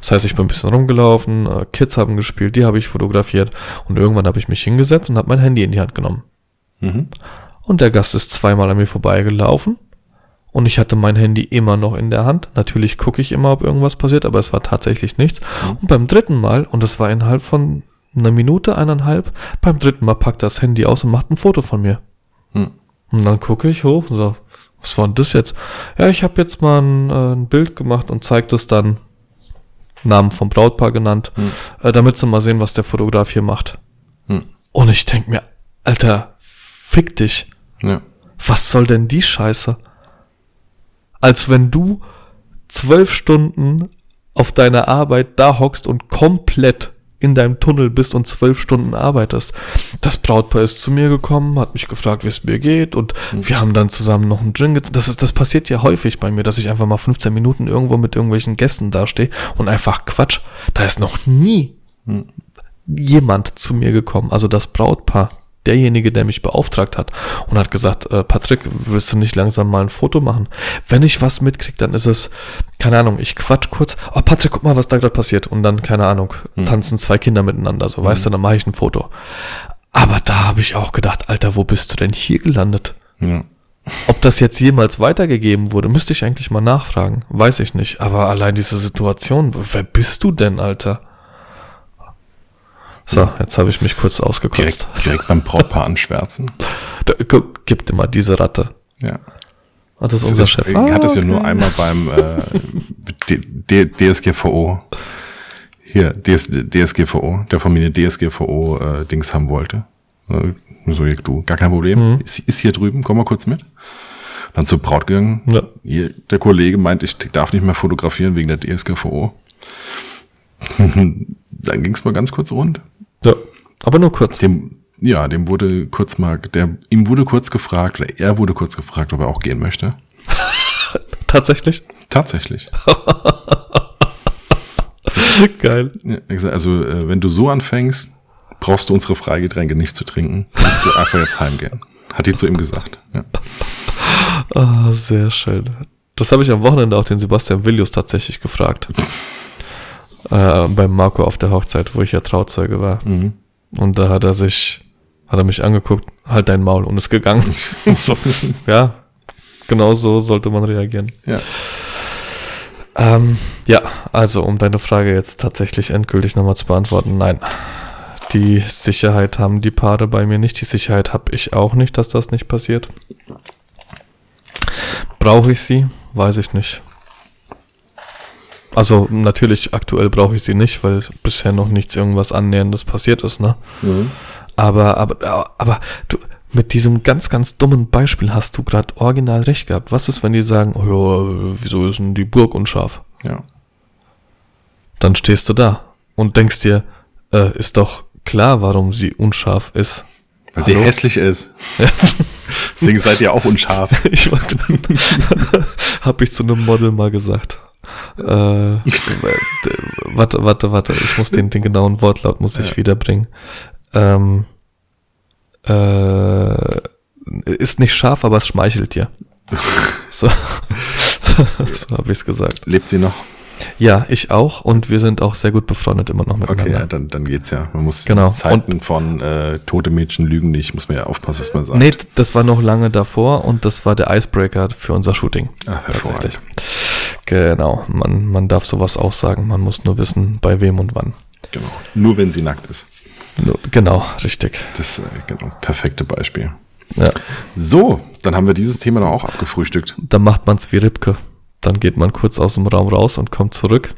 [SPEAKER 1] Das heißt, ich bin ein bisschen rumgelaufen, äh, Kids haben gespielt, die habe ich fotografiert und irgendwann habe ich mich hingesetzt und habe mein Handy in die Hand genommen.
[SPEAKER 2] Mhm.
[SPEAKER 1] Und der Gast ist zweimal an mir vorbeigelaufen und ich hatte mein Handy immer noch in der Hand. Natürlich gucke ich immer, ob irgendwas passiert, aber es war tatsächlich nichts. Und beim dritten Mal, und das war innerhalb von einer Minute, eineinhalb, beim dritten Mal packt das Handy aus und macht ein Foto von mir.
[SPEAKER 2] Hm.
[SPEAKER 1] Und dann gucke ich hoch und so, was war denn das jetzt? Ja, ich habe jetzt mal ein, äh, ein Bild gemacht und zeigt es dann, Namen vom Brautpaar genannt,
[SPEAKER 2] Hm.
[SPEAKER 1] äh, damit sie mal sehen, was der Fotograf hier macht.
[SPEAKER 2] Hm.
[SPEAKER 1] Und ich denk mir, Alter, fick dich.
[SPEAKER 2] Ja.
[SPEAKER 1] Was soll denn die Scheiße? Als wenn du zwölf Stunden auf deiner Arbeit da hockst und komplett in deinem Tunnel bist und zwölf Stunden arbeitest. Das Brautpaar ist zu mir gekommen, hat mich gefragt, wie es mir geht und wir haben dann zusammen noch einen Gin getrunken. Das, ist, das passiert ja häufig bei mir, dass ich einfach mal 15 Minuten irgendwo mit irgendwelchen Gästen dastehe und einfach Quatsch. Da ist noch nie jemand zu mir gekommen, also das Brautpaar, derjenige, der mich beauftragt hat und hat gesagt, äh, Patrick, willst du nicht langsam mal ein Foto machen? Wenn ich was mitkrieg, dann ist es, keine Ahnung, ich quatsch kurz, oh Patrick, guck mal, was da gerade passiert und dann, keine Ahnung, tanzen zwei Kinder miteinander, so, weißt du, dann mache ich ein Foto. Aber da habe ich auch gedacht, Alter, wo bist du denn hier gelandet?
[SPEAKER 2] Ja.
[SPEAKER 1] Ob das jetzt jemals weitergegeben wurde, müsste ich eigentlich mal nachfragen. Weiß ich nicht. Aber allein diese Situation, wer bist du denn, Alter? So, jetzt habe ich mich kurz ausgekotzt.
[SPEAKER 2] Direkt, direkt beim Brautpaar anschwärzen.
[SPEAKER 1] Da, guck, gib dir mal diese Ratte.
[SPEAKER 2] Ja.
[SPEAKER 1] Ah, das ist unser Chef.
[SPEAKER 2] er hat das ja
[SPEAKER 1] Ah,
[SPEAKER 2] nur einmal beim äh, D D DSGVO. Hier, DS DSGVO, der Familie DSGVO äh, Dings haben wollte. Äh, So, du, gar kein Problem.
[SPEAKER 1] Mhm.
[SPEAKER 2] Ist, ist hier drüben, komm mal kurz mit. Dann zur Braut gegangen.
[SPEAKER 1] Ja.
[SPEAKER 2] Hier, der Kollege meint, ich darf nicht mehr fotografieren wegen der DSGVO. Dann ging es mal ganz kurz rund.
[SPEAKER 1] Aber nur kurz.
[SPEAKER 2] Dem, ja, dem wurde kurz mal, der, ihm wurde kurz gefragt, oder er wurde kurz gefragt, ob er auch gehen möchte.
[SPEAKER 1] Tatsächlich?
[SPEAKER 2] Tatsächlich.
[SPEAKER 1] Geil.
[SPEAKER 2] Ja, also, äh, wenn du so anfängst, brauchst du unsere Freigetränke nicht zu trinken. Kannst du einfach jetzt heimgehen. Hat die zu ihm gesagt. Ja.
[SPEAKER 1] Ah, sehr schön. Das habe ich am Wochenende auch den Sebastian Willius tatsächlich gefragt. Äh, beim Marco auf der Hochzeit, wo ich ja Trauzeuge war.
[SPEAKER 2] Mhm.
[SPEAKER 1] Und da hat er sich, hat er mich angeguckt, halt dein Maul und ist gegangen. so, ja, genau so sollte man reagieren.
[SPEAKER 2] ja.
[SPEAKER 1] Ähm, ja, also um deine Frage jetzt tatsächlich endgültig nochmal zu beantworten, nein. Die Sicherheit haben die Paare bei mir nicht. Die Sicherheit habe ich auch nicht, dass das nicht passiert. Brauche ich sie? Weiß ich nicht. Also natürlich aktuell brauche ich sie nicht, weil bisher noch nichts irgendwas annäherndes passiert ist, ne?
[SPEAKER 2] Mhm.
[SPEAKER 1] Aber, aber, aber du, mit diesem ganz, ganz dummen Beispiel hast du gerade original recht gehabt. Was ist, wenn die sagen, oh ja, wieso ist denn die Burg unscharf?
[SPEAKER 2] Ja.
[SPEAKER 1] Dann stehst du da und denkst dir, äh, ist doch klar, warum sie unscharf ist.
[SPEAKER 2] Weil sie hässlich ist. Deswegen seid ihr auch unscharf.
[SPEAKER 1] Ich war, hab ich zu einem Model mal gesagt. Äh, warte, warte, warte, ich muss den, den genauen Wortlaut muss ich
[SPEAKER 2] Ja.
[SPEAKER 1] wiederbringen. Ähm, äh, ist nicht scharf, aber es schmeichelt dir. So, so, so habe ich es gesagt.
[SPEAKER 2] Lebt sie noch?
[SPEAKER 1] Ja, ich auch und wir sind auch sehr gut befreundet immer noch miteinander.
[SPEAKER 2] Okay, ja, dann, dann geht's ja. Man muss
[SPEAKER 1] Genau.
[SPEAKER 2] Zeiten von äh, tote Mädchen lügen nicht, muss man ja aufpassen, was man sagt.
[SPEAKER 1] Nee, das war noch lange davor und das war der Icebreaker für unser Shooting.
[SPEAKER 2] Ach, hervorragend.
[SPEAKER 1] Genau, man, man darf sowas auch sagen, man muss nur wissen, bei wem und wann.
[SPEAKER 2] Genau. Nur wenn sie nackt ist.
[SPEAKER 1] Nur- Genau, richtig.
[SPEAKER 2] Das äh, genau, perfekte Beispiel.
[SPEAKER 1] Ja.
[SPEAKER 2] So, dann haben wir dieses Thema noch auch abgefrühstückt.
[SPEAKER 1] Dann macht man's wie Ripke. Dann geht man kurz aus dem Raum raus und kommt zurück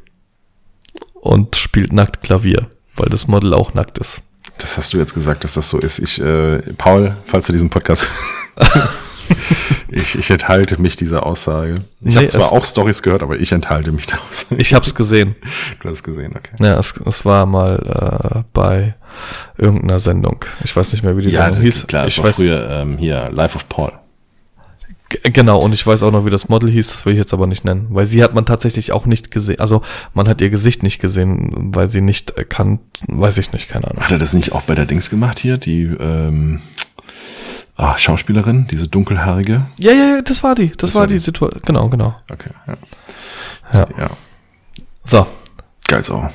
[SPEAKER 1] und spielt nackt Klavier, weil das Model auch nackt ist.
[SPEAKER 2] Das hast du jetzt gesagt, dass das so ist. Ich, äh, Paul, falls du diesen Podcast. ich, ich enthalte mich dieser Aussage. Ich
[SPEAKER 1] Nee,
[SPEAKER 2] habe zwar
[SPEAKER 1] es-
[SPEAKER 2] auch Stories gehört, aber ich enthalte mich der Aussage.
[SPEAKER 1] Ich hab's gesehen.
[SPEAKER 2] du hast gesehen, okay.
[SPEAKER 1] Ja, es, es war mal äh, bei irgendeiner Sendung. Ich weiß nicht mehr, wie die
[SPEAKER 2] Ja,
[SPEAKER 1] Sendung hieß.
[SPEAKER 2] klar,
[SPEAKER 1] ich
[SPEAKER 2] ich war
[SPEAKER 1] weiß,
[SPEAKER 2] früher ähm, hier Life of Paul.
[SPEAKER 1] Genau, und ich weiß auch noch, wie das Model hieß, das will ich jetzt aber nicht nennen, weil sie hat man tatsächlich auch nicht gesehen, also man hat ihr Gesicht nicht gesehen, weil sie nicht erkannt, weiß ich nicht, keine Ahnung.
[SPEAKER 2] Hat er das nicht auch bei der Dings gemacht hier? Die ähm, ah, Schauspielerin, diese dunkelhaarige?
[SPEAKER 1] Ja, ja, ja, das war die, das,
[SPEAKER 2] Das
[SPEAKER 1] war
[SPEAKER 2] war
[SPEAKER 1] die
[SPEAKER 2] die.
[SPEAKER 1] Situation, genau, genau.
[SPEAKER 2] Okay, ja.
[SPEAKER 1] Ja.
[SPEAKER 2] ja.
[SPEAKER 1] So,
[SPEAKER 2] Geil so.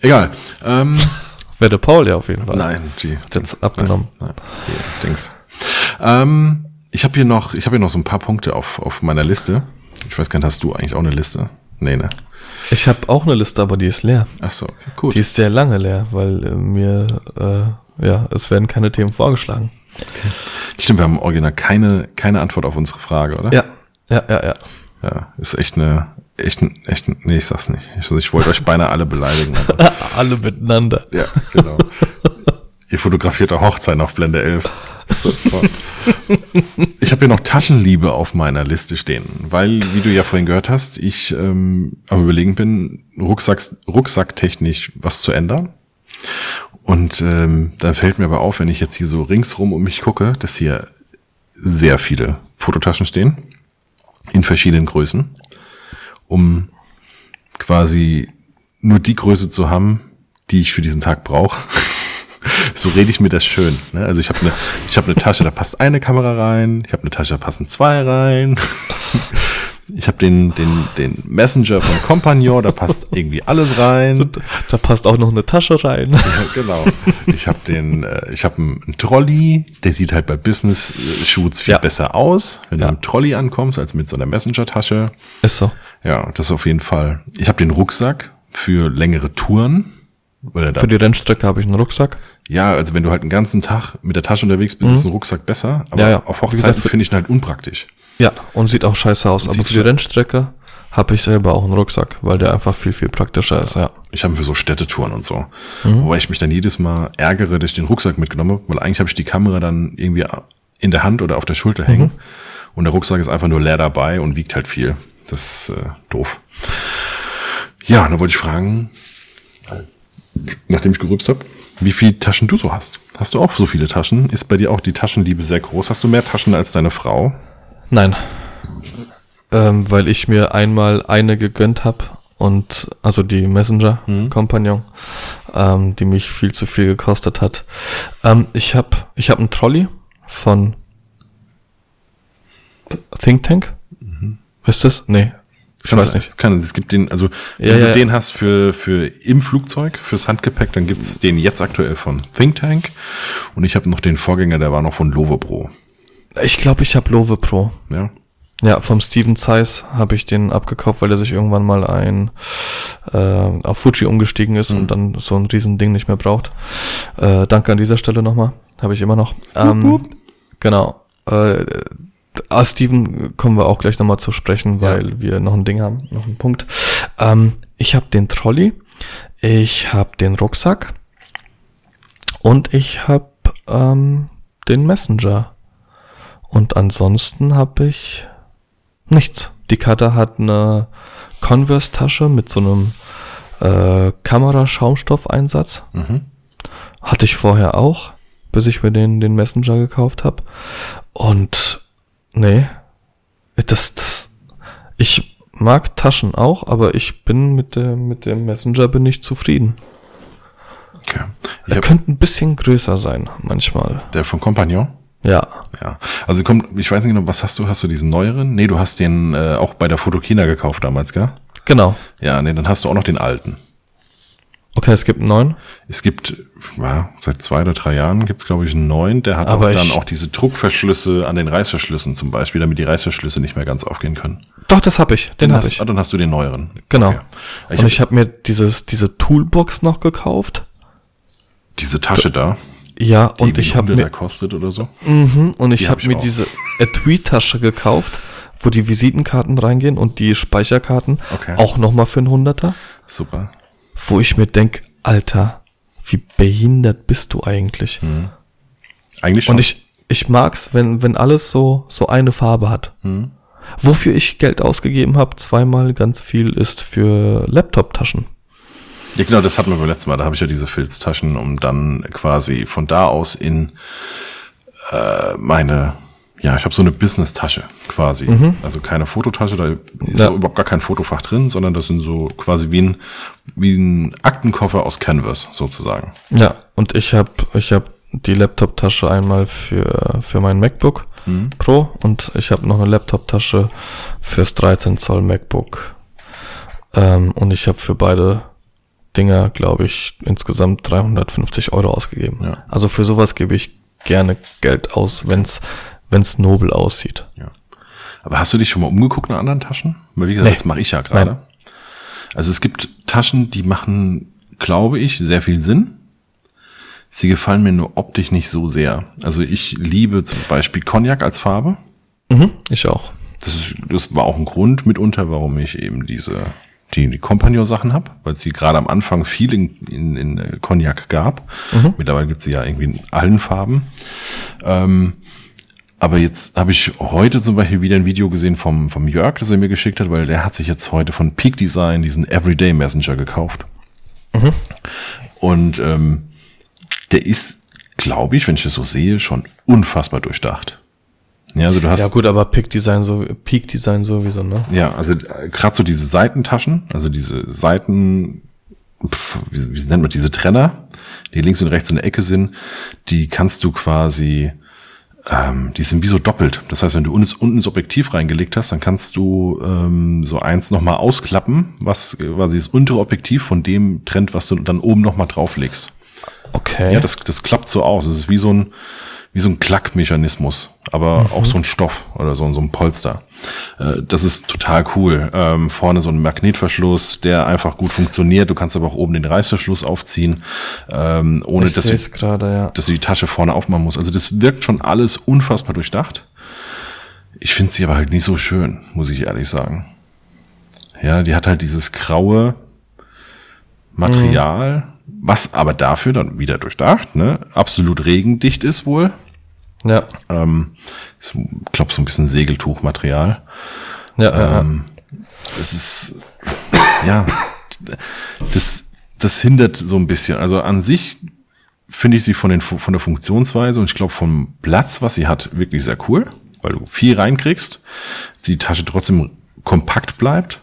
[SPEAKER 2] Egal. Ähm,
[SPEAKER 1] werde Paul ja auf jeden Fall.
[SPEAKER 2] nein, die,
[SPEAKER 1] Jetzt abgenommen.
[SPEAKER 2] Nein, die Dings. Ähm, ich habe hier noch, ich habe hier noch so ein paar Punkte auf, auf meiner Liste. Ich weiß gar nicht, hast du eigentlich auch eine Liste? Nee, ne?
[SPEAKER 1] Ich habe auch eine Liste, aber die ist leer.
[SPEAKER 2] Ach so, okay, gut.
[SPEAKER 1] Die ist sehr lange leer, weil äh, mir, äh, ja, es werden keine Themen vorgeschlagen.
[SPEAKER 2] Stimmt, wir haben original keine, keine Antwort auf unsere Frage, oder?
[SPEAKER 1] Ja, ja, ja, ja.
[SPEAKER 2] Ja, ist echt eine, echt, echt, nee, ich sag's nicht. Ich, ich wollte euch beinahe alle beleidigen.
[SPEAKER 1] Alle miteinander.
[SPEAKER 2] ja, genau. Ihr fotografierte Hochzeiten auf Blende 11. Ich habe hier noch Taschenliebe auf meiner Liste stehen, weil, wie du ja vorhin gehört hast, ich ähm, am überlegen bin, Rucksacks, rucksacktechnisch was zu ändern. Und ähm, dann fällt mir aber auf, wenn ich jetzt hier so ringsrum um mich gucke, dass hier sehr viele Fototaschen stehen in verschiedenen Größen, um quasi nur die Größe zu haben, die ich für diesen Tag brauche. So rede ich mir das schön. Ne? Also ich habe eine, ich habe eine Tasche, da passt eine Kamera rein. Ich habe eine Tasche, da passen zwei rein. Ich habe den, den, den Messenger von Compagnon, da passt irgendwie alles rein.
[SPEAKER 1] Da passt auch noch eine Tasche rein.
[SPEAKER 2] Ja, genau. Ich habe den, äh, ich habe einen Trolley, der sieht halt bei Business Shoots viel
[SPEAKER 1] Ja.
[SPEAKER 2] besser aus, wenn
[SPEAKER 1] Ja.
[SPEAKER 2] du mit dem Trolley ankommst, als mit so einer Messenger-Tasche.
[SPEAKER 1] Ist so.
[SPEAKER 2] Ja, das auf jeden Fall. Ich habe den Rucksack für längere Touren. Er da,
[SPEAKER 1] Für die Rennstrecke habe ich einen Rucksack.
[SPEAKER 2] ja, also wenn du halt einen ganzen Tag mit der Tasche unterwegs bist, ist ein Rucksack besser. Aber
[SPEAKER 1] Mhm. Ja, ja.
[SPEAKER 2] auf Hochzeiten finde ich ihn halt unpraktisch.
[SPEAKER 1] Ja, und sieht auch scheiße aus. Aber
[SPEAKER 2] Sieht
[SPEAKER 1] für die Rennstrecke habe ich selber auch einen Rucksack, weil der einfach viel, viel praktischer ist, ja.
[SPEAKER 2] Ich habe ihn für so Städtetouren und so.
[SPEAKER 1] Mhm.
[SPEAKER 2] Wobei ich mich dann jedes Mal ärgere, dass ich den Rucksack mitgenommen habe, weil eigentlich habe ich die Kamera dann irgendwie in der Hand oder auf der Schulter hängen.
[SPEAKER 1] Mhm.
[SPEAKER 2] Und der Rucksack ist einfach nur leer dabei und wiegt halt viel. Das ist äh, doof. Ja, dann wollte ich fragen, nachdem ich gerübst habe, wie viele Taschen du so hast. Hast du auch so viele Taschen? Ist bei dir auch die Taschenliebe sehr groß? Hast du mehr Taschen als deine Frau?
[SPEAKER 1] Nein. Ähm, weil ich mir einmal eine gegönnt habe und also die Messenger Compagnon, ähm, die mich viel zu viel gekostet hat. Ähm, ich habe ich hab einen Trolley von Think Tank. Ist das? Nee. Ich
[SPEAKER 2] Kannst
[SPEAKER 1] weiß nicht.
[SPEAKER 2] Kann, es gibt den, also
[SPEAKER 1] Ja,
[SPEAKER 2] wenn
[SPEAKER 1] ja.
[SPEAKER 2] du den hast für, für im Flugzeug, fürs Handgepäck, dann gibt's den jetzt aktuell von Think Tank. Und ich habe noch den Vorgänger, der war noch von Lovebro.
[SPEAKER 1] Ich glaube, ich habe Love Pro.
[SPEAKER 2] Ja.
[SPEAKER 1] Ja, vom Steven Zeiss habe ich den abgekauft, weil er sich irgendwann mal ein äh, auf Fuji umgestiegen ist und dann so ein riesen Ding nicht mehr braucht. Äh, danke an dieser Stelle nochmal. Habe ich immer noch. Ähm, genau. Äh, ah, Steven kommen wir auch gleich nochmal zu sprechen, weil wir noch ein Ding haben, noch einen Punkt. Ähm, ich habe den Trolley, ich habe den Rucksack und ich habe ähm, den Messenger. Und ansonsten habe ich nichts. Die Kata hat eine Converse-Tasche mit so einem äh, Kameraschaumstoffeinsatz. Hatte ich vorher auch, bis ich mir den, den Messenger gekauft habe. Und nee, das, das, ich mag Taschen auch, aber ich bin mit dem, mit dem Messenger bin ich zufrieden.
[SPEAKER 2] Okay. Ich
[SPEAKER 1] Er könnte ein bisschen größer sein, manchmal.
[SPEAKER 2] der von Compagnon?
[SPEAKER 1] Ja.
[SPEAKER 2] Ja. Also kommt, ich weiß nicht genau, was hast du? Hast du diesen neueren? Nee, du hast den äh, auch bei der Fotokina gekauft damals, gell?
[SPEAKER 1] Genau.
[SPEAKER 2] Ja, nee, dann hast du auch noch den alten.
[SPEAKER 1] Okay, es gibt einen neuen.
[SPEAKER 2] Es gibt, ja, seit zwei oder drei Jahren gibt's glaube ich, einen neuen, der hat
[SPEAKER 1] Aber
[SPEAKER 2] auch dann auch diese Druckverschlüsse an den Reißverschlüssen zum Beispiel, damit die Reißverschlüsse nicht mehr ganz aufgehen können.
[SPEAKER 1] Doch, das habe ich. Den habe
[SPEAKER 2] hast,
[SPEAKER 1] ich.
[SPEAKER 2] Ah, dann hast du den neueren.
[SPEAKER 1] Genau.
[SPEAKER 2] Okay. Ich
[SPEAKER 1] und
[SPEAKER 2] hab
[SPEAKER 1] ich habe mir dieses, diese Toolbox noch gekauft.
[SPEAKER 2] diese Tasche da,
[SPEAKER 1] Ja,
[SPEAKER 2] die
[SPEAKER 1] und ich habe mir,
[SPEAKER 2] kostet oder so.
[SPEAKER 1] mhm, und ich
[SPEAKER 2] hab
[SPEAKER 1] habe
[SPEAKER 2] ich
[SPEAKER 1] mir
[SPEAKER 2] auch.
[SPEAKER 1] diese Etui-Tasche gekauft, wo die Visitenkarten reingehen und die Speicherkarten
[SPEAKER 2] Okay.
[SPEAKER 1] auch nochmal für einen Hunderter,
[SPEAKER 2] Super.
[SPEAKER 1] Wo ich mir denk, Alter, wie behindert bist du eigentlich?
[SPEAKER 2] Eigentlich schon.
[SPEAKER 1] Und ich, ich mag's, wenn, wenn alles so, so eine Farbe hat.
[SPEAKER 2] Hm.
[SPEAKER 1] Wofür ich Geld ausgegeben habe, zweimal ganz viel, ist für Laptop-Taschen.
[SPEAKER 2] Ja, genau, das hatten wir beim letzten Mal. Da habe ich ja diese Filztaschen, um dann quasi von da aus in äh, meine, ja, ich habe so eine Business-Tasche quasi. Also keine Fototasche, da ist
[SPEAKER 1] Ja.
[SPEAKER 2] auch überhaupt gar kein Fotofach drin, sondern das sind so quasi wie ein, wie ein Aktenkoffer aus Canvas sozusagen.
[SPEAKER 1] Ja, und ich habe ich hab die Laptop-Tasche einmal für, für mein MacBook Pro und ich habe noch eine Laptop-Tasche fürs 13 Zoll MacBook. Ähm, und ich habe für beide Dinger, glaube ich, insgesamt 350 Euro ausgegeben.
[SPEAKER 2] Ja.
[SPEAKER 1] Also für sowas gebe ich gerne Geld aus, wenn's wenn's nobel aussieht.
[SPEAKER 2] Ja. Aber hast du dich schon mal umgeguckt nach anderen Taschen? Weil wie gesagt,
[SPEAKER 1] Nee.
[SPEAKER 2] das mache ich ja gerade.
[SPEAKER 1] Nein.
[SPEAKER 2] Also es gibt Taschen, die machen, glaube ich, sehr viel Sinn. Sie gefallen mir nur optisch nicht so sehr. Also ich liebe zum Beispiel Cognac als Farbe.
[SPEAKER 1] Mhm, ich auch.
[SPEAKER 2] Das, ist, das war auch ein Grund mitunter, warum ich eben diese die, die Compagnon-Sachen habe, weil es sie gerade am Anfang viel in, in, in Cognac gab. Mittlerweile gibt sie ja irgendwie in allen Farben. Ähm, aber jetzt habe ich heute zum Beispiel wieder ein Video gesehen vom, vom Jörg, das er mir geschickt hat, weil der hat sich jetzt heute von Peak Design diesen Everyday Messenger gekauft. Und ähm, der ist, glaube ich, wenn ich das so sehe, schon unfassbar durchdacht. Ja, also du hast
[SPEAKER 1] Ja gut, aber Peak Design so Peak Design sowieso, ne?
[SPEAKER 2] ja, also äh, gerade so diese Seitentaschen, also diese Seiten, pf, wie, wie nennt man diese Trenner, die links und rechts in der Ecke sind, die kannst du quasi ähm, die sind wie so doppelt. Das heißt, wenn du unten, das Objektiv reingelegt hast, dann kannst du ähm, so eins nochmal ausklappen, was quasi das untere Objektiv von dem trennt, was du dann oben nochmal drauflegst.
[SPEAKER 1] Okay.
[SPEAKER 2] Ja, das, das klappt so aus. Es ist wie so ein, wie so ein Klackmechanismus, aber auch so ein Stoff oder so, so ein Polster. Äh, das ist total cool. Ähm, vorne so ein Magnetverschluss, der einfach gut funktioniert. Du kannst aber auch oben den Reißverschluss aufziehen, ähm, ohne dass, du,
[SPEAKER 1] es gerade, ja.
[SPEAKER 2] dass du die Tasche vorne aufmachen musst. Also das wirkt schon alles unfassbar durchdacht. Ich finde sie aber halt nicht so schön, muss ich ehrlich sagen. Ja, die hat halt dieses graue Material, was aber dafür dann wieder durchdacht, ne? Absolut regendicht ist wohl.
[SPEAKER 1] Ja,
[SPEAKER 2] Ähm, ist, glaub, so ein bisschen Segeltuchmaterial.
[SPEAKER 1] ja, ja.
[SPEAKER 2] Ähm, es ist, ja, das, das hindert so ein bisschen. Also an sich finde ich sie von, den, von der Funktionsweise und ich glaube vom Platz, was sie hat, wirklich sehr cool, weil du viel reinkriegst, die Tasche trotzdem kompakt bleibt.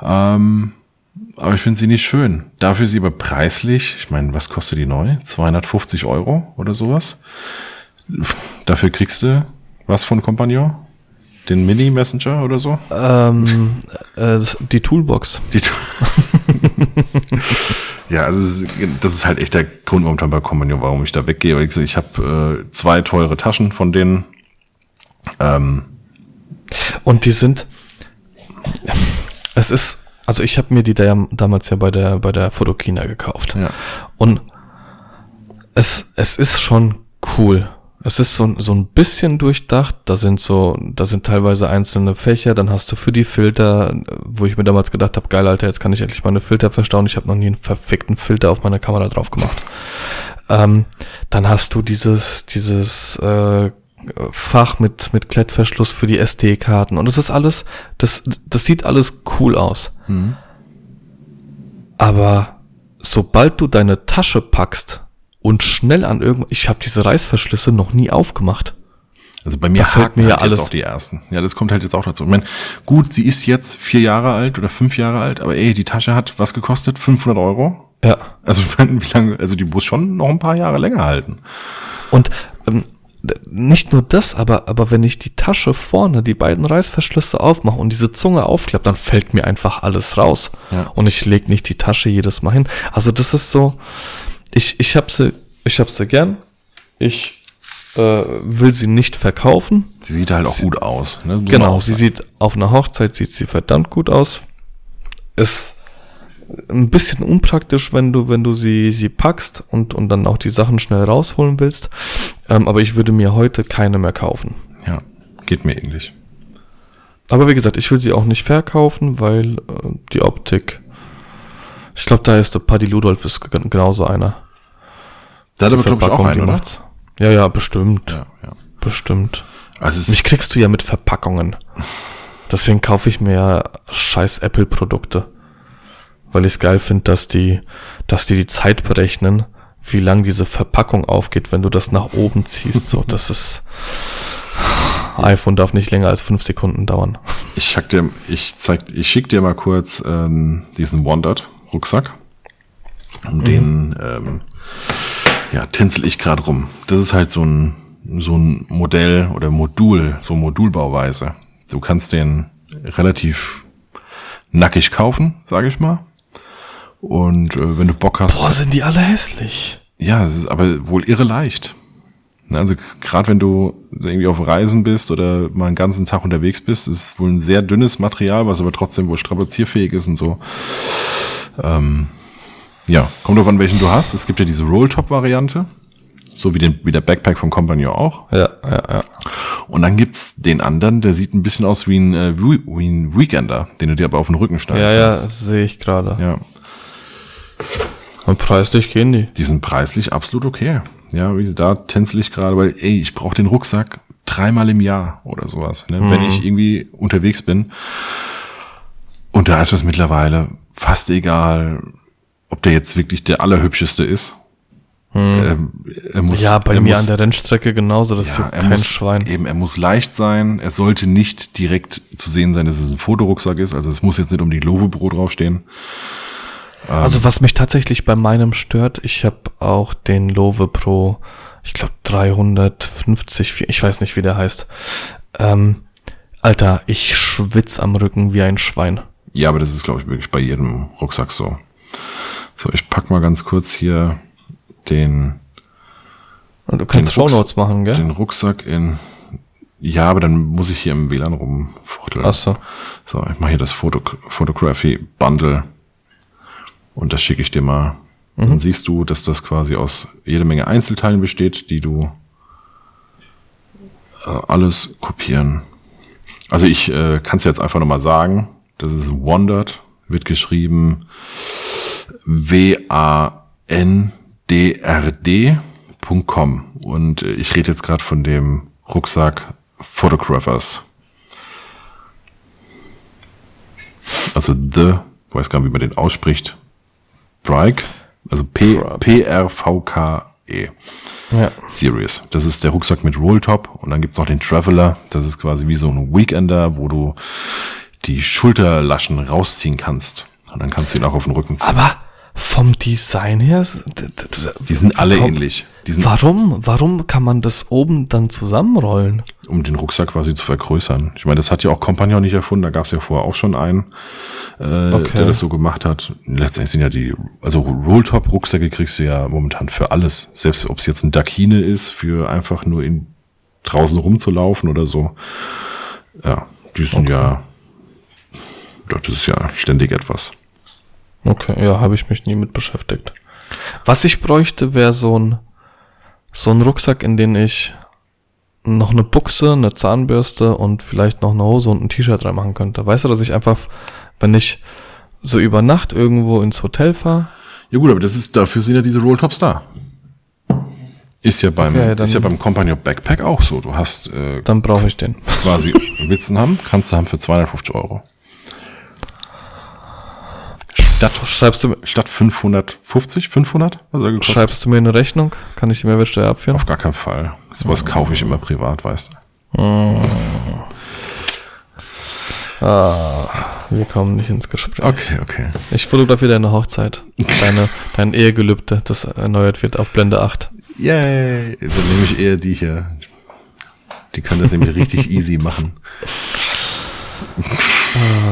[SPEAKER 2] Ähm, aber ich finde sie nicht schön. Dafür ist sie aber preislich, ich meine, was kostet die neu? 250 Euro oder sowas. Dafür kriegst du was von Compagnon? Den Mini-Messenger oder so?
[SPEAKER 1] Ähm, äh, die Toolbox.
[SPEAKER 2] Die ja, also das ist halt echt der Grund momentan bei Compagnon, warum ich da weggehe. Ich habe äh, zwei teure Taschen von denen. Ähm,
[SPEAKER 1] Und die sind, es ist, also ich habe mir die da, damals ja bei der, bei der Fotokina gekauft.
[SPEAKER 2] Ja.
[SPEAKER 1] Und es, es ist schon cool. Es ist so, so ein bisschen durchdacht. Da sind so, da sind teilweise einzelne Fächer. Dann hast du für die Filter, wo ich mir damals gedacht habe, geil, Alter, jetzt kann ich endlich meine Filter verstauen. Ich habe noch nie einen verfickten Filter auf meiner Kamera drauf gemacht. Ähm, dann hast du dieses, dieses äh, Fach mit, mit Klettverschluss für die SD-Karten. Und das ist alles, das, das sieht alles cool aus. Aber sobald du deine Tasche packst und schnell an irgend, ich habe diese Reißverschlüsse noch nie aufgemacht.
[SPEAKER 2] also bei mir
[SPEAKER 1] Da fällt mir ja
[SPEAKER 2] halt
[SPEAKER 1] alles-
[SPEAKER 2] jetzt auch die ersten. Ja, das kommt halt jetzt auch dazu. Ich meine, gut, sie ist jetzt vier Jahre alt oder fünf Jahre alt, aber ey, die Tasche hat was gekostet? 500 Euro?
[SPEAKER 1] Ja.
[SPEAKER 2] Also ich meine, wie lange, also die muss schon noch ein paar Jahre länger halten.
[SPEAKER 1] Und ähm, nicht nur das, aber, aber wenn ich die Tasche vorne, die beiden Reißverschlüsse aufmache und diese Zunge aufklappt, dann fällt mir einfach alles raus.
[SPEAKER 2] Ja.
[SPEAKER 1] Und ich leg nicht die Tasche jedes Mal hin. Also das ist so, ich, ich hab sie, ich hab sie gern. Ich äh, will sie nicht verkaufen.
[SPEAKER 2] Sie sieht halt auch gut aus. Ne?
[SPEAKER 1] Genau, sie sieht auf einer Hochzeit sieht sie verdammt gut aus. Ist ein bisschen unpraktisch, wenn du wenn du sie sie packst und und dann auch die Sachen schnell rausholen willst. Ähm, aber ich würde mir heute keine mehr kaufen.
[SPEAKER 2] Ja, geht mir ähnlich.
[SPEAKER 1] Aber wie gesagt, ich will sie auch nicht verkaufen, weil äh, die Optik. Ich glaube, da ist der Paddy Ludolf ist gen- genauso einer.
[SPEAKER 2] Da hat aber, glaube ich, auch einen, oder?
[SPEAKER 1] macht's. Ja, ja, bestimmt.
[SPEAKER 2] Ja, ja.
[SPEAKER 1] Bestimmt.
[SPEAKER 2] Also
[SPEAKER 1] Mich kriegst du ja mit Verpackungen. Deswegen kaufe ich mir ja scheiß Apple-Produkte. Weil ich es geil finde, dass die, dass die die Zeit berechnen, wie lang diese Verpackung aufgeht, wenn du das nach oben ziehst. So, das ist. iPhone darf nicht länger als fünf Sekunden dauern.
[SPEAKER 2] Ich schick dir, ich zeig, ich schick dir mal kurz ähm, diesen Wandered Rucksack. Um den ähm, ja, tänzel ich gerade rum. Das ist halt so ein so ein Modell oder Modul, so Modulbauweise. Du kannst den relativ nackig kaufen, sage ich mal. Und äh, wenn du Bock hast,
[SPEAKER 1] Boah, sind die alle hässlich.
[SPEAKER 2] ja, es ist aber wohl irre leicht. Also gerade wenn du irgendwie auf Reisen bist oder mal einen ganzen Tag unterwegs bist, ist es wohl ein sehr dünnes Material, was aber trotzdem wohl strapazierfähig ist und so. Ähm, ja, kommt drauf an, welchen du hast. Es gibt ja diese Rolltop-Variante, so wie, den, wie der Backpack von Compagnon auch.
[SPEAKER 1] Ja, ja, ja.
[SPEAKER 2] Und dann gibt's den anderen, der sieht ein bisschen aus wie ein, äh, wie ein Weekender, den du dir aber auf den Rücken schneiden
[SPEAKER 1] Ja, ja, sehe ich gerade.
[SPEAKER 2] ja.
[SPEAKER 1] Und preislich gehen die.
[SPEAKER 2] Die sind preislich absolut okay. Ja, wie da tänzel ich gerade, weil, ey, ich brauche den Rucksack dreimal im Jahr oder sowas, ne? wenn ich irgendwie unterwegs bin. Und da ist es mittlerweile fast egal, ob der jetzt wirklich der allerhübscheste ist. Ähm, er muss,
[SPEAKER 1] Ja, bei
[SPEAKER 2] er
[SPEAKER 1] mir
[SPEAKER 2] muss,
[SPEAKER 1] an der Rennstrecke genauso, das ist
[SPEAKER 2] ja,
[SPEAKER 1] ja
[SPEAKER 2] er
[SPEAKER 1] kein
[SPEAKER 2] muss,
[SPEAKER 1] Schwein.
[SPEAKER 2] Eben, er muss leicht sein. Er sollte nicht direkt zu sehen sein, dass es ein Fotorucksack ist. Also es muss jetzt nicht um die Lovebro draufstehen.
[SPEAKER 1] Also was mich tatsächlich bei meinem stört, ich habe auch den Love Pro, ich glaube 350, ich weiß nicht, wie der heißt. Ähm, Alter, ich schwitz am Rücken wie ein Schwein.
[SPEAKER 2] Ja, aber das ist, glaube ich, wirklich bei jedem Rucksack so. So, ich pack mal ganz kurz hier den.
[SPEAKER 1] Und du kannst Show Notes machen, gell?
[SPEAKER 2] Den Rucksack in. Ja, aber dann muss ich hier im WLAN rumfuchteln.
[SPEAKER 1] Ach so.
[SPEAKER 2] So, ich mache hier das Foto Photography Bundle. Und das schicke ich dir mal. Mhm. Dann siehst du, dass das quasi aus jede Menge Einzelteilen besteht, die du äh, alles kopieren also ich äh, kann es jetzt einfach nochmal sagen. Das ist Wandered, wird geschrieben W-A-N-D-R-D.com. Und äh, ich rede jetzt gerade von dem Rucksack Photographers. Also The, weiß gar nicht, wie man den ausspricht. Brike, also P-R-V-K-E. Ja. Serious. Das ist der Rucksack mit Rolltop und dann gibt's noch den Traveler. Das ist quasi wie so ein Weekender, wo du die Schulterlaschen rausziehen kannst. Und dann kannst du ihn auch auf den Rücken ziehen.
[SPEAKER 1] Aber vom Design her,
[SPEAKER 2] die sind alle warum, ähnlich. Sind
[SPEAKER 1] warum, warum kann man das oben dann zusammenrollen?
[SPEAKER 2] Um den Rucksack quasi zu vergrößern. Ich meine, das hat ja auch Compagnon nicht erfunden. Da gab es ja vorher auch schon einen, äh, okay. der das so gemacht hat. Letztendlich sind ja die, also Rolltop-Rucksäcke kriegst du ja momentan für alles. Selbst ob es jetzt ein Dakine ist, für einfach nur in draußen rumzulaufen oder so. Ja, die sind okay. ja, das ist ja ständig etwas.
[SPEAKER 1] Okay, ja, habe ich mich nie mit beschäftigt. Was ich bräuchte, wäre so ein, so ein Rucksack, in den ich noch eine Buchse, eine Zahnbürste und vielleicht noch eine Hose und ein T-Shirt reinmachen könnte. Weißt du, dass ich einfach, wenn ich so über Nacht irgendwo ins Hotel fahre.
[SPEAKER 2] Ja gut, aber das ist, dafür sind ja diese Rolltops da. Ist ja beim, okay, ist ja beim Companion Backpack auch so. Du hast,
[SPEAKER 1] äh, Dann brauche ich den.
[SPEAKER 2] Quasi Witzen haben, kannst du haben für 250 Euro. Statt, schreibst du, statt 550, 500?
[SPEAKER 1] schreibst du mir eine Rechnung? Kann ich die Mehrwertsteuer abführen?
[SPEAKER 2] Auf gar keinen Fall. Sowas oh. kaufe ich immer privat, weißt du. Oh.
[SPEAKER 1] Ah, wir kommen nicht ins Gespräch.
[SPEAKER 2] Okay, okay.
[SPEAKER 1] Ich fotografiere deine Hochzeit. Deine, dein Ehegelübde, das erneuert wird auf Blende 8.
[SPEAKER 2] Yay! Dann nehme ich eher die hier. Die können das nämlich richtig easy machen.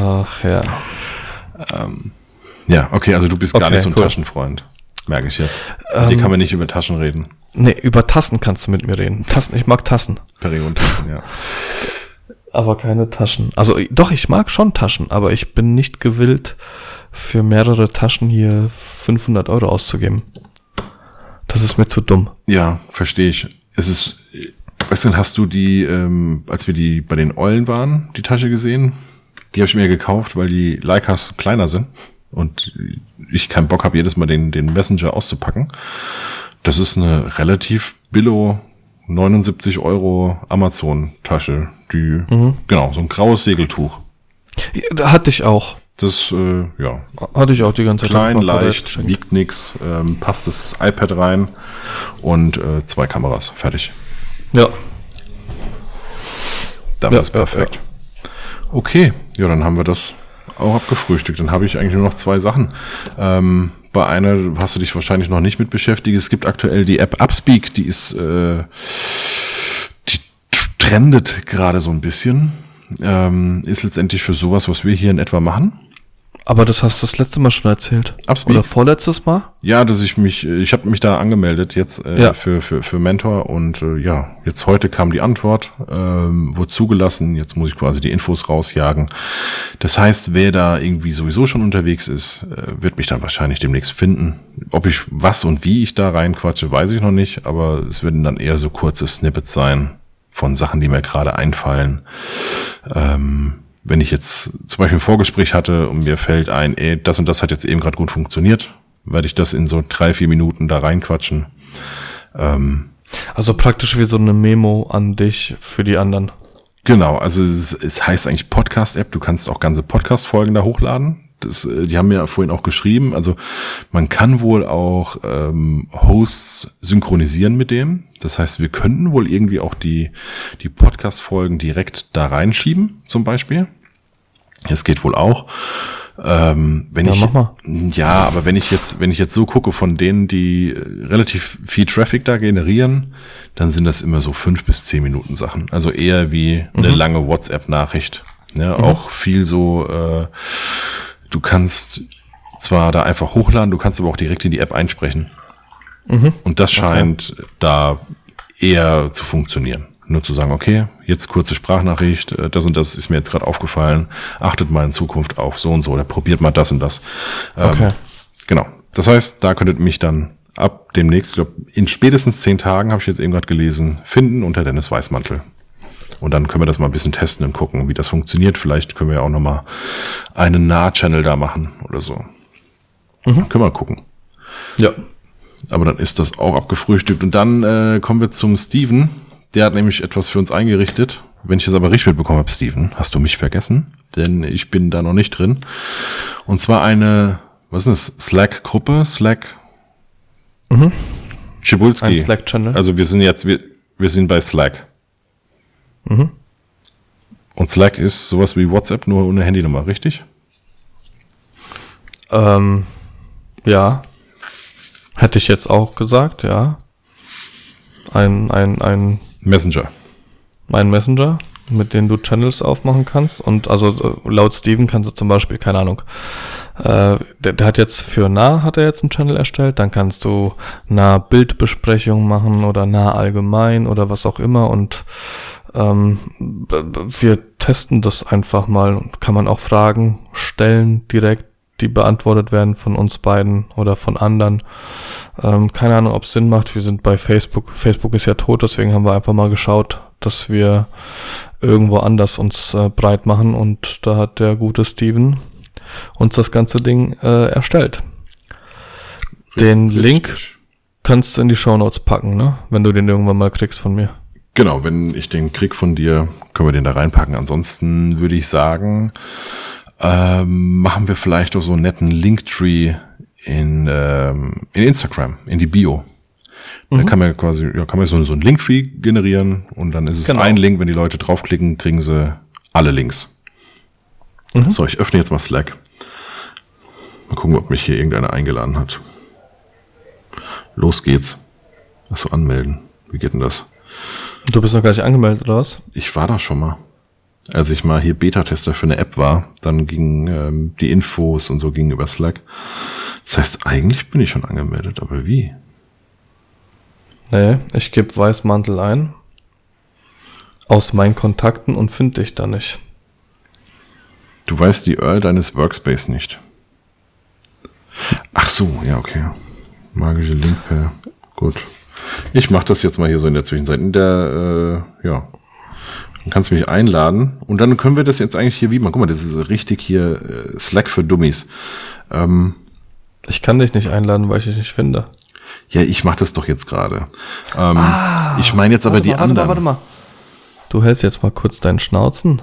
[SPEAKER 1] Ach ja.
[SPEAKER 2] Ähm, ja, okay, also du bist okay, gar nicht so ein cool. Taschenfreund. Merke ich jetzt. Ähm, Hier kann man nicht über Taschen reden.
[SPEAKER 1] Nee, über Tassen kannst du mit mir reden. Tassen, ich mag Tassen.
[SPEAKER 2] Perioden-Tassen, ja.
[SPEAKER 1] Aber keine Taschen. Also doch, ich mag schon Taschen, aber ich bin nicht gewillt, für mehrere Taschen hier 500 Euro auszugeben. Das ist mir zu dumm.
[SPEAKER 2] Ja, verstehe ich. Es ist, weißt du, hast du die, ähm, als wir die bei den Eulen waren, die Tasche gesehen? Die habe ich mir gekauft, weil die Leicas kleiner sind und ich keinen Bock habe, jedes Mal den, den Messenger auszupacken. Das ist eine relativ billo 79 Euro Amazon-Tasche. Die, mhm. genau, so ein graues Segeltuch.
[SPEAKER 1] Ja, hatte ich auch.
[SPEAKER 2] Das, äh, ja.
[SPEAKER 1] Hatte ich auch die ganze
[SPEAKER 2] Zeit. Klein, leicht, wiegt nix, ähm, passt das iPad rein und äh, zwei Kameras. Fertig.
[SPEAKER 1] Ja.
[SPEAKER 2] Damit ja, ist perfekt. Ja. Okay, ja, dann haben wir das auch abgefrühstückt. Dann habe ich eigentlich nur noch zwei Sachen. Ähm, bei einer hast du dich wahrscheinlich noch nicht mit beschäftigt. Es gibt aktuell die App Upspeak, die ist, äh, die trendet gerade so ein bisschen. Ähm, ist letztendlich für sowas, was wir hier in etwa machen.
[SPEAKER 1] Aber das hast du das letzte Mal schon erzählt.
[SPEAKER 2] Upspeak.
[SPEAKER 1] Oder vorletztes Mal?
[SPEAKER 2] Ja, dass ich mich, ich habe mich da angemeldet jetzt äh, ja. für, für, für Mentor und äh, ja, jetzt heute kam die Antwort, ähm, wurde zugelassen, jetzt muss ich quasi die Infos rausjagen. Das heißt, wer da irgendwie sowieso schon unterwegs ist, äh, wird mich dann wahrscheinlich demnächst finden. Ob ich was und wie ich da reinquatsche, weiß ich noch nicht, aber es werden dann eher so kurze Snippets sein von Sachen, die mir gerade einfallen. Ähm, wenn ich jetzt zum Beispiel ein Vorgespräch hatte und mir fällt ein, ey, das und das hat jetzt eben gerade gut funktioniert, werde ich das in so drei, vier Minuten da reinquatschen.
[SPEAKER 1] Ähm, also praktisch wie so eine Memo an dich für die anderen.
[SPEAKER 2] Genau, also es, es heißt eigentlich Podcast-App. Du kannst auch ganze Podcast-Folgen da hochladen. Das, äh, die haben mir vorhin auch geschrieben. Also man kann wohl auch ähm, Hosts synchronisieren mit dem. Das heißt, wir könnten wohl irgendwie auch die, die Podcast-Folgen direkt da reinschieben, zum Beispiel. Es geht wohl auch. Ähm, wenn
[SPEAKER 1] Ja,
[SPEAKER 2] ich,
[SPEAKER 1] mach mal.
[SPEAKER 2] ja, aber wenn ich jetzt, wenn ich jetzt so gucke von denen, die äh, relativ viel Traffic da generieren, dann sind das immer so fünf bis zehn Minuten Sachen. Also eher wie eine
[SPEAKER 1] Mhm.
[SPEAKER 2] lange WhatsApp-Nachricht. Ja, auch viel so, äh, du kannst zwar da einfach hochladen, du kannst aber auch direkt in die App einsprechen.
[SPEAKER 1] Mhm.
[SPEAKER 2] Und das scheint da eher zu funktionieren. Nur zu sagen, okay, jetzt kurze Sprachnachricht, äh, das und das ist mir jetzt gerade aufgefallen, achtet mal in Zukunft auf so und so oder probiert mal das und das. Ähm,
[SPEAKER 1] Okay.
[SPEAKER 2] Genau. Das heißt, da könntet ihr mich dann ab demnächst, ich glaube, in spätestens zehn Tagen, habe ich jetzt eben gerade gelesen, finden unter Dennis Weißmantel. Und dann können wir das mal ein bisschen testen und gucken, wie das funktioniert. Vielleicht können wir ja auch nochmal einen Nah-Channel da machen oder so. Können wir mal gucken.
[SPEAKER 1] Ja.
[SPEAKER 2] Aber dann ist das auch abgefrühstückt. Und dann äh, kommen wir zum Steven. Der hat nämlich etwas für uns eingerichtet. Wenn ich es aber richtig mitbekommen habe, Steven, hast du mich vergessen? Denn ich bin da noch nicht drin. Und zwar eine, was ist das? Slack-Gruppe? Slack? Schibulski.
[SPEAKER 1] Ein Slack-Channel.
[SPEAKER 2] Also wir sind jetzt, wir, wir sind bei Slack. Und Slack ist sowas wie WhatsApp, nur ohne Handynummer, richtig?
[SPEAKER 1] Ähm, ja. Hätte ich jetzt auch gesagt, ja. Ein, ein, ein,
[SPEAKER 2] Messenger.
[SPEAKER 1] ein Messenger, mit dem du Channels aufmachen kannst. Und also äh, laut Steven kannst du zum Beispiel, keine Ahnung, äh, der, der hat jetzt für nah hat er jetzt einen Channel erstellt, dann kannst du nah Bildbesprechungen machen oder nah allgemein oder was auch immer und ähm, wir testen das einfach mal und kann man auch Fragen stellen direkt, die beantwortet werden von uns beiden oder von anderen. Ähm, keine Ahnung, ob es Sinn macht. Wir sind bei Facebook. Facebook ist ja tot, deswegen haben wir einfach mal geschaut, dass wir irgendwo anders uns äh, breit machen und da hat der gute Steven uns das ganze Ding äh, erstellt. Den Link
[SPEAKER 2] Richtig.
[SPEAKER 1] kannst du in die Shownotes packen, ne? Wenn du den irgendwann mal kriegst von mir.
[SPEAKER 2] Genau, wenn ich den krieg von dir, können wir den da reinpacken. Ansonsten würde ich sagen, ähm, machen wir vielleicht auch so einen netten Linktree in, ähm, in Instagram, in die Bio. Da kann man quasi, ja, kann man so, so einen Linktree generieren und dann ist es
[SPEAKER 1] Genau.
[SPEAKER 2] ein Link, wenn die Leute draufklicken, kriegen sie alle Links. So, ich öffne jetzt mal Slack. Mal gucken, ob mich hier irgendeiner eingeladen hat. Los geht's. Achso, anmelden. Wie geht denn das?
[SPEAKER 1] Du bist noch gar nicht angemeldet, oder was?
[SPEAKER 2] Ich war da schon mal. Als ich mal hier Beta-Tester für eine App war, dann gingen ähm, die Infos und so gingen über Slack. Das heißt, eigentlich bin ich schon angemeldet, aber wie?
[SPEAKER 1] Nee, ich gebe Weißmantel ein. Aus meinen Kontakten und finde dich da nicht.
[SPEAKER 2] Du weißt die URL deines Workspace nicht. Ach so, ja, okay. Magische Link per. Gut. Ich mache das jetzt mal hier so in der Zwischenzeit. In der, äh, ja. Dann kannst du mich einladen. Und dann können wir das jetzt eigentlich hier wie mal. Guck mal, das ist so richtig hier äh, Slack für Dummies. Ähm,
[SPEAKER 1] Ich kann dich nicht einladen, weil ich dich nicht finde.
[SPEAKER 2] Ja, ich mache das doch jetzt gerade. Ähm, ich meine jetzt aber die
[SPEAKER 1] Ah, warte
[SPEAKER 2] anderen.
[SPEAKER 1] Mal, warte mal. Du hältst jetzt mal kurz deinen Schnauzen.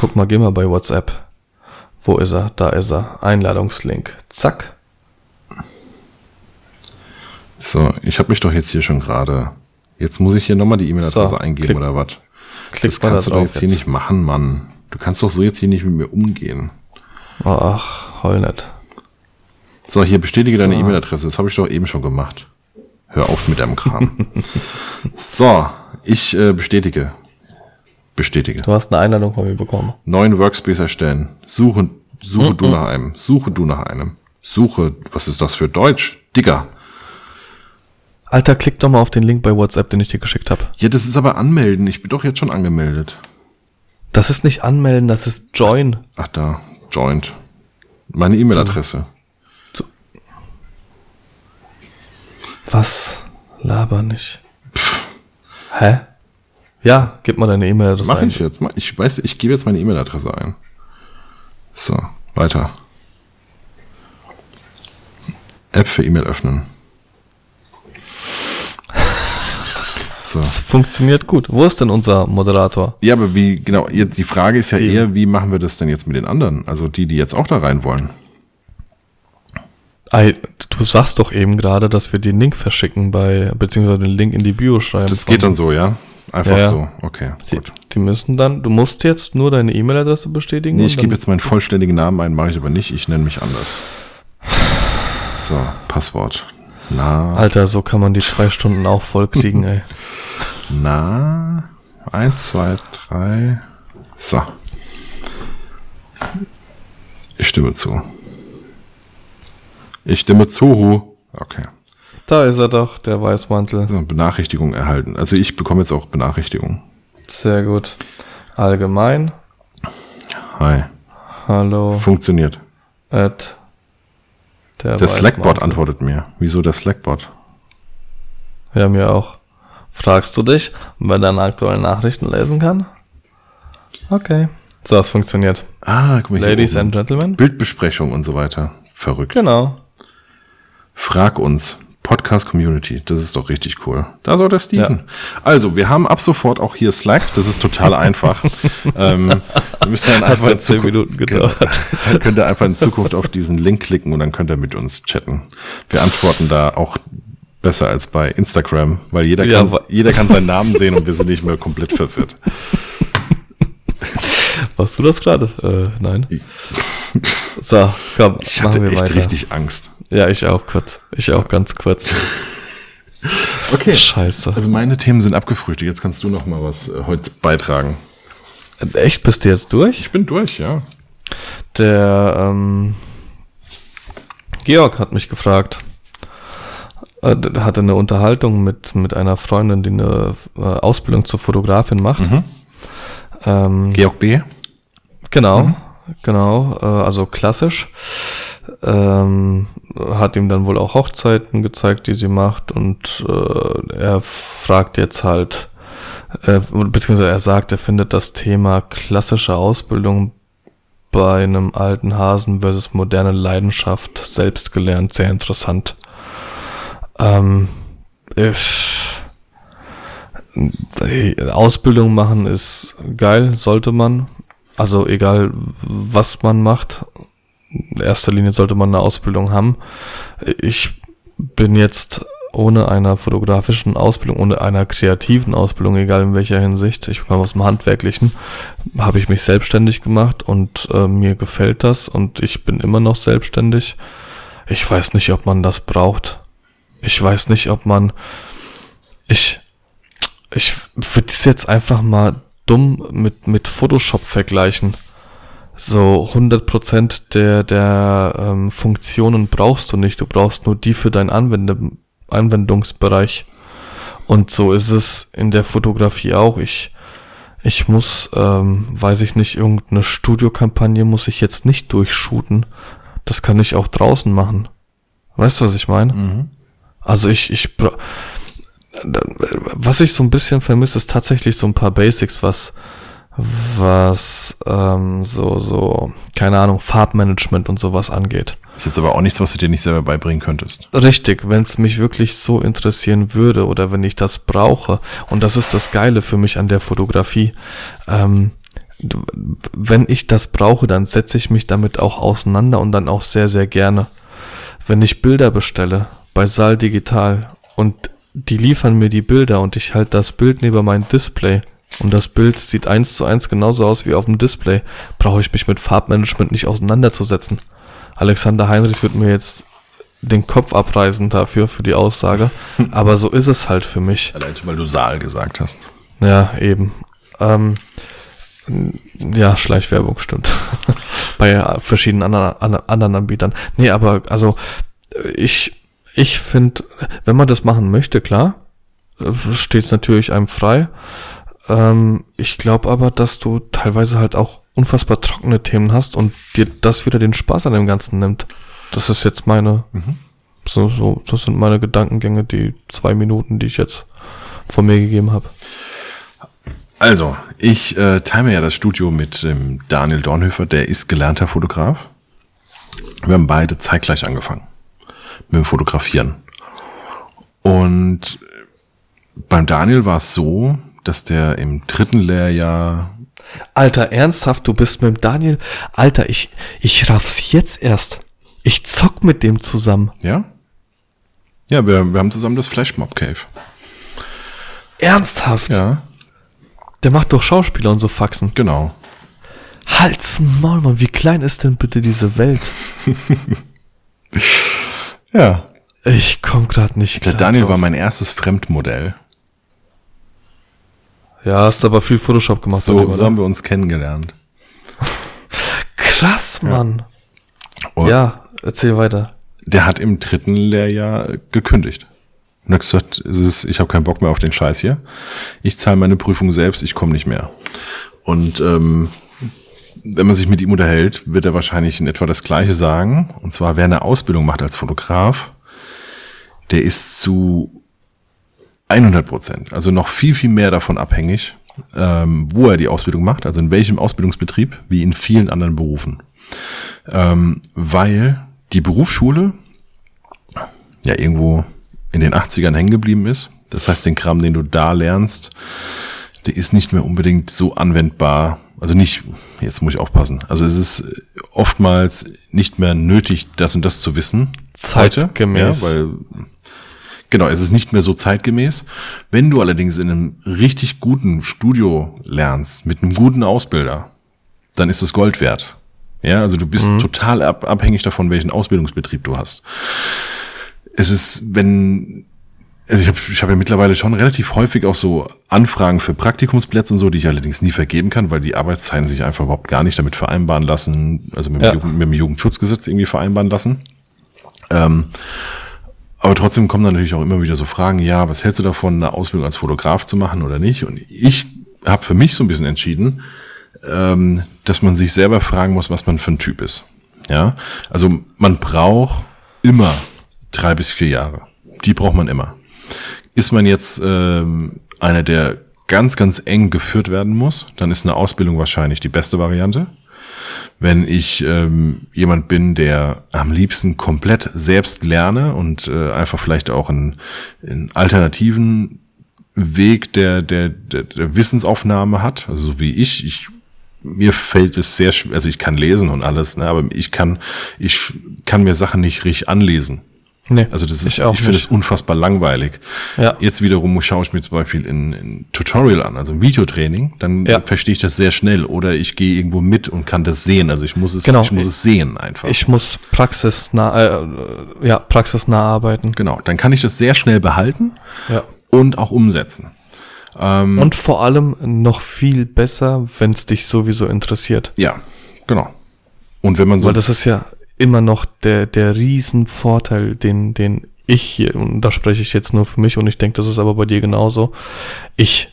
[SPEAKER 1] Guck mal, geh mal bei WhatsApp. Wo ist er? Da ist er. Einladungslink. Zack.
[SPEAKER 2] So, ich habe mich doch jetzt hier schon gerade. Jetzt muss ich hier nochmal die E-Mail-Adresse
[SPEAKER 1] So,
[SPEAKER 2] eingeben
[SPEAKER 1] klick-
[SPEAKER 2] oder was?
[SPEAKER 1] Klick
[SPEAKER 2] Das kannst
[SPEAKER 1] da
[SPEAKER 2] du doch
[SPEAKER 1] drauf
[SPEAKER 2] jetzt hier nicht machen, Mann. Du kannst doch so jetzt hier nicht mit mir umgehen.
[SPEAKER 1] Ach, heul nicht.
[SPEAKER 2] So, hier bestätige deine
[SPEAKER 1] So.
[SPEAKER 2] E-Mail-Adresse. Das habe ich doch eben schon gemacht. Hör auf mit deinem Kram. so, ich äh, bestätige. Bestätige.
[SPEAKER 1] Du hast eine Einladung von mir bekommen.
[SPEAKER 2] Neuen Workspace erstellen. Suche, suche
[SPEAKER 1] Mhm.
[SPEAKER 2] du nach einem. Suche du nach einem. Suche, was ist das für Deutsch? Digga.
[SPEAKER 1] Alter, klick doch mal auf den Link bei WhatsApp, den ich dir geschickt habe.
[SPEAKER 2] Ja, das ist aber anmelden. Ich bin doch jetzt schon angemeldet.
[SPEAKER 1] Das ist nicht anmelden, das ist Join.
[SPEAKER 2] Ach da, Joint. Meine E-Mail-Adresse.
[SPEAKER 1] Was? Laber nicht. Hä? Ja, gib mal deine E-Mail-Adresse
[SPEAKER 2] Mach
[SPEAKER 1] ein.
[SPEAKER 2] ich jetzt. Mach- Ich weiß, ich gebe jetzt meine E-Mail-Adresse ein. So, weiter. App für E-Mail öffnen. So.
[SPEAKER 1] Das funktioniert gut. Wo ist denn unser Moderator?
[SPEAKER 2] Ja, aber wie, genau, jetzt die Frage ist ja
[SPEAKER 1] Steven.
[SPEAKER 2] eher, wie machen wir das denn jetzt mit den anderen? Also die, die jetzt auch da rein wollen.
[SPEAKER 1] Ei, du sagst doch eben gerade, dass wir den Link verschicken bei, beziehungsweise den Link in die Bio schreiben.
[SPEAKER 2] Das geht dann so, ja? Einfach
[SPEAKER 1] Ja, ja.
[SPEAKER 2] so. Okay,
[SPEAKER 1] Die,
[SPEAKER 2] gut.
[SPEAKER 1] die müssen dann, du musst jetzt nur deine E-Mail-Adresse bestätigen.
[SPEAKER 2] Nee, ich gebe jetzt meinen vollständigen Namen ein, mache ich aber nicht. Ich nenne mich anders. So, Passwort. Na,
[SPEAKER 1] Alter, so kann man die zwei Stunden auch voll kriegen, ey.
[SPEAKER 2] na. Eins, zwei, drei. So. Ich stimme zu. Ich stimme zu. Okay.
[SPEAKER 1] Da ist er doch, der Weißmantel.
[SPEAKER 2] So, Benachrichtigung erhalten. Also ich bekomme jetzt auch Benachrichtigung.
[SPEAKER 1] Sehr gut. Allgemein.
[SPEAKER 2] Hi.
[SPEAKER 1] Hallo.
[SPEAKER 2] Funktioniert.
[SPEAKER 1] At der
[SPEAKER 2] Der Slackbot antwortet mir. Wieso der Slackbot?
[SPEAKER 1] Ja, mir auch. Fragst du dich, wer deine aktuellen Nachrichten lesen kann? Okay. So, es funktioniert.
[SPEAKER 2] Ah, guck mal hier
[SPEAKER 1] Ladies
[SPEAKER 2] oben.
[SPEAKER 1] and Gentlemen.
[SPEAKER 2] Bildbesprechung und so weiter. Verrückt.
[SPEAKER 1] Genau.
[SPEAKER 2] Frag uns. Podcast Community. Das ist doch richtig cool. Da soll der Steven. Also, wir haben ab sofort auch hier Slack. Das ist total einfach. ähm, wir müssen dann einfach in
[SPEAKER 1] zehn
[SPEAKER 2] Zukunft,
[SPEAKER 1] Minuten gedauert.
[SPEAKER 2] dann könnt ihr einfach in Zukunft auf diesen Link klicken und dann könnt ihr mit uns chatten. Wir antworten da auch besser als bei Instagram, weil jeder
[SPEAKER 1] Ja,
[SPEAKER 2] kann, jeder kann seinen Namen sehen und wir sind nicht mehr komplett verwirrt.
[SPEAKER 1] Warst du das gerade? Äh, nein. So, komm,
[SPEAKER 2] Ich hatte echt
[SPEAKER 1] weiter.
[SPEAKER 2] richtig Angst.
[SPEAKER 1] Ja, ich auch kurz. Ich auch ganz kurz.
[SPEAKER 2] Okay.
[SPEAKER 1] Scheiße.
[SPEAKER 2] Also meine Themen sind abgefrühstückt. Jetzt kannst du noch mal was äh, heute beitragen.
[SPEAKER 1] Echt, bist du jetzt durch?
[SPEAKER 2] Ich bin durch, ja.
[SPEAKER 1] Der ähm, Georg hat mich gefragt. Äh, der hatte eine Unterhaltung mit, mit einer Freundin, die eine äh, Ausbildung zur Fotografin macht. Ähm,
[SPEAKER 2] Georg B.
[SPEAKER 1] Genau, genau, äh, also klassisch. Ähm, hat ihm dann wohl auch Hochzeiten gezeigt, die sie macht und äh, er fragt jetzt halt, äh, beziehungsweise er sagt, er findet das Thema klassische Ausbildung bei einem alten Hasen versus moderne Leidenschaft selbst gelernt sehr interessant. Ähm, ich, Ausbildung machen ist geil, sollte man. Also egal, was man macht. In erster Linie sollte man eine Ausbildung haben. Ich bin jetzt ohne einer fotografischen Ausbildung, ohne einer kreativen Ausbildung, egal in welcher Hinsicht, ich komme aus dem Handwerklichen, habe ich mich selbstständig gemacht und äh, mir gefällt das und ich bin immer noch selbstständig. Ich weiß nicht, ob man das braucht. Ich weiß nicht, ob man, ich, ich würde es jetzt einfach mal dumm mit, mit Photoshop vergleichen. So 100% der, der ähm, Funktionen brauchst du nicht. Du brauchst nur die für deinen Anwende Anwendungsbereich. Und so ist es in der Fotografie auch. Ich, ich muss, ähm, weiß ich nicht, irgendeine Studiokampagne muss ich jetzt nicht durchshooten. Das kann ich auch draußen machen. Weißt du, was ich meine? Also ich, ich, bra- was ich so ein bisschen vermisse, ist tatsächlich so ein paar Basics, was, was, ähm, so, so, keine Ahnung, Farbmanagement und sowas angeht.
[SPEAKER 2] Ist jetzt aber auch nichts, was du dir nicht selber beibringen könntest.
[SPEAKER 1] Richtig, wenn es mich wirklich so interessieren würde oder wenn ich das brauche, und das ist das Geile für mich an der Fotografie, ähm, wenn ich das brauche, dann setze ich mich damit auch auseinander und dann auch sehr, sehr gerne. Wenn ich Bilder bestelle bei Saal Digital und die liefern mir die Bilder und ich halte das Bild neben mein Display und das Bild sieht eins zu eins genauso aus wie auf dem Display, brauche ich mich mit Farbmanagement nicht auseinanderzusetzen. Alexander Heinrichs wird mir jetzt den Kopf abreißen dafür, für die Aussage. Aber so ist es halt für mich.
[SPEAKER 2] Allein schon, weil du Saal gesagt hast.
[SPEAKER 1] Ja, eben. Ähm, ja, Schleichwerbung stimmt. Bei äh, verschiedenen anderen, an- anderen Anbietern. Nee, aber also ich, ich finde, wenn man das machen möchte, klar, steht es natürlich einem frei. Ähm, ich glaube aber, dass du teilweise halt auch unfassbar trockene Themen hast und dir das wieder den Spaß an dem Ganzen nimmt. Das ist jetzt meine, so, so, das sind meine Gedankengänge, die zwei Minuten, die ich jetzt von mir gegeben habe.
[SPEAKER 2] Also, ich äh, teile mir ja das Studio mit ähm, Daniel Dornhöfer, der ist gelernter Fotograf. Wir haben beide zeitgleich angefangen mit dem Fotografieren. Und beim Daniel war es so, dass der im dritten Lehrjahr
[SPEAKER 1] Alter, ernsthaft, du bist mit dem Daniel. Alter, ich, ich raff's jetzt erst. Ich zock mit dem zusammen.
[SPEAKER 2] Ja? Ja, wir, wir haben zusammen das Flashmob Cave.
[SPEAKER 1] Ernsthaft?
[SPEAKER 2] Ja.
[SPEAKER 1] Der macht doch Schauspieler und so Faxen.
[SPEAKER 2] Genau.
[SPEAKER 1] Halt's Maul, Mann, wie klein ist denn bitte diese Welt?
[SPEAKER 2] Ja.
[SPEAKER 1] Ich komm grad nicht
[SPEAKER 2] Der
[SPEAKER 1] klar
[SPEAKER 2] Daniel
[SPEAKER 1] drauf.
[SPEAKER 2] war mein erstes Fremdmodell.
[SPEAKER 1] Ja, hast aber viel Photoshop gemacht.
[SPEAKER 2] So,
[SPEAKER 1] darüber,
[SPEAKER 2] so haben wir uns kennengelernt.
[SPEAKER 1] Krass, Mann.
[SPEAKER 2] Und
[SPEAKER 1] Ja, erzähl weiter.
[SPEAKER 2] der hat im dritten Lehrjahr gekündigt. Und hat gesagt, es ist, ich habe keinen Bock mehr auf den Scheiß hier. Ich zahle meine Prüfung selbst, ich komme nicht mehr. Und ähm, wenn man sich mit ihm unterhält, wird er wahrscheinlich in etwa das Gleiche sagen. Und zwar, wer eine Ausbildung macht als Fotograf, der ist zu 100 Prozent, also noch viel, viel mehr davon abhängig, ähm, wo er die Ausbildung macht, also in welchem Ausbildungsbetrieb, wie in vielen anderen Berufen. Ähm, weil die Berufsschule ja irgendwo in den 80ern hängen geblieben ist. Das heißt, den Kram, den du da lernst, der ist nicht mehr unbedingt so anwendbar. Also nicht, jetzt muss ich aufpassen. Also es ist oftmals nicht mehr nötig, das und das zu wissen.
[SPEAKER 1] Zeitgemäß.
[SPEAKER 2] Ja, weil, genau, es ist nicht mehr so zeitgemäß. Wenn du allerdings in einem richtig guten Studio lernst, mit einem guten Ausbilder, dann ist es Gold wert. Ja, also du bist total ab, abhängig davon, welchen Ausbildungsbetrieb du hast. Es ist, wenn, also ich habe ich hab ja mittlerweile schon relativ häufig auch so Anfragen für Praktikumsplätze und so, die ich allerdings nie vergeben kann, weil die Arbeitszeiten sich einfach überhaupt gar nicht damit vereinbaren lassen, also mit dem,
[SPEAKER 1] Ja.
[SPEAKER 2] Jugend, mit dem Jugendschutzgesetz irgendwie vereinbaren lassen. Ähm, aber trotzdem kommen dann natürlich auch immer wieder so Fragen, ja, was hältst du davon, eine Ausbildung als Fotograf zu machen oder nicht? Und ich habe für mich so ein bisschen entschieden, ähm, dass man sich selber fragen muss, was man für ein Typ ist. Ja, also man braucht immer drei bis vier Jahre. Die braucht man immer. Ist man jetzt ähm, einer, der ganz, ganz eng geführt werden muss, dann ist eine Ausbildung wahrscheinlich die beste Variante. Wenn ich ähm, jemand bin, der am liebsten komplett selbst lerne und äh, einfach vielleicht auch einen, einen alternativen Weg der, der, der, der Wissensaufnahme hat, also so wie ich, ich mir fällt es sehr schwer, also ich kann lesen und alles, ne, aber ich kann, ich kann mir Sachen nicht richtig anlesen.
[SPEAKER 1] Nee,
[SPEAKER 2] Also das ist,
[SPEAKER 1] ich
[SPEAKER 2] ich, finde es unfassbar langweilig.
[SPEAKER 1] Ja.
[SPEAKER 2] Jetzt wiederum schaue ich mir zum Beispiel in, in Tutorial an, also ein Videotraining, dann
[SPEAKER 1] Ja.
[SPEAKER 2] verstehe ich das sehr schnell oder ich gehe irgendwo mit und kann das sehen. Also ich muss es,
[SPEAKER 1] Genau.
[SPEAKER 2] ich muss es sehen einfach.
[SPEAKER 1] Ich muss praxisnah, äh, ja, praxisnah arbeiten.
[SPEAKER 2] genau, dann kann ich das sehr schnell behalten
[SPEAKER 1] Ja.
[SPEAKER 2] und auch umsetzen. Ähm,
[SPEAKER 1] Und vor allem noch viel besser, wenn es dich sowieso interessiert.
[SPEAKER 2] ja, genau. Und wenn man so
[SPEAKER 1] Weil das ist ja immer noch der, der Riesenvorteil, den, den ich hier, und da spreche ich jetzt nur für mich und ich denke, das ist aber bei dir genauso. Ich,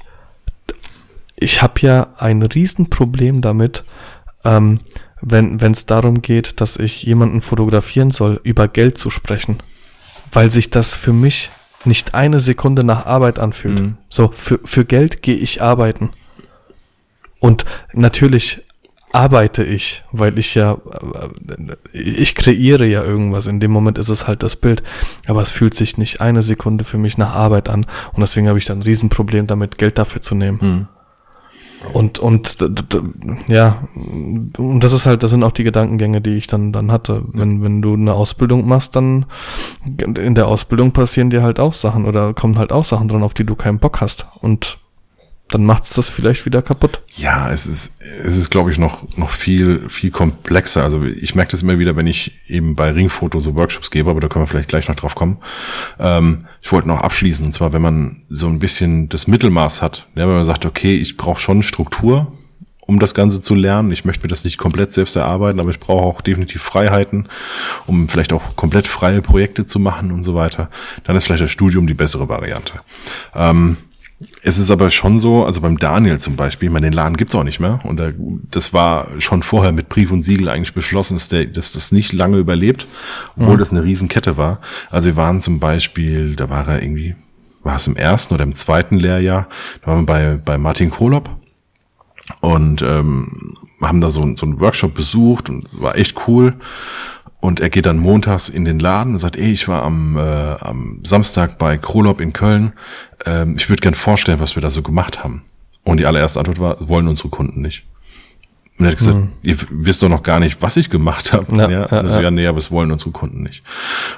[SPEAKER 1] ich habe ja ein Riesenproblem damit, ähm, wenn es darum geht, dass ich jemanden fotografieren soll, über Geld zu sprechen. Weil sich das für mich nicht eine Sekunde nach Arbeit anfühlt.
[SPEAKER 2] Mhm.
[SPEAKER 1] So, für, für Geld gehe ich arbeiten. Und natürlich arbeite ich, weil ich ja, äh, ich kreiere ja irgendwas. In dem Moment ist es halt das Bild. Aber es fühlt sich nicht eine Sekunde für mich nach Arbeit an. Und deswegen habe ich dann ein Riesenproblem damit, Geld dafür zu nehmen.
[SPEAKER 2] Hm.
[SPEAKER 1] Und, und, ja, und das ist halt, das sind auch die Gedankengänge, die ich dann, dann hatte. Wenn, wenn du eine Ausbildung machst, dann in der Ausbildung passieren dir halt auch Sachen oder kommen halt auch Sachen dran, auf die du keinen Bock hast. Und dann macht's das vielleicht wieder kaputt.
[SPEAKER 2] Ja, es ist, es ist, glaube ich, noch, noch viel, viel komplexer. Also ich merke das immer wieder, wenn ich eben bei Ringfoto so Workshops gebe, aber da können wir vielleicht gleich noch drauf kommen. Ähm, ich wollte noch abschließen, und zwar, wenn man so ein bisschen das Mittelmaß hat, ja, wenn man sagt, okay, ich brauche schon Struktur, um das Ganze zu lernen. Ich möchte mir das nicht komplett selbst erarbeiten, aber ich brauche auch definitiv Freiheiten, um vielleicht auch komplett freie Projekte zu machen und so weiter. Dann ist vielleicht das Studium die bessere Variante. Ähm, es ist aber schon so, also beim Daniel zum Beispiel, ich meine, den Laden gibt's auch nicht mehr. Und da, das war schon vorher mit Brief und Siegel eigentlich beschlossen, dass, der, dass das nicht lange überlebt, obwohl das eine Riesenkette war. Also wir waren zum Beispiel, da war er irgendwie, war es im ersten oder im zweiten Lehrjahr, da waren wir bei, bei Martin Kolob und ähm, haben da so, so einen Workshop besucht und war echt cool. Und er geht dann montags in den Laden und sagt, ey, ich war am, äh, am Samstag bei Krolop in Köln. Ähm, ich würde gern vorstellen, was wir da so gemacht haben. Und die allererste Antwort war, wollen unsere Kunden nicht. Und er hat gesagt, ihr wisst doch noch gar nicht, was ich gemacht habe.
[SPEAKER 1] Ja,
[SPEAKER 2] Ja,
[SPEAKER 1] ja,
[SPEAKER 2] also,
[SPEAKER 1] ja.
[SPEAKER 2] ja, nee, aber es wollen unsere Kunden nicht.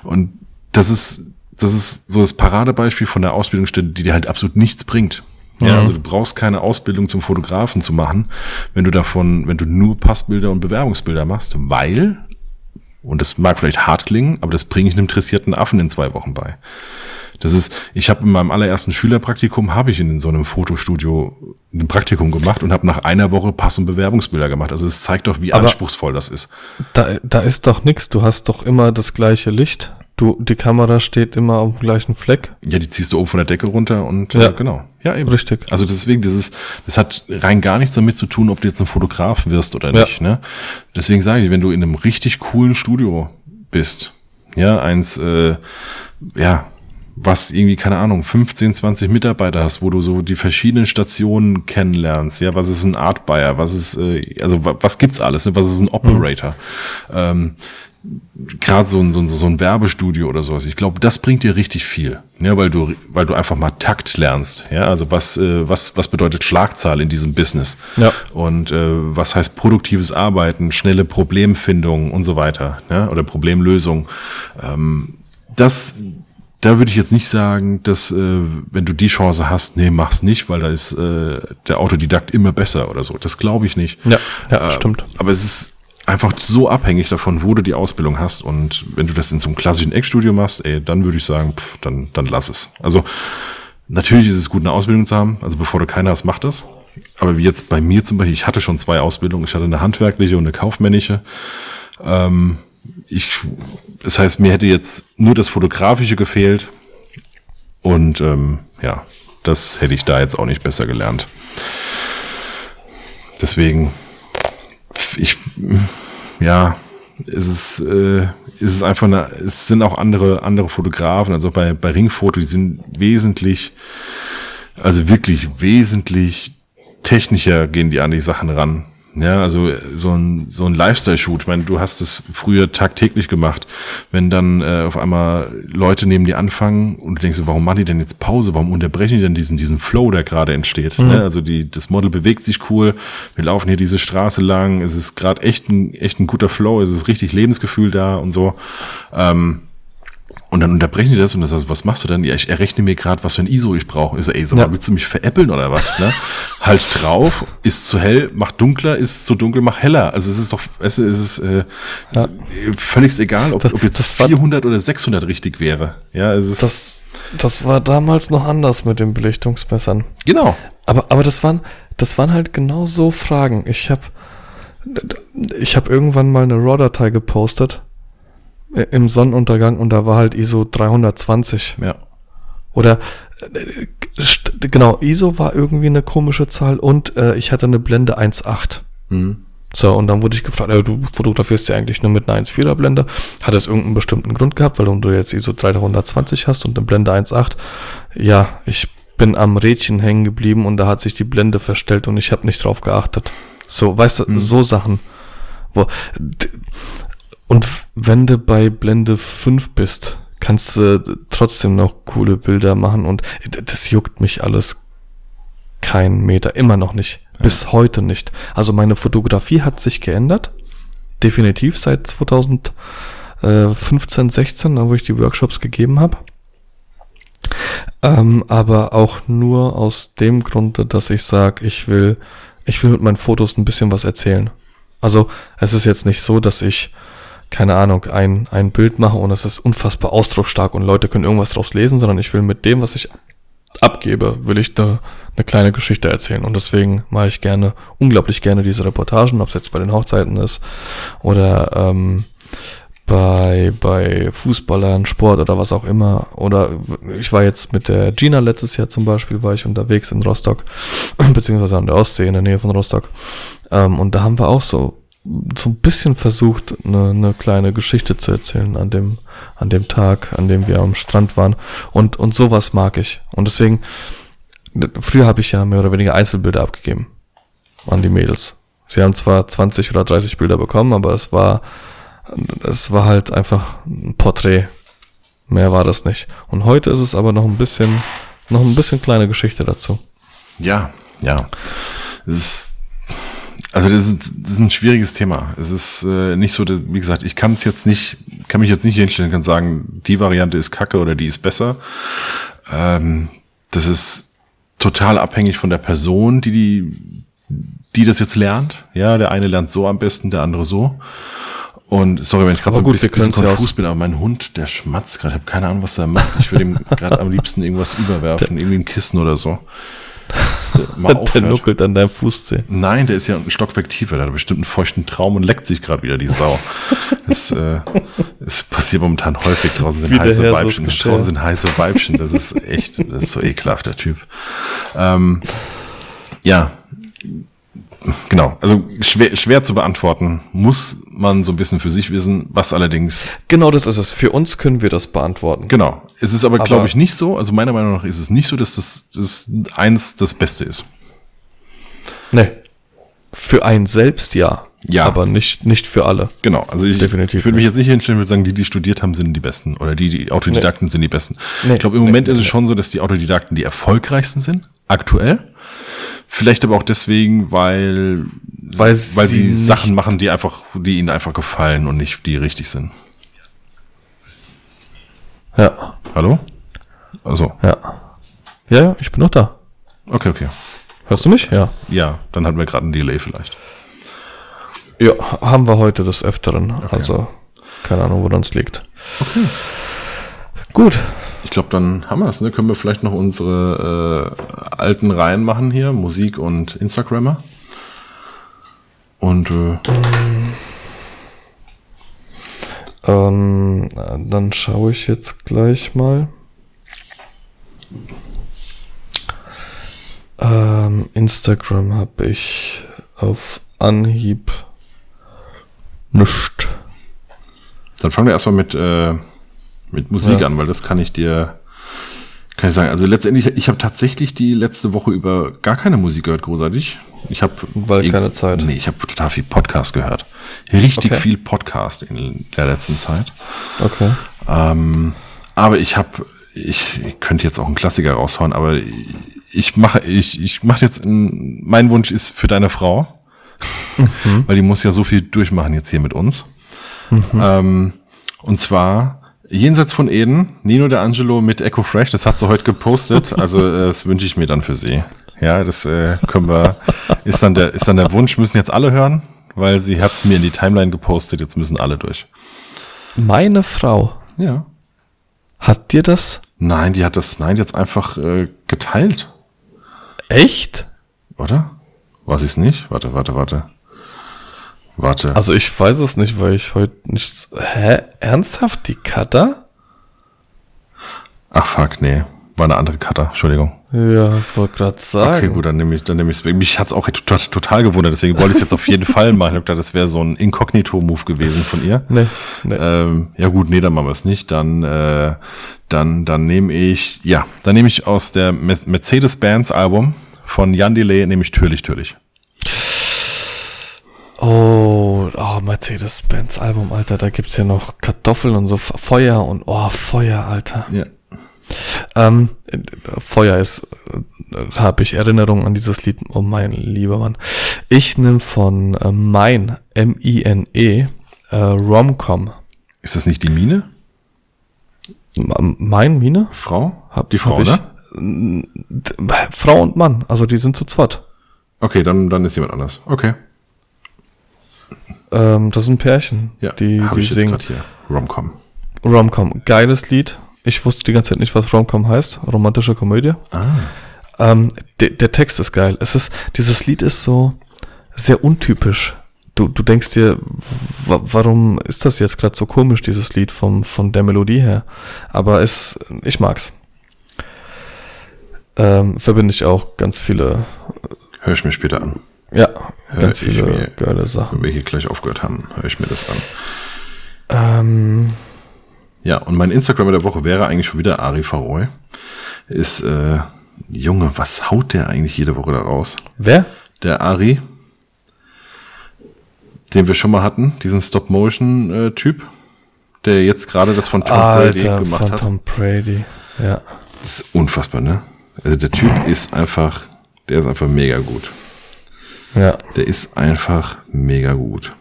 [SPEAKER 2] Und das ist, das ist so das Paradebeispiel von der Ausbildungsstelle, die dir halt absolut nichts bringt. Ja, also du brauchst keine Ausbildung zum Fotografen zu machen, wenn du davon, wenn du nur Passbilder und Bewerbungsbilder machst, weil, und das mag vielleicht hart klingen, aber das bringe ich einem interessierten Affen in zwei Wochen bei. Das ist, ich habe in meinem allerersten Schülerpraktikum habe ich in so einem Fotostudio ein Praktikum gemacht und habe nach einer Woche Pass- und Bewerbungsbilder gemacht. Also es zeigt doch, wie
[SPEAKER 1] Aber
[SPEAKER 2] anspruchsvoll das ist.
[SPEAKER 1] Da, da ist doch nix. Du hast doch immer das gleiche Licht. Du, die Kamera steht immer auf dem gleichen Fleck.
[SPEAKER 2] Ja, die ziehst du oben von der Decke runter und
[SPEAKER 1] Ja.
[SPEAKER 2] äh, genau. Ja, eben.
[SPEAKER 1] Richtig.
[SPEAKER 2] Also deswegen, das ist, das hat rein gar nichts damit zu tun, ob du jetzt ein Fotograf wirst oder
[SPEAKER 1] Ja.
[SPEAKER 2] nicht. Ne? Deswegen sage ich, wenn du in einem richtig coolen Studio bist, ja, eins, äh, ja, was irgendwie, keine Ahnung, 15, 20 Mitarbeiter hast, wo du so die verschiedenen Stationen kennenlernst, ja, was ist ein Art Buyer, was ist, äh, also wa- was gibt's alles, ne? was ist ein Operator, ähm, gerade so ein, so, ein, so ein Werbestudio oder sowas. Ich glaube, das bringt dir richtig viel, ja, weil du, weil du einfach mal Takt lernst, ja, also was, äh, was, was bedeutet Schlagzahl in diesem Business
[SPEAKER 1] Ja.
[SPEAKER 2] und äh, was heißt produktives Arbeiten, schnelle Problemfindung und so weiter, ja, oder Problemlösung. Ähm, das, da würde ich jetzt nicht sagen, dass äh, wenn du die Chance hast, nee, mach's nicht, weil da ist äh, der Autodidakt immer besser oder so. Das glaube ich nicht.
[SPEAKER 1] Ja, ja,
[SPEAKER 2] Äh,
[SPEAKER 1] stimmt.
[SPEAKER 2] Aber es ist einfach so abhängig davon, wo du die Ausbildung hast. Und wenn du das in so einem klassischen Eckstudio machst, ey, dann würde ich sagen, pff, dann, dann lass es. Also natürlich ist es gut, eine Ausbildung zu haben. Also bevor du keine hast, mach das. Aber wie jetzt bei mir zum Beispiel, ich hatte schon zwei Ausbildungen. Ich hatte eine handwerkliche und eine kaufmännische. Ähm, ich, das heißt, mir hätte jetzt nur das Fotografische gefehlt. Und ähm, ja, das hätte ich da jetzt auch nicht besser gelernt. Deswegen, ich, ja, es ist, äh, es ist einfach eine, es sind auch andere, andere Fotografen, also bei, bei Ringfoto, die sind wesentlich, also wirklich wesentlich technischer gehen die an die Sachen ran. Ja, also so ein, so ein Lifestyle-Shoot. Ich meine, du hast es früher tagtäglich gemacht. Wenn dann äh, auf einmal Leute neben dir anfangen und du denkst, warum machen die denn jetzt Pause? Warum unterbrechen die denn diesen, diesen Flow, der gerade entsteht? Ne? Also die, das Model bewegt sich cool. Wir laufen hier diese Straße lang. Es ist gerade echt ein, echt ein guter Flow. Es ist richtig Lebensgefühl da und so. Ähm, und dann unterbrechen die das und das heißt, was machst du denn? Ja, ich errechne mir gerade, was für ein ISO ich brauche. Ist ey, sag mal,
[SPEAKER 1] Ja.
[SPEAKER 2] willst du mich veräppeln oder was? Ne? halt drauf, ist zu hell, mach dunkler, ist zu dunkel, mach heller. Also es ist doch, es ist, äh,
[SPEAKER 1] Ja.
[SPEAKER 2] völlig egal, ob, ob jetzt
[SPEAKER 1] das war-
[SPEAKER 2] 400 oder 600 richtig wäre. Ja, es ist
[SPEAKER 1] Das, das war damals noch anders mit den Belichtungsmessern.
[SPEAKER 2] genau.
[SPEAKER 1] Aber, aber das waren, das waren halt genau so Fragen. Ich habe ich hab irgendwann mal eine RAW-Datei gepostet im Sonnenuntergang und da war halt ISO 320.
[SPEAKER 2] Ja.
[SPEAKER 1] Oder äh, genau, ISO war irgendwie eine komische Zahl und äh, ich hatte eine Blende 1.8.
[SPEAKER 2] Mhm.
[SPEAKER 1] So, und dann wurde ich gefragt, ja, du fotografierst ja eigentlich nur mit einer 1.4er Blende. Hat es irgendeinen bestimmten Grund gehabt, weil du jetzt ISO 320 hast und eine Blende 1.8? Ja, ich bin am Rädchen hängen geblieben und da hat sich die Blende verstellt und ich habe nicht drauf geachtet. So, weißt du, so Sachen. Wo, und wenn du bei Blende 5 bist, kannst du trotzdem noch coole Bilder machen und das juckt mich alles kein Meter, immer noch nicht. Bis heute nicht. Also meine Fotografie hat sich geändert. Definitiv seit 2015, 16, wo ich die Workshops gegeben habe. Ähm, aber auch nur aus dem Grunde, dass ich sage, ich will, ich will mit meinen Fotos ein bisschen was erzählen. Also es ist jetzt nicht so, dass ich, keine Ahnung, ein, ein Bild mache und es ist unfassbar ausdrucksstark und Leute können irgendwas draus lesen, sondern ich will mit dem, was ich abgebe, will ich eine, eine kleine Geschichte erzählen. Und deswegen mache ich gerne, unglaublich gerne diese Reportagen, ob es jetzt bei den Hochzeiten ist oder ähm, bei, bei Fußballern, Sport oder was auch immer. Oder ich war jetzt mit der Gina letztes Jahr zum Beispiel, war ich unterwegs in Rostock, beziehungsweise an der Ostsee in der Nähe von Rostock. Ähm, und da haben wir auch so so ein bisschen versucht, eine, eine kleine Geschichte zu erzählen an dem, an dem Tag, an dem wir am Strand waren. Und, und sowas mag ich. Und deswegen, früher habe ich ja mehr oder weniger Einzelbilder abgegeben an die Mädels. Sie haben zwar 20 oder 30 Bilder bekommen, aber es war, es war halt einfach ein Porträt. Mehr war das nicht. Und heute ist es aber noch ein bisschen, noch ein bisschen kleine Geschichte dazu.
[SPEAKER 2] Ja, ja. Es ist, also das ist, das ist ein schwieriges Thema. Es ist äh, nicht so, dass, wie gesagt, ich kann es jetzt nicht, kann mich jetzt nicht hinstellen, kann sagen, die Variante ist kacke oder die ist besser. Ähm, das ist total abhängig von der Person, die die, die das jetzt lernt. Ja, der eine lernt so am besten, der andere so. Und sorry, wenn ich gerade so ein
[SPEAKER 1] gut,
[SPEAKER 2] bisschen,
[SPEAKER 1] wir
[SPEAKER 2] bisschen
[SPEAKER 1] können's ja
[SPEAKER 2] konfus bin, aber mein Hund, der schmatzt gerade. Ich habe keine Ahnung, was er macht. Ich würde ihm gerade am liebsten irgendwas überwerfen, irgendwie ein Kissen oder so. Der
[SPEAKER 1] nuckelt an deinem Fußzeh.
[SPEAKER 2] Nein, der ist ja ein Stockwerk tiefer. Der hat bestimmt einen feuchten Traum und leckt sich gerade wieder die Sau. Das, äh, das passiert momentan häufig. Draußen sind
[SPEAKER 1] Wie
[SPEAKER 2] heiße Weibchen. Draußen sind heiße Weibchen. Das ist echt, das ist so ekelhaft, der Typ. Ähm, ja, genau. Also schwer, schwer zu beantworten. Muss man so ein bisschen für sich wissen. Was allerdings
[SPEAKER 1] Genau das ist es. Für uns können wir das beantworten.
[SPEAKER 2] Genau. Es ist aber,
[SPEAKER 1] Aber-
[SPEAKER 2] glaube ich, nicht so. Also meiner Meinung nach ist es nicht so, dass das, das eins das Beste ist.
[SPEAKER 1] Nee. Für einen selbst ja.
[SPEAKER 2] Ja.
[SPEAKER 1] Aber nicht, nicht für alle.
[SPEAKER 2] Genau. Also ich,
[SPEAKER 1] Definitiv
[SPEAKER 2] ich würde mich jetzt nicht hinstellen und sagen, die, die studiert haben, sind die Besten. Oder die, die Autodidakten sind die Besten.
[SPEAKER 1] Nee.
[SPEAKER 2] Ich glaube, im Moment ist es schon so, dass die Autodidakten die erfolgreichsten sind. Aktuell. Vielleicht aber auch deswegen, weil,
[SPEAKER 1] Weil
[SPEAKER 2] weil sie,
[SPEAKER 1] sie nicht-
[SPEAKER 2] Sachen machen, die einfach, die ihnen einfach gefallen und nicht die richtig sind.
[SPEAKER 1] Ja.
[SPEAKER 2] Hallo? Also,
[SPEAKER 1] Ja. Ja, ja, ich bin noch da.
[SPEAKER 2] okay, okay.
[SPEAKER 1] Hörst du mich? Ja.
[SPEAKER 2] Ja, dann hatten wir gerade einen Delay vielleicht.
[SPEAKER 1] Ja, haben wir heute des Öfteren. Also, keine Ahnung, woran es liegt.
[SPEAKER 2] Okay.
[SPEAKER 1] Gut.
[SPEAKER 2] Ich glaube, dann haben wir es. Ne? Können wir vielleicht noch unsere äh, alten Reihen machen hier, Musik und Instagrammer. Und äh,
[SPEAKER 1] Ähm, dann schaue ich jetzt gleich mal. Ähm, Instagram habe ich auf Anhieb nicht.
[SPEAKER 2] dann fangen wir erstmal mit, äh, mit Musik
[SPEAKER 1] Ja.
[SPEAKER 2] an, weil das kann ich dir, kann ich sagen. Also letztendlich, ich habe tatsächlich die letzte Woche über gar keine Musik gehört, großartig. Ich habe
[SPEAKER 1] Weil keine Zeit.
[SPEAKER 2] Nee, ich habe total viel Podcast gehört. Richtig
[SPEAKER 1] Okay.
[SPEAKER 2] viel Podcast in der letzten Zeit.
[SPEAKER 1] Okay.
[SPEAKER 2] Ähm, aber ich habe, ich, ich könnte jetzt auch einen Klassiker raushauen, aber ich mache, ich, ich mache jetzt, ein, mein Wunsch ist für deine Frau, weil die muss ja so viel durchmachen jetzt hier mit uns. Ähm, und zwar jenseits von Eden, Nino de Angelo mit Echo Fresh, das hat sie heute gepostet, also äh, das wünsche ich mir dann für sie. Ja, das äh, können wir, ist dann der, ist dann der Wunsch, müssen jetzt alle hören, weil sie hat es mir in die Timeline gepostet, jetzt müssen alle durch.
[SPEAKER 1] Meine Frau
[SPEAKER 2] Ja.
[SPEAKER 1] hat dir das
[SPEAKER 2] Nein, die hat das, nein, hat's einfach äh, geteilt,
[SPEAKER 1] echt?
[SPEAKER 2] oder? Weiß ich's nicht? Warte, warte, warte. Warte.
[SPEAKER 1] Also ich weiß es nicht, weil ich heute nichts. Hä? Ernsthaft die Cutter?
[SPEAKER 2] Ach fuck, nee. War eine andere Cutter, Entschuldigung.
[SPEAKER 1] Ja, ich wollte gerade sagen.
[SPEAKER 2] Okay, gut, dann nehme ich, dann nehme ich Mich hat's auch total, total gewundert, deswegen wollte ich es jetzt auf jeden Fall machen. Ich hab gedacht, das wäre so ein Inkognito-Move gewesen von ihr.
[SPEAKER 1] Nee, nee.
[SPEAKER 2] Ähm, ja gut, nee, dann machen wir es nicht. Dann, äh, dann, dann nehme ich, ja, dann nehme ich aus der Me- Mercedes-Bands Album von Jan Delay, nehme ich Türlich, Türlich.
[SPEAKER 1] Oh, oh Mercedes-Benz Album, Alter, da gibt's ja noch Kartoffeln und so Feuer und oh, Feuer, Alter.
[SPEAKER 2] Ja.
[SPEAKER 1] Ähm, äh, Feuer ist, äh, habe ich Erinnerungen an dieses Lied, oh mein lieber Mann. Ich nehme von äh, Mein, M-I-N-E, äh, Romcom.
[SPEAKER 2] Ist das nicht die Mine?
[SPEAKER 1] M- Mein, Mine?
[SPEAKER 2] Frau?
[SPEAKER 1] Hab-
[SPEAKER 2] die Frau,
[SPEAKER 1] hab ich.
[SPEAKER 2] ne?
[SPEAKER 1] Frau und Mann, also die sind zu zweit.
[SPEAKER 2] Okay, dann, dann ist jemand anders. Okay.
[SPEAKER 1] Ähm, das ist ein Pärchen,
[SPEAKER 2] Ja,
[SPEAKER 1] die, die
[SPEAKER 2] ich jetzt
[SPEAKER 1] singen.
[SPEAKER 2] gerade hier. Romcom.
[SPEAKER 1] Romcom, geiles Lied. Ich wusste die ganze Zeit nicht, was Romcom heißt. Romantische Komödie.
[SPEAKER 2] Ah.
[SPEAKER 1] Ähm, der, der Text ist geil. Es ist, dieses Lied ist so sehr untypisch. Du, du denkst dir, wa- warum ist das jetzt gerade so komisch, dieses Lied vom, von der Melodie her? Aber es, ich mag's. Ähm, verbinde ich auch ganz viele,
[SPEAKER 2] Hör ich mir später an.
[SPEAKER 1] Ja, ganz
[SPEAKER 2] ich
[SPEAKER 1] viele
[SPEAKER 2] mir.
[SPEAKER 1] geile Sachen.
[SPEAKER 2] Wenn wir hier gleich aufgehört haben, höre ich mir das an.
[SPEAKER 1] Ähm,
[SPEAKER 2] Ja, und mein Instagram der Woche wäre eigentlich schon wieder Ari Faroy. Ist, äh, Junge, was haut der eigentlich jede Woche da raus?
[SPEAKER 1] wer?
[SPEAKER 2] Der Ari, den wir schon mal hatten, diesen Stop-Motion-Typ, der jetzt gerade das von Tom Brady
[SPEAKER 1] Alter,
[SPEAKER 2] gemacht
[SPEAKER 1] von
[SPEAKER 2] hat.
[SPEAKER 1] Tom Brady. Ja.
[SPEAKER 2] Das ist unfassbar, ne? Also der Typ ist einfach, der ist einfach mega gut.
[SPEAKER 1] Ja.
[SPEAKER 2] Der ist einfach mega gut.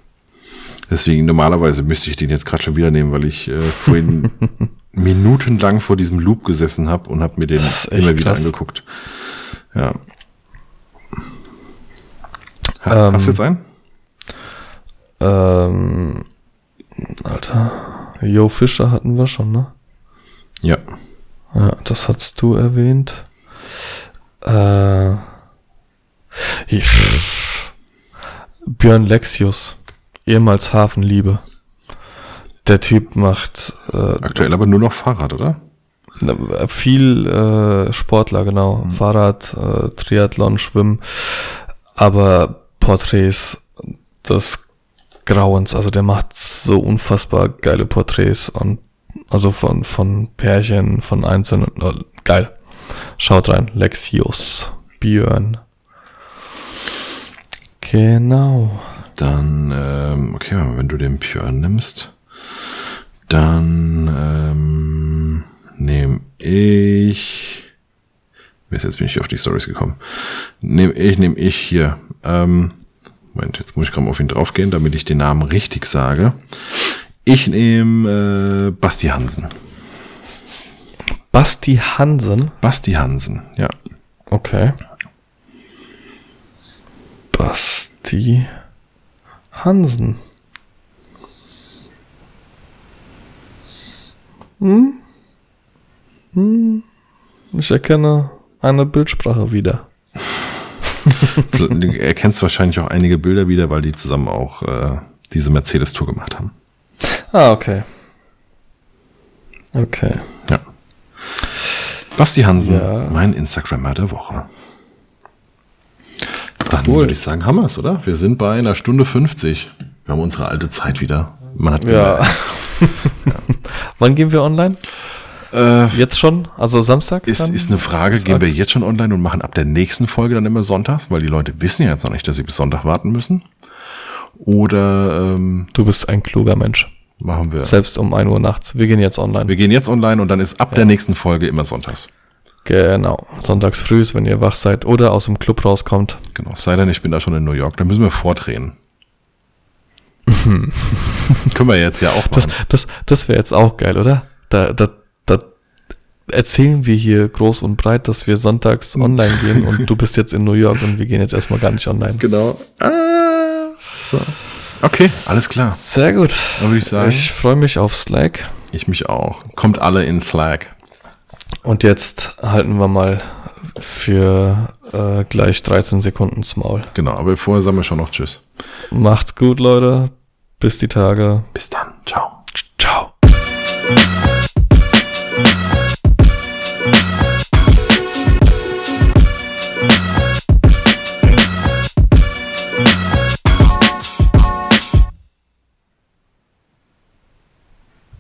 [SPEAKER 2] Deswegen normalerweise müsste ich den jetzt gerade schon wieder nehmen, weil ich äh, vorhin minutenlang vor diesem Loop gesessen habe und habe mir den immer wieder
[SPEAKER 1] krass.
[SPEAKER 2] angeguckt. Ja. Ha,
[SPEAKER 1] Ähm,
[SPEAKER 2] Hast du jetzt einen?
[SPEAKER 1] Ähm, Alter, Joe Fischer hatten wir schon, ne?
[SPEAKER 2] Ja.
[SPEAKER 1] Ja, das hast du erwähnt. Äh, ich, Björn Lexius, ehemals Hafenliebe. Der Typ macht äh,
[SPEAKER 2] Aktuell aber nur noch Fahrrad, oder?
[SPEAKER 1] viel äh, Sportler, genau. Fahrrad, äh, Triathlon, Schwimmen, aber Porträts des Grauens. Also der macht so unfassbar geile Porträts und also von, von Pärchen, von Einzelnen. äh, Geil. Schaut rein. Lexius. Björn. Genau.
[SPEAKER 2] Dann, ähm, okay, wenn du den Björn nimmst, dann ähm, nehme ich. Jetzt bin ich auf die Stories gekommen. Nehme ich, nehme ich hier. Ähm, Moment, jetzt muss ich gerade mal auf ihn draufgehen, damit ich den Namen richtig sage. Ich nehme äh, Basti Hansen.
[SPEAKER 1] Basti Hansen.
[SPEAKER 2] Basti Hansen, ja.
[SPEAKER 1] Okay. Basti Hansen. Hm? Hm? Ich erkenne eine Bildsprache wieder.
[SPEAKER 2] Du erkennst wahrscheinlich auch einige Bilder wieder, weil die zusammen auch äh, diese Mercedes-Tour gemacht haben.
[SPEAKER 1] Ah, okay. Okay.
[SPEAKER 2] Ja. Basti Hansen,
[SPEAKER 1] Ja.
[SPEAKER 2] mein Instagrammer der Woche. Dann
[SPEAKER 1] Cool.
[SPEAKER 2] würde ich sagen, haben wir es, oder? Wir sind bei einer Stunde 50. Wir haben unsere alte Zeit wieder. Man hat
[SPEAKER 1] Ja. Wann gehen wir online?
[SPEAKER 2] Äh,
[SPEAKER 1] Jetzt schon? Also Samstag?
[SPEAKER 2] ist,
[SPEAKER 1] dann?
[SPEAKER 2] ist eine Frage, gehen wir jetzt schon online und machen ab der nächsten Folge dann immer sonntags, weil die Leute wissen ja jetzt noch nicht, dass sie bis Sonntag warten müssen. Oder ähm,
[SPEAKER 1] Du bist ein kluger Mensch.
[SPEAKER 2] machen wir.
[SPEAKER 1] Selbst um 1 Uhr nachts. Wir gehen jetzt online.
[SPEAKER 2] Wir gehen jetzt online und dann ist ab der nächsten Folge immer sonntags.
[SPEAKER 1] Genau. Sonntags früh, wenn ihr wach seid oder aus dem Club rauskommt.
[SPEAKER 2] Genau. Es sei denn, ich bin da schon in New York, dann müssen wir vordrehen. Können wir jetzt ja auch
[SPEAKER 1] Das,
[SPEAKER 2] machen.
[SPEAKER 1] das, das wäre jetzt auch geil, oder? Da, da, da erzählen wir hier groß und breit, dass wir sonntags online gehen und du bist jetzt in New York und wir gehen jetzt erstmal gar nicht online.
[SPEAKER 2] Genau. Ah, so. Okay, alles klar.
[SPEAKER 1] Sehr gut.
[SPEAKER 2] Dann würde ich sagen, ich,
[SPEAKER 1] Ich freue mich auf Slack.
[SPEAKER 2] mich auch. Kommt alle in Slack.
[SPEAKER 1] Und jetzt halten wir mal für äh, gleich 13 Sekunden ins Maul.
[SPEAKER 2] Genau, aber vorher sagen wir schon noch Tschüss.
[SPEAKER 1] Macht's gut, Leute. Bis die Tage.
[SPEAKER 2] Bis dann. Ciao. Ciao.